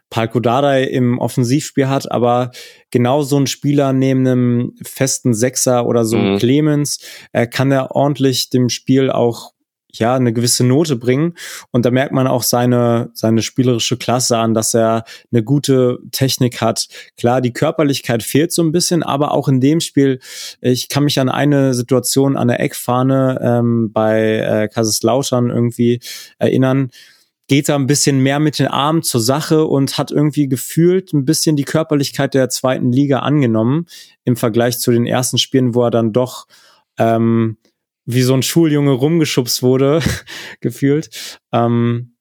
Palko Dardai im Offensivspiel hat, aber genau so ein Spieler neben einem festen Sechser oder so mhm. Clemens äh, kann er ordentlich dem Spiel auch ja eine gewisse Note bringen und da merkt man auch seine seine spielerische Klasse an, dass er eine gute Technik hat. Klar, die Körperlichkeit fehlt so ein bisschen, aber auch in dem Spiel, ich kann mich an eine Situation an der Eckfahne ähm, bei äh, Kaiserslautern irgendwie erinnern, geht er ein bisschen mehr mit den Armen zur Sache und hat irgendwie gefühlt ein bisschen die Körperlichkeit der zweiten Liga angenommen im Vergleich zu den ersten Spielen, wo er dann doch ähm, wie so ein Schuljunge rumgeschubst wurde, *laughs* gefühlt. Ähm,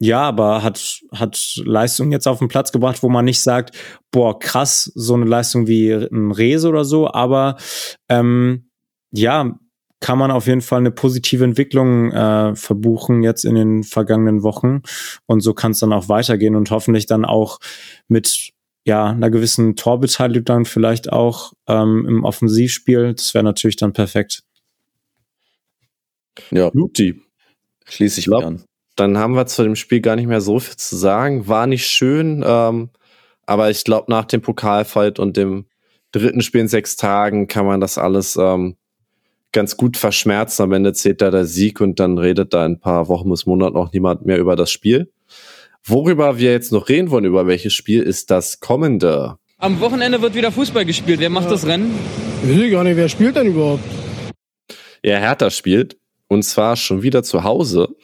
ja, aber hat, hat Leistung jetzt auf den Platz gebracht, wo man nicht sagt, boah, krass, so eine Leistung wie ein Rese oder so, aber ähm, ja, kann man auf jeden Fall eine positive Entwicklung äh, verbuchen jetzt in den vergangenen Wochen. Und so kann es dann auch weitergehen und hoffentlich dann auch mit ja, einer gewissen Torbeteiligung dann vielleicht auch ähm, im Offensivspiel. Das wäre natürlich dann perfekt. Ja. Luti. Schließe ich mich an. Dann haben wir zu dem Spiel gar nicht mehr so viel zu sagen. War nicht schön, ähm, aber ich glaube, nach dem Pokalfight und dem dritten Spiel in sechs Tagen kann man das alles ähm, ganz gut verschmerzen. Am Ende zählt da der Sieg und dann redet da ein paar Wochen bis Monaten noch niemand mehr über das Spiel. Worüber wir jetzt noch reden wollen, über welches Spiel, ist das kommende. Am Wochenende wird wieder Fußball gespielt. Wer macht ja. das Rennen? Ich weiß gar nicht, wer spielt denn überhaupt? Ja, Hertha spielt. Und zwar schon wieder zu Hause.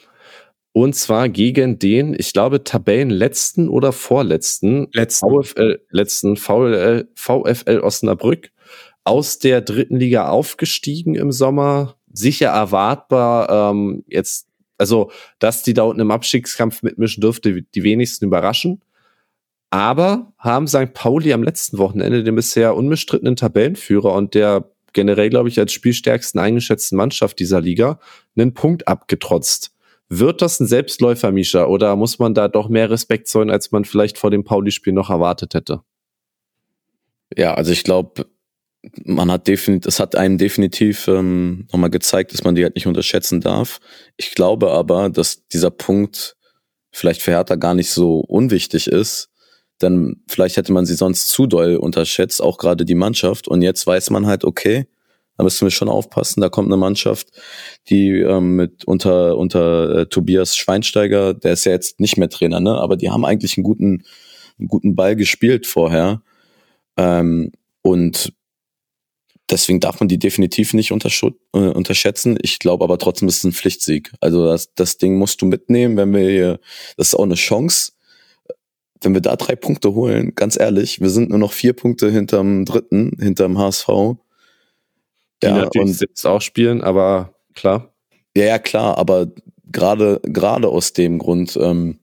Und zwar gegen den, ich glaube, Tabellenletzten oder vorletzten letzten. VfL, letzten VfL, VfL Osnabrück aus der dritten Liga aufgestiegen im Sommer. Sicher erwartbar, ähm, jetzt, also, dass die da unten im Abstiegskampf mitmischen dürfte, die wenigsten überraschen. Aber haben St. Pauli am letzten Wochenende den bisher unbestrittenen Tabellenführer und der generell, glaube ich, als spielstärksten eingeschätzten Mannschaft dieser Liga einen Punkt abgetrotzt. Wird das ein Selbstläufer, Misha, oder muss man da doch mehr Respekt zollen, als man vielleicht vor dem Pauli-Spiel noch erwartet hätte? Ja, also ich glaube, man hat definitiv, es hat einem definitiv ähm, nochmal gezeigt, dass man die halt nicht unterschätzen darf. Ich glaube aber, dass dieser Punkt vielleicht für Hertha gar nicht so unwichtig ist, denn vielleicht hätte man sie sonst zu doll unterschätzt, auch gerade die Mannschaft. Und jetzt weiß man halt, okay, da müssen wir schon aufpassen. Da kommt eine Mannschaft, die ähm, mit unter unter äh, Tobias Schweinsteiger, der ist ja jetzt nicht mehr Trainer, ne? Aber die haben eigentlich einen guten einen guten Ball gespielt vorher. Ähm, und deswegen darf man die definitiv nicht äh, unterschätzen. Ich glaube aber trotzdem ist es ein Pflichtsieg. Also das, das Ding musst du mitnehmen, wenn wir hier, das ist auch eine Chance wenn wir da drei Punkte holen, ganz ehrlich, wir sind nur noch vier Punkte hinterm dritten, hinterm HSV. Die ja, natürlich und jetzt auch spielen, aber klar. Ja, ja, klar, aber gerade gerade aus dem Grund ähm,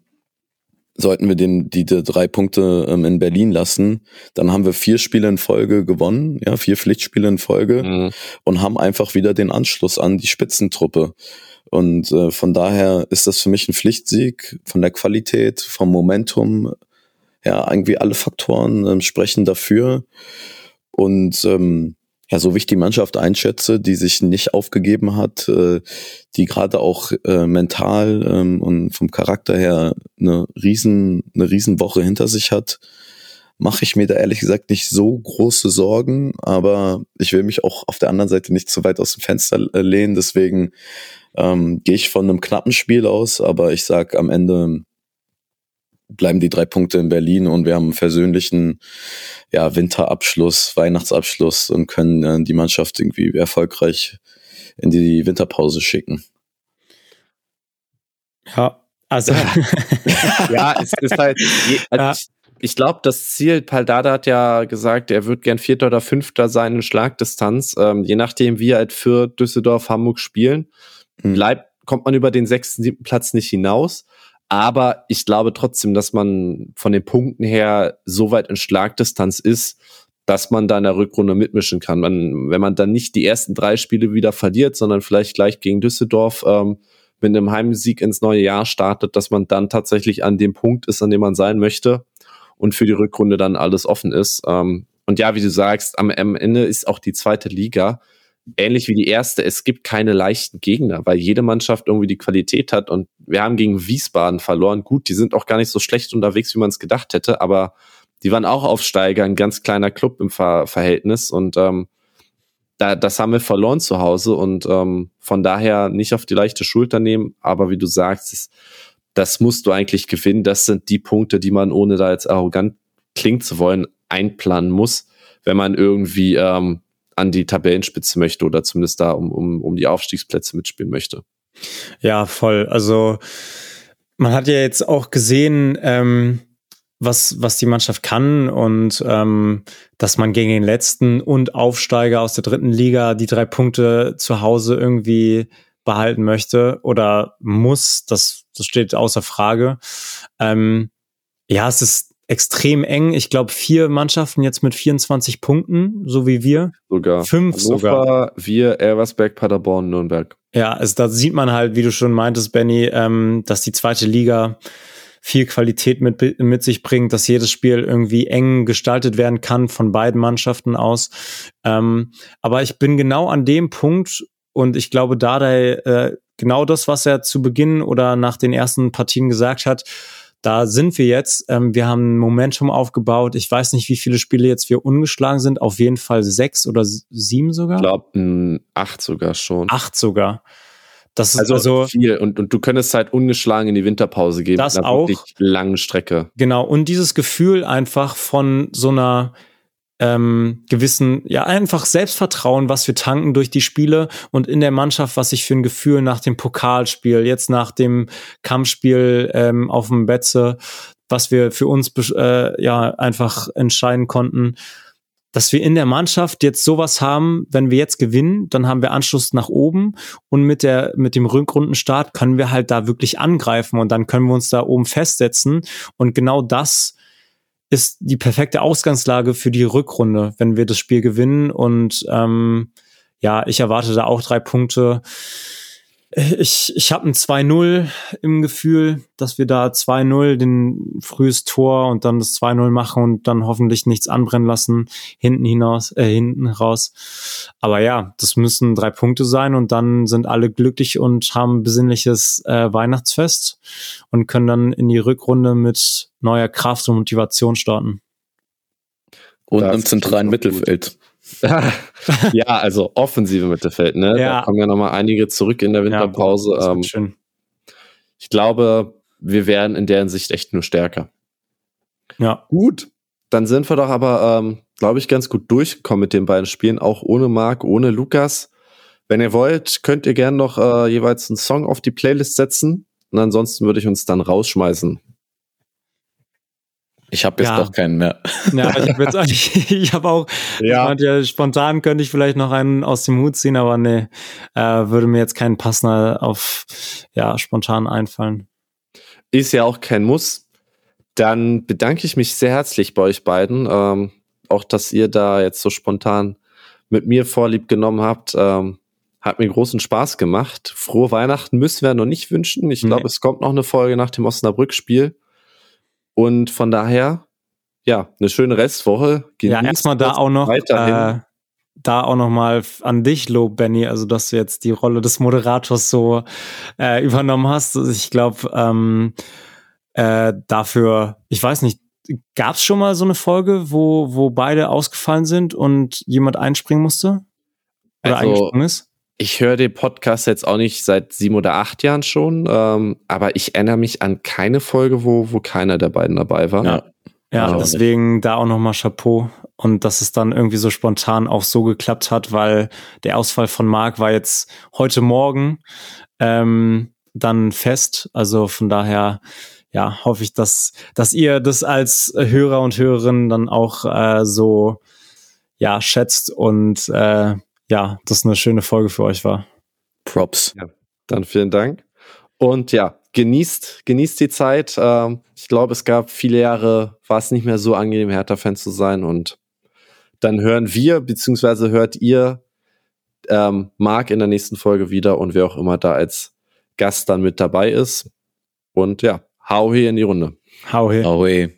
sollten wir den die, die drei Punkte ähm, in Berlin lassen. Dann haben wir vier Spiele in Folge gewonnen, ja, vier Pflichtspiele in Folge mhm. und haben einfach wieder den Anschluss an die Spitzentruppe. Und äh, von daher ist das für mich ein Pflichtsieg von der Qualität, vom Momentum, ja, irgendwie alle Faktoren ähm, sprechen dafür. Und ähm, ja, so wie ich die Mannschaft einschätze, die sich nicht aufgegeben hat, äh, die gerade auch äh, mental ähm, und vom Charakter her eine riesen, eine riesen Woche hinter sich hat, mache ich mir da ehrlich gesagt nicht so große Sorgen, aber ich will mich auch auf der anderen Seite nicht zu weit aus dem Fenster äh, lehnen, deswegen ähm, gehe ich von einem knappen Spiel aus, aber ich sag am Ende bleiben die drei Punkte in Berlin und wir haben einen versöhnlichen ja, Winterabschluss, Weihnachtsabschluss und können äh, die Mannschaft irgendwie erfolgreich in die Winterpause schicken. Ja, also. *laughs* ja, es ist halt. Also ja. Ich, ich glaube, das Ziel, Paldada hat ja gesagt, er wird gern Vierter oder Fünfter sein in Schlagdistanz. Ähm, je nachdem, wie halt für Düsseldorf, Hamburg spielen, mhm. bleibt, kommt man über den sechsten, siebten Platz nicht hinaus. Aber ich glaube trotzdem, dass man von den Punkten her so weit in Schlagdistanz ist, dass man da in der Rückrunde mitmischen kann. Man, wenn man dann nicht die ersten drei Spiele wieder verliert, sondern vielleicht gleich gegen Düsseldorf ähm, mit einem Heimsieg ins neue Jahr startet, dass man dann tatsächlich an dem Punkt ist, an dem man sein möchte und für die Rückrunde dann alles offen ist. Ähm, und ja, wie du sagst, am, am Ende ist auch die zweite Liga ähnlich wie die erste. Es gibt keine leichten Gegner, weil jede Mannschaft irgendwie die Qualität hat und wir haben gegen Wiesbaden verloren. Gut, die sind auch gar nicht so schlecht unterwegs, wie man es gedacht hätte, aber die waren auch Aufsteiger, ein ganz kleiner Club im Ver Verhältnis und ähm, da, das haben wir verloren zu Hause und ähm, von daher nicht auf die leichte Schulter nehmen, aber wie du sagst, das, das musst du eigentlich gewinnen. Das sind die Punkte, die man, ohne da jetzt arrogant klingen zu wollen, einplanen muss, wenn man irgendwie ähm, an die Tabellenspitze möchte oder zumindest da um, um, um die Aufstiegsplätze mitspielen möchte. Ja, voll. Also man hat ja jetzt auch gesehen, ähm, was, was die Mannschaft kann und ähm, dass man gegen den letzten und Aufsteiger aus der dritten Liga die drei Punkte zu Hause irgendwie behalten möchte oder muss, das, das steht außer Frage. Ähm, ja, es ist extrem eng. Ich glaube, vier Mannschaften jetzt mit 24 Punkten, so wie wir. Sogar. Fünf Hannover, sogar. Wir, Elversberg, Paderborn, Nürnberg. Ja, also da sieht man halt, wie du schon meintest, Benny, ähm, dass die zweite Liga viel Qualität mit, mit sich bringt, dass jedes Spiel irgendwie eng gestaltet werden kann von beiden Mannschaften aus. Ähm, aber ich bin genau an dem Punkt und ich glaube, da äh, genau das, was er zu Beginn oder nach den ersten Partien gesagt hat, da sind wir jetzt. Ähm, wir haben Momentum aufgebaut. Ich weiß nicht, wie viele Spiele jetzt wir ungeschlagen sind. Auf jeden Fall sechs oder sieben sogar. Ich glaube, acht sogar schon. Acht sogar. Das ist also, also viel. Und, und du könntest halt ungeschlagen in die Winterpause gehen. Das auch. Lange Strecke. Genau. Und dieses Gefühl einfach von so einer ähm, gewissen, ja, einfach Selbstvertrauen, was wir tanken durch die Spiele und in der Mannschaft, was ich für ein Gefühl nach dem Pokalspiel, jetzt nach dem Kampfspiel ähm, auf dem Betze, was wir für uns äh, ja einfach entscheiden konnten. Dass wir in der Mannschaft jetzt sowas haben, wenn wir jetzt gewinnen, dann haben wir Anschluss nach oben und mit der, mit dem Rückrundenstart können wir halt da wirklich angreifen und dann können wir uns da oben festsetzen und genau das ist die perfekte Ausgangslage für die Rückrunde, wenn wir das Spiel gewinnen und ähm, ja, ich erwarte da auch drei Punkte. Ich, ich habe ein 2-0 im Gefühl, dass wir da 2-0 den frühes Tor und dann das 2-0 machen und dann hoffentlich nichts anbrennen lassen, hinten hinaus, äh, hinten raus. Aber ja, das müssen drei Punkte sein und dann sind alle glücklich und haben besinnliches äh, Weihnachtsfest und können dann in die Rückrunde mit neuer Kraft und Motivation starten. Und im zentralen Mittelfeld. *laughs* ja, also offensive Mittelfeld, ne? Ja. Da kommen ja nochmal einige zurück in der Winterpause. Ja, ähm, schön. Ich glaube, wir werden in der Hinsicht echt nur stärker. Ja. Gut. Dann sind wir doch aber, ähm, glaube ich, ganz gut durchgekommen mit den beiden Spielen, auch ohne Marc, ohne Lukas. Wenn ihr wollt, könnt ihr gerne noch äh, jeweils einen Song auf die Playlist setzen. Und ansonsten würde ich uns dann rausschmeißen. Ich habe jetzt ja. doch keinen mehr. *laughs* Ja, ich habe jetzt *laughs* ich, ich habe auch ja. Ich meinte, ja, spontan könnte ich vielleicht noch einen aus dem Hut ziehen, aber nee, äh, würde mir jetzt keinen passender auf ja, spontan einfallen. Ist ja auch kein Muss. Dann bedanke ich mich sehr herzlich bei euch beiden. Ähm, auch, dass ihr da jetzt so spontan mit mir Vorlieb genommen habt. Ähm, hat mir großen Spaß gemacht. Frohe Weihnachten müssen wir noch nicht wünschen. Ich glaube, nee. es kommt noch eine Folge nach dem Osnabrück-Spiel. Und von daher, ja, eine schöne Restwoche. Genießt ja, erstmal da auch noch, äh, da auch noch mal an dich Lob, Benny, also dass du jetzt die Rolle des Moderators so äh, übernommen hast. Also ich glaube, ähm, äh, dafür, ich weiß nicht, gab es schon mal so eine Folge, wo, wo beide ausgefallen sind und jemand einspringen musste? Oder also, eingesprungen ist? Ich höre den Podcast jetzt auch nicht seit sieben oder acht Jahren schon, ähm, aber ich erinnere mich an keine Folge, wo, wo keiner der beiden dabei war. Ja, ja also deswegen da auch nochmal Chapeau. Und dass es dann irgendwie so spontan auch so geklappt hat, weil der Ausfall von Marc war jetzt heute Morgen ähm, dann fest. Also von daher ja, hoffe ich, dass, dass ihr das als Hörer und Hörerin dann auch äh, so ja, schätzt und äh, ja, das eine schöne Folge für euch war. Props. Ja, dann vielen Dank. Und ja, genießt, genießt die Zeit. Ähm, ich glaube, es gab viele Jahre, war es nicht mehr so angenehm, Hertha-Fan zu sein. Und dann hören wir, beziehungsweise hört ihr ähm, Marc in der nächsten Folge wieder und wer auch immer da als Gast dann mit dabei ist. Und ja, hau hier in die Runde. Hau hier. Hau hier.